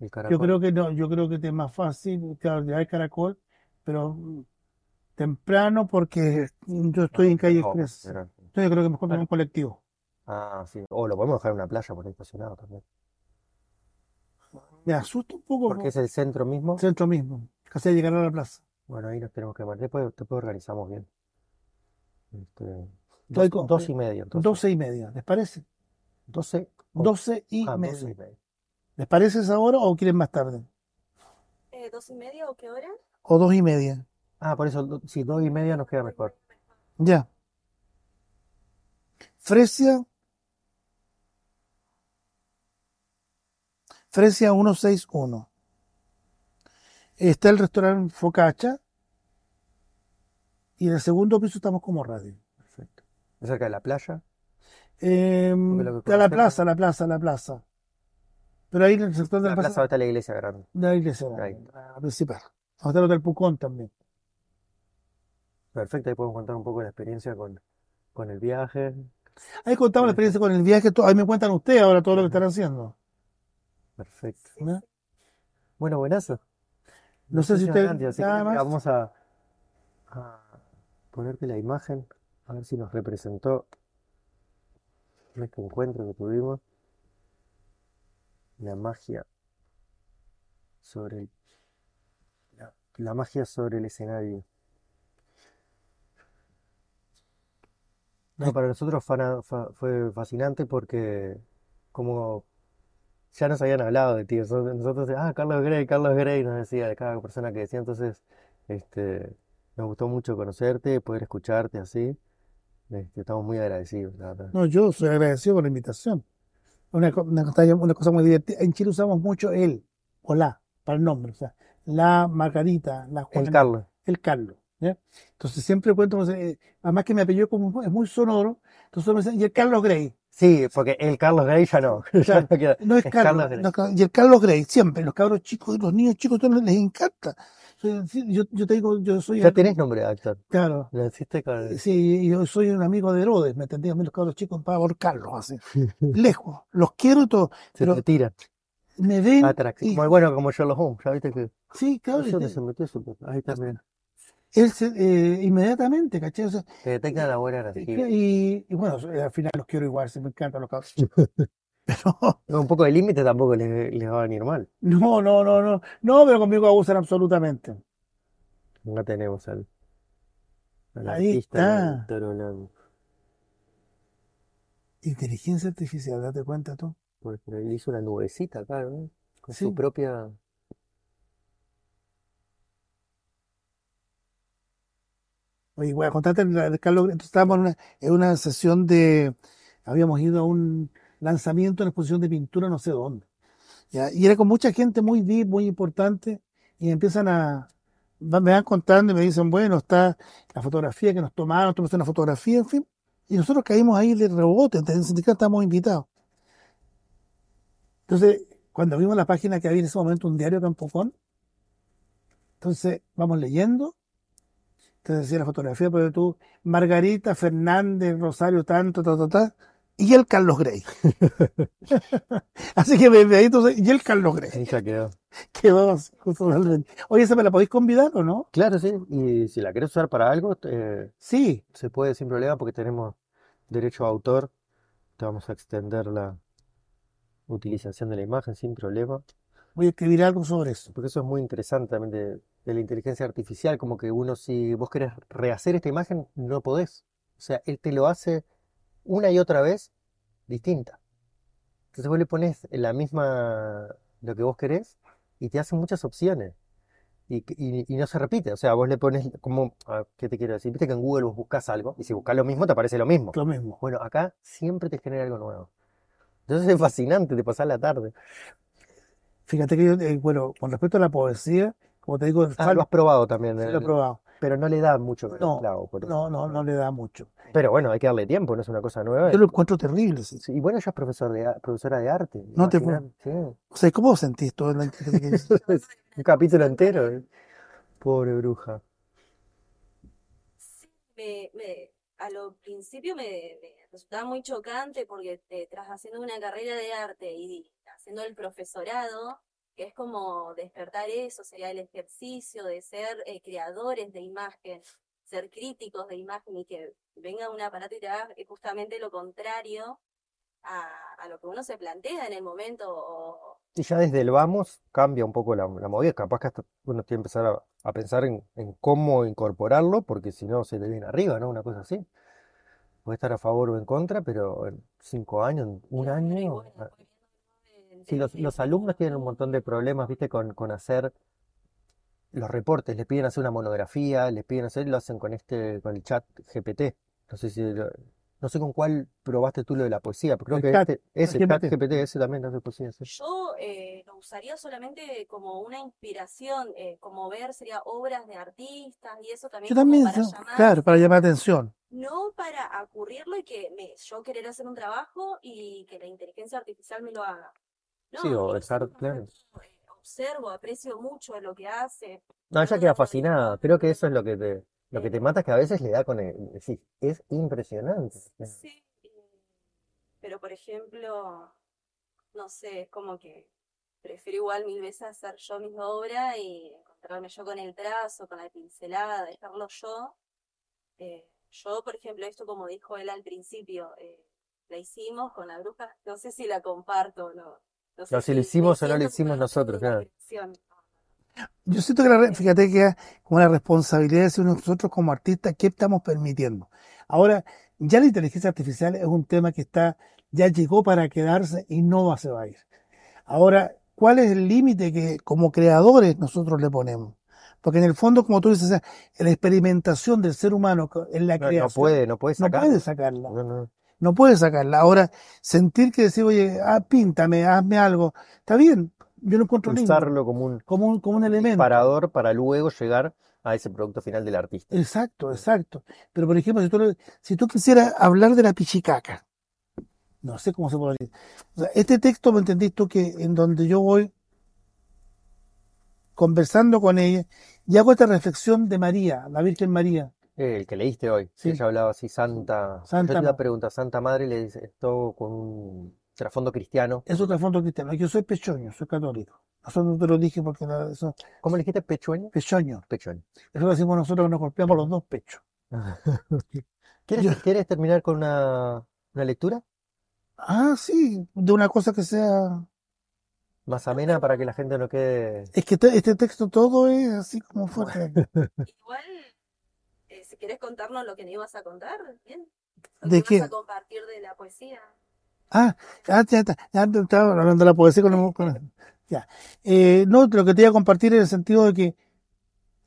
Yo caracol. creo que no, yo creo que es más fácil, claro, ya hay caracol, pero mm, temprano porque yo estoy en calle No, Express. Entonces yo creo que mejor tomar un colectivo. Ah, sí. O lo podemos dejar en una playa por ahí estacionado también. Me asusta un poco Porque es el centro mismo. el centro mismo, casi llegar a la plaza. Bueno, ahí nos tenemos que marcar. Después, después organizamos bien. Este, Estoy dos, dos y media, entonces. Doce y media, ¿les parece? Doce Doce y ah, doce media. y media. ¿Les parece esa hora o quieren más tarde? Eh, ¿dos y media o qué hora? O dos y media. Ah, por eso, do- sí, dos y media nos queda mejor. Ya. Fresia. Fresia 161. Está el restaurante Focaccia. Y en el segundo piso estamos como radio. Perfecto. ¿Es cerca de la playa? Eh, que a la plaza, la plaza, la plaza. Pero ahí en el sector de La la plaza está la iglesia grande. de la iglesia, Ahí. la principal. Vamos a estar el Hotel Pucón también. Perfecto, ahí podemos contar un poco la experiencia con, con el viaje. Ahí contamos la experiencia con el viaje. Ahí me cuentan ustedes ahora todo lo que están haciendo. Perfecto. Bueno, buenazo. No sé si usted-. Así que vamos a, a ponerte la imagen, a ver si nos representó este encuentro que tuvimos. La magia sobre el, la, magia sobre el escenario. No, para nosotros fue fascinante porque como ya nos habían hablado de ti, nosotros, nosotros, ah, Carlos Grey, Carlos Grey, nos decía de cada persona que decía, entonces, este, nos gustó mucho conocerte, poder escucharte así, este, estamos muy agradecidos, la verdad. No, yo soy agradecido por la invitación. Una, una, cosa- una cosa muy divertida. En Chile usamos mucho el o la para el nombre. O sea, la Margarita, la El Juana, Carlos, el Carlos. ¿ya? Entonces siempre cuento, pues, eh, además que mi apellido como es muy sonoro, entonces me dicen, y el Carlos Grey. Sí, porque el Carlos Grey ya no, (laughs) ya no queda. No es Es Carlos, Carlos Grey. no, Carlos- y el Carlos Grey, siempre, los cabros chicos, los niños chicos, todos les encanta. Yo, yo te digo, yo soy, Ya tenés nombre de actor. claro, Lo hiciste con... sí, yo soy un amigo de Herodes, ¿me entendías? A mí los cabros chicos para ahorcarlos, así, (laughs) lejos, los quiero y todo, Se pero te tiran. me ven, y- Como, bueno, como Sherlock Holmes, ya viste que... sí, claro, No sé dónde y te- se metió su... Ahí también. él se- eh, inmediatamente, ¿cachai? O sea, Te detecta la buena energía. y, y bueno, al final los quiero igual, se me encantan los cabros chicos. (laughs) (laughs) Pero, No, Un poco de límite tampoco les, les va a venir mal. no, no, no, no, no, pero conmigo abusan absolutamente. Acá tenemos al, al Ahí artista está. Inteligencia artificial, date cuenta tú. Porque él hizo una nubecita acá, ¿no? Con Sí. su propia... Oye, voy a contarte Carlos. Entonces estábamos en una, en una sesión de. Habíamos ido a un lanzamiento, una exposición de pintura, no sé dónde. Y era con mucha gente muy deep, muy importante. Y empiezan a. Me van contando y me dicen, bueno, está la fotografía que nos tomaron, tomamos una fotografía, en fin. Y nosotros caímos ahí de rebote, en el sindicato estábamos invitados. Entonces, cuando vimos la página que había en ese momento un diario Campocón, entonces vamos leyendo entonces decía la fotografía, pero tú, Margarita Fernández, Rosario, tanto, ta, ta, ta, y el Carlos Grey. (laughs) así que desde ahí, entonces, y el Carlos Grey. Ahí ya quedó. Quedó así, totalmente. Oye, ¿esa me la podéis convidar o no? Claro, sí. Y si la querés usar para algo, eh, Sí, se puede sin problema porque tenemos derecho a autor. Te vamos a extender la utilización de la imagen sin problema. voy a escribir algo sobre eso. Porque eso es muy interesante también de, de la inteligencia artificial, como que uno si vos querés rehacer esta imagen, no podés. O sea, él te lo hace una y otra vez distinta. Entonces vos le pones la misma, lo que vos querés, y te hace muchas opciones. Y, que- y- y no se repite. O sea, vos le pones como, ah, ¿qué te quiero decir? Viste que en Google vos buscas algo, y si buscas lo mismo, te aparece lo mismo. Lo mismo. Bueno, acá siempre te genera algo nuevo. Entonces es fascinante, te pasás la tarde. Fíjate que yo, eh, bueno, con respecto a la poesía, como te digo, Ah, lo has probado también, sí lo he probado. Pero no le da mucho el No, clavo, por. No, no, no le da mucho. Pero bueno, hay que darle tiempo, no es una cosa nueva. Yo lo encuentro terrible. Sí. Sí, y bueno, ella es profesor de, a- profesora de arte. No te sí. O sea, ¿cómo sentís todo la inteligencia? (laughs) Un capítulo entero. eh. Pobre bruja. Sí, me, me- a lo principio me, me resultaba muy chocante porque eh, tras haciendo una carrera de arte y haciendo el profesorado, que es como despertar eso, sería el ejercicio de ser eh, creadores de imagen, ser críticos de imagen y que venga un aparato y te haga eh, justamente lo contrario a, a lo que uno se plantea en el momento o, Y ya desde el vamos cambia un poco la, la movida. Capaz que hasta uno tiene que empezar a, a pensar en, en cómo incorporarlo, porque si no se le viene arriba, ¿no? Una cosa así. Puede estar a favor o en contra, pero en cinco años, en un año. bueno, Sí, los, los alumnos tienen un montón de problemas, ¿viste? Con, con hacer los reportes. Les piden hacer una monografía, les piden hacer, lo hacen con este, con el chat GPT. No sé si, lo- no sé con cuál probaste tú lo de la poesía, pero creo El que chat, este, ese el chat GPT. GPT, ese también hace poesía, sí. Yo eh, lo usaría solamente como una inspiración, eh, como ver sería obras de artistas y eso también Yo como también, para ¿no? llamar, claro, para llamar la atención. no para ocurrirlo y que me, yo querer hacer un trabajo y que la inteligencia artificial me lo haga. No, Sí, o dejar, claro. eh, observo, aprecio mucho lo que hace. No, ella queda fascinada. Creo que eso es lo que te, lo que Eh, te mata, es que a veces le da con el, sí, es impresionante. Sí, eh, pero por ejemplo, no sé, es como que prefiero igual mil veces hacer yo mis obras y encontrarme yo con el trazo, con la pincelada, dejarlo yo. Eh, yo, por ejemplo, esto como dijo él al principio, eh, la hicimos con la bruja, no sé si la comparto o no. No sé No, si lo hicimos o no lo hicimos nosotros, claro. creación. Yo siento que la, fíjate que es como la responsabilidad de nosotros como artistas, ¿qué estamos permitiendo? Ahora, ya la inteligencia artificial es un tema que está, ya llegó para quedarse y no va- se va a ir. Ahora, ¿cuál es el límite que como creadores nosotros le ponemos? Porque en el fondo, como tú dices, la experimentación del ser humano en la No, no creación puede, no puede no sacarlo. puede sacarla. No, no. No puede sacarla. Ahora, sentir que decir, oye, ah, píntame, hazme algo, está bien. Yo lo encuentro Usarlo como un como un, como un elemento. disparador para luego llegar a ese producto final del artista. Exacto, exacto. Pero por ejemplo, si tú, si tú quisieras hablar de la pichicaca, no sé cómo se puede decir. O sea, este texto, ¿me entendís tú? Que en donde yo voy conversando con ella y hago esta reflexión de María, la Virgen María. Eh, El que leíste hoy, Sí. ella hablaba así, Santa. Santa Yo te iba a Ma- preguntar, Santa Madre, le dice esto con un trasfondo cristiano. Es un trasfondo cristiano. Yo soy pechoño, soy católico. Eso no te lo dije porque no- eso, ¿Cómo le dijiste? ¿Pechueño? pechoño. Pechueño. Eso lo decimos nosotros que nos golpeamos los dos pechos. (laughs) ¿Quieres, Yo- quieres terminar con una, una lectura Ah, sí, de una cosa que sea. más amena para que la gente no quede... Es que te- este texto todo es así como fuerte. (laughs) Igual, si querés contarnos lo que me ibas a contar, bien. Lo ¿De que qué? ibas a compartir de la poesía. Ah, ya está. Ya te estaba hablando de la poesía con, con- ya. Eh, no, lo que te iba a compartir en el sentido de que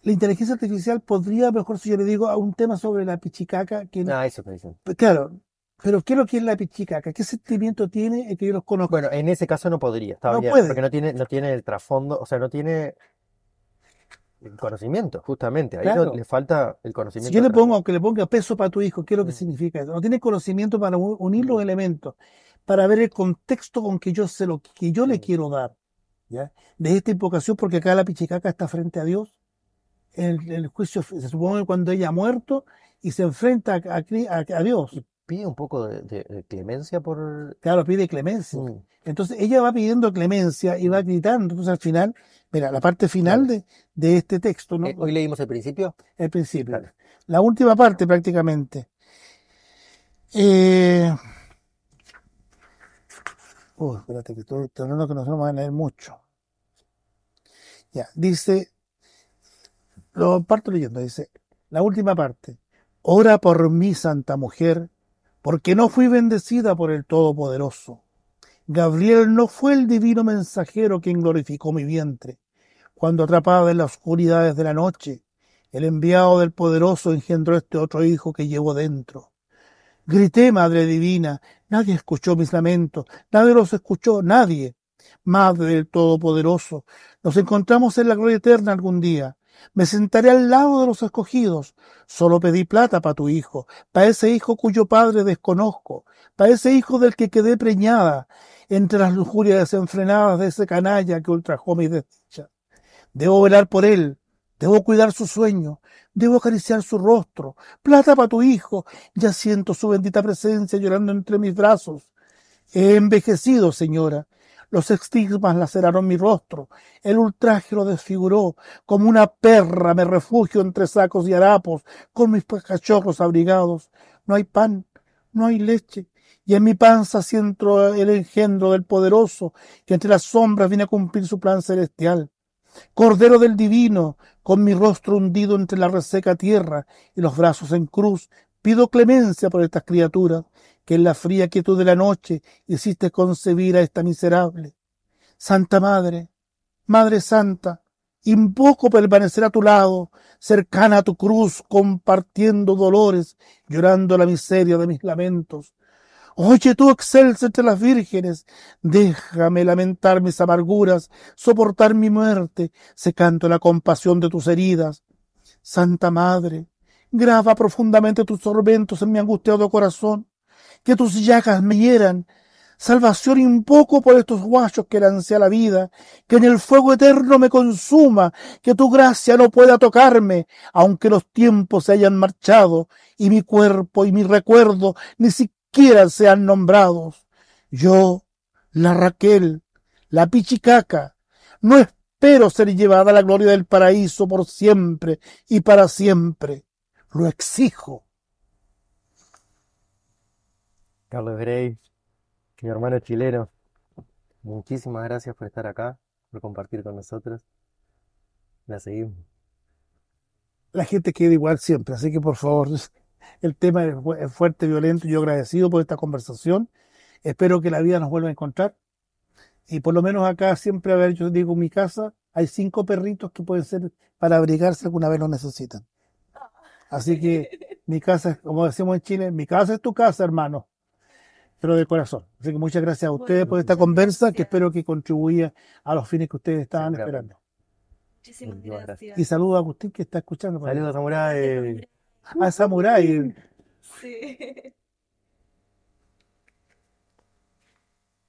la inteligencia artificial podría, mejor si yo le digo, a un tema sobre la pichicaca, que Ah, eso te dicen. claro, pero ¿qué es lo que es la pichicaca? ¿Qué sentimiento tiene el que yo los conozco? Bueno, en ese caso no podría, está No bien, puede. porque no tiene, no tiene el trasfondo, o sea, no tiene el conocimiento, justamente. Ahí no- le falta el conocimiento. Si yo le pongo, aunque le ponga peso para tu hijo, ¿qué es lo que Mm. significa eso? No tiene conocimiento para unir los elementos, para ver el contexto con que yo sé lo que yo le Mm. quiero dar, ¿ya? De esta invocación, porque acá la pichicaca está frente a Dios, el, el juicio se supone cuando ella ha muerto y se enfrenta a, a- a Dios. Pide un poco de, de- de clemencia por... Claro, pide clemencia. Mm. Entonces ella va pidiendo clemencia y va gritando. Entonces al final, mira, la parte final Claro. de, de este texto, ¿no? Eh, hoy leímos el principio. el principio. Claro. La última parte prácticamente. Eh... Uy, espérate que estoy tratando que no se nos van a leer mucho. Ya, dice, lo parto leyendo, dice, la última parte. Ora por mí, Santa Mujer, porque no fui bendecida por el Todopoderoso. Gabriel no fue el divino mensajero quien glorificó mi vientre, cuando atrapada en las oscuridades de la noche, el enviado del poderoso engendró este otro hijo que llevo dentro. Grité, Madre Divina, nadie escuchó mis lamentos, nadie los escuchó, nadie. Madre del Todopoderoso, nos encontramos en la gloria eterna algún día. Me sentaré al lado de los escogidos. Solo pedí plata para tu hijo, para ese hijo cuyo padre desconozco, para ese hijo del que quedé preñada entre las lujurias desenfrenadas de ese canalla que ultrajó mi desdicha. Debo velar por él, debo cuidar su sueño, debo acariciar su rostro. Plata para tu hijo, ya siento su bendita presencia llorando entre mis brazos. He envejecido, señora. Los estigmas laceraron mi rostro, el ultraje lo desfiguró, como una perra me refugio entre sacos y harapos, con mis cachorros abrigados. No hay pan, no hay leche, y en mi panza siento el engendro del poderoso, que entre las sombras viene a cumplir su plan celestial. Cordero del divino, con mi rostro hundido entre la reseca tierra y los brazos en cruz, pido clemencia por estas criaturas que en la fría quietud de la noche hiciste concebir a esta miserable. Santa Madre, Madre Santa, invoco permanecer a tu lado, cercana a tu cruz, compartiendo dolores, llorando la miseria de mis lamentos. Oye tú, excelsa entre las vírgenes, déjame lamentar mis amarguras, soportar mi muerte, secando la compasión de tus heridas. Santa Madre, graba profundamente tus tormentos en mi angustiado corazón, que tus llagas me hieran. Salvación invoco por estos guayos que lancé a la vida, que en el fuego eterno me consuma, que tu gracia no pueda tocarme, aunque los tiempos se hayan marchado y mi cuerpo y mi recuerdo ni siquiera sean nombrados. Yo, la Raquel, la Pichicaca, no espero ser llevada a la gloria del paraíso por siempre y para siempre. Lo exijo. Carlos Grey, mi hermano chileno, muchísimas gracias por estar acá, por compartir con nosotros. La seguimos. La gente queda igual siempre, así que por favor, (laughs) el tema es fu- es fuerte, violento, yo agradecido por esta conversación. Espero que la vida nos vuelva a encontrar. Y por lo menos acá siempre, a ver, yo digo, mi casa hay cinco perritos que pueden ser para abrigarse alguna vez lo necesitan. Así que mi casa, como decimos en Chile, mi casa es tu casa, hermano, pero de corazón. Así que muchas gracias a ustedes por esta conversa que espero que contribuya a los fines que ustedes estaban esperando. Muchísimas gracias. Y saludo a Agustín que está escuchando. Saludos, Samurai. A Samurai. Sí.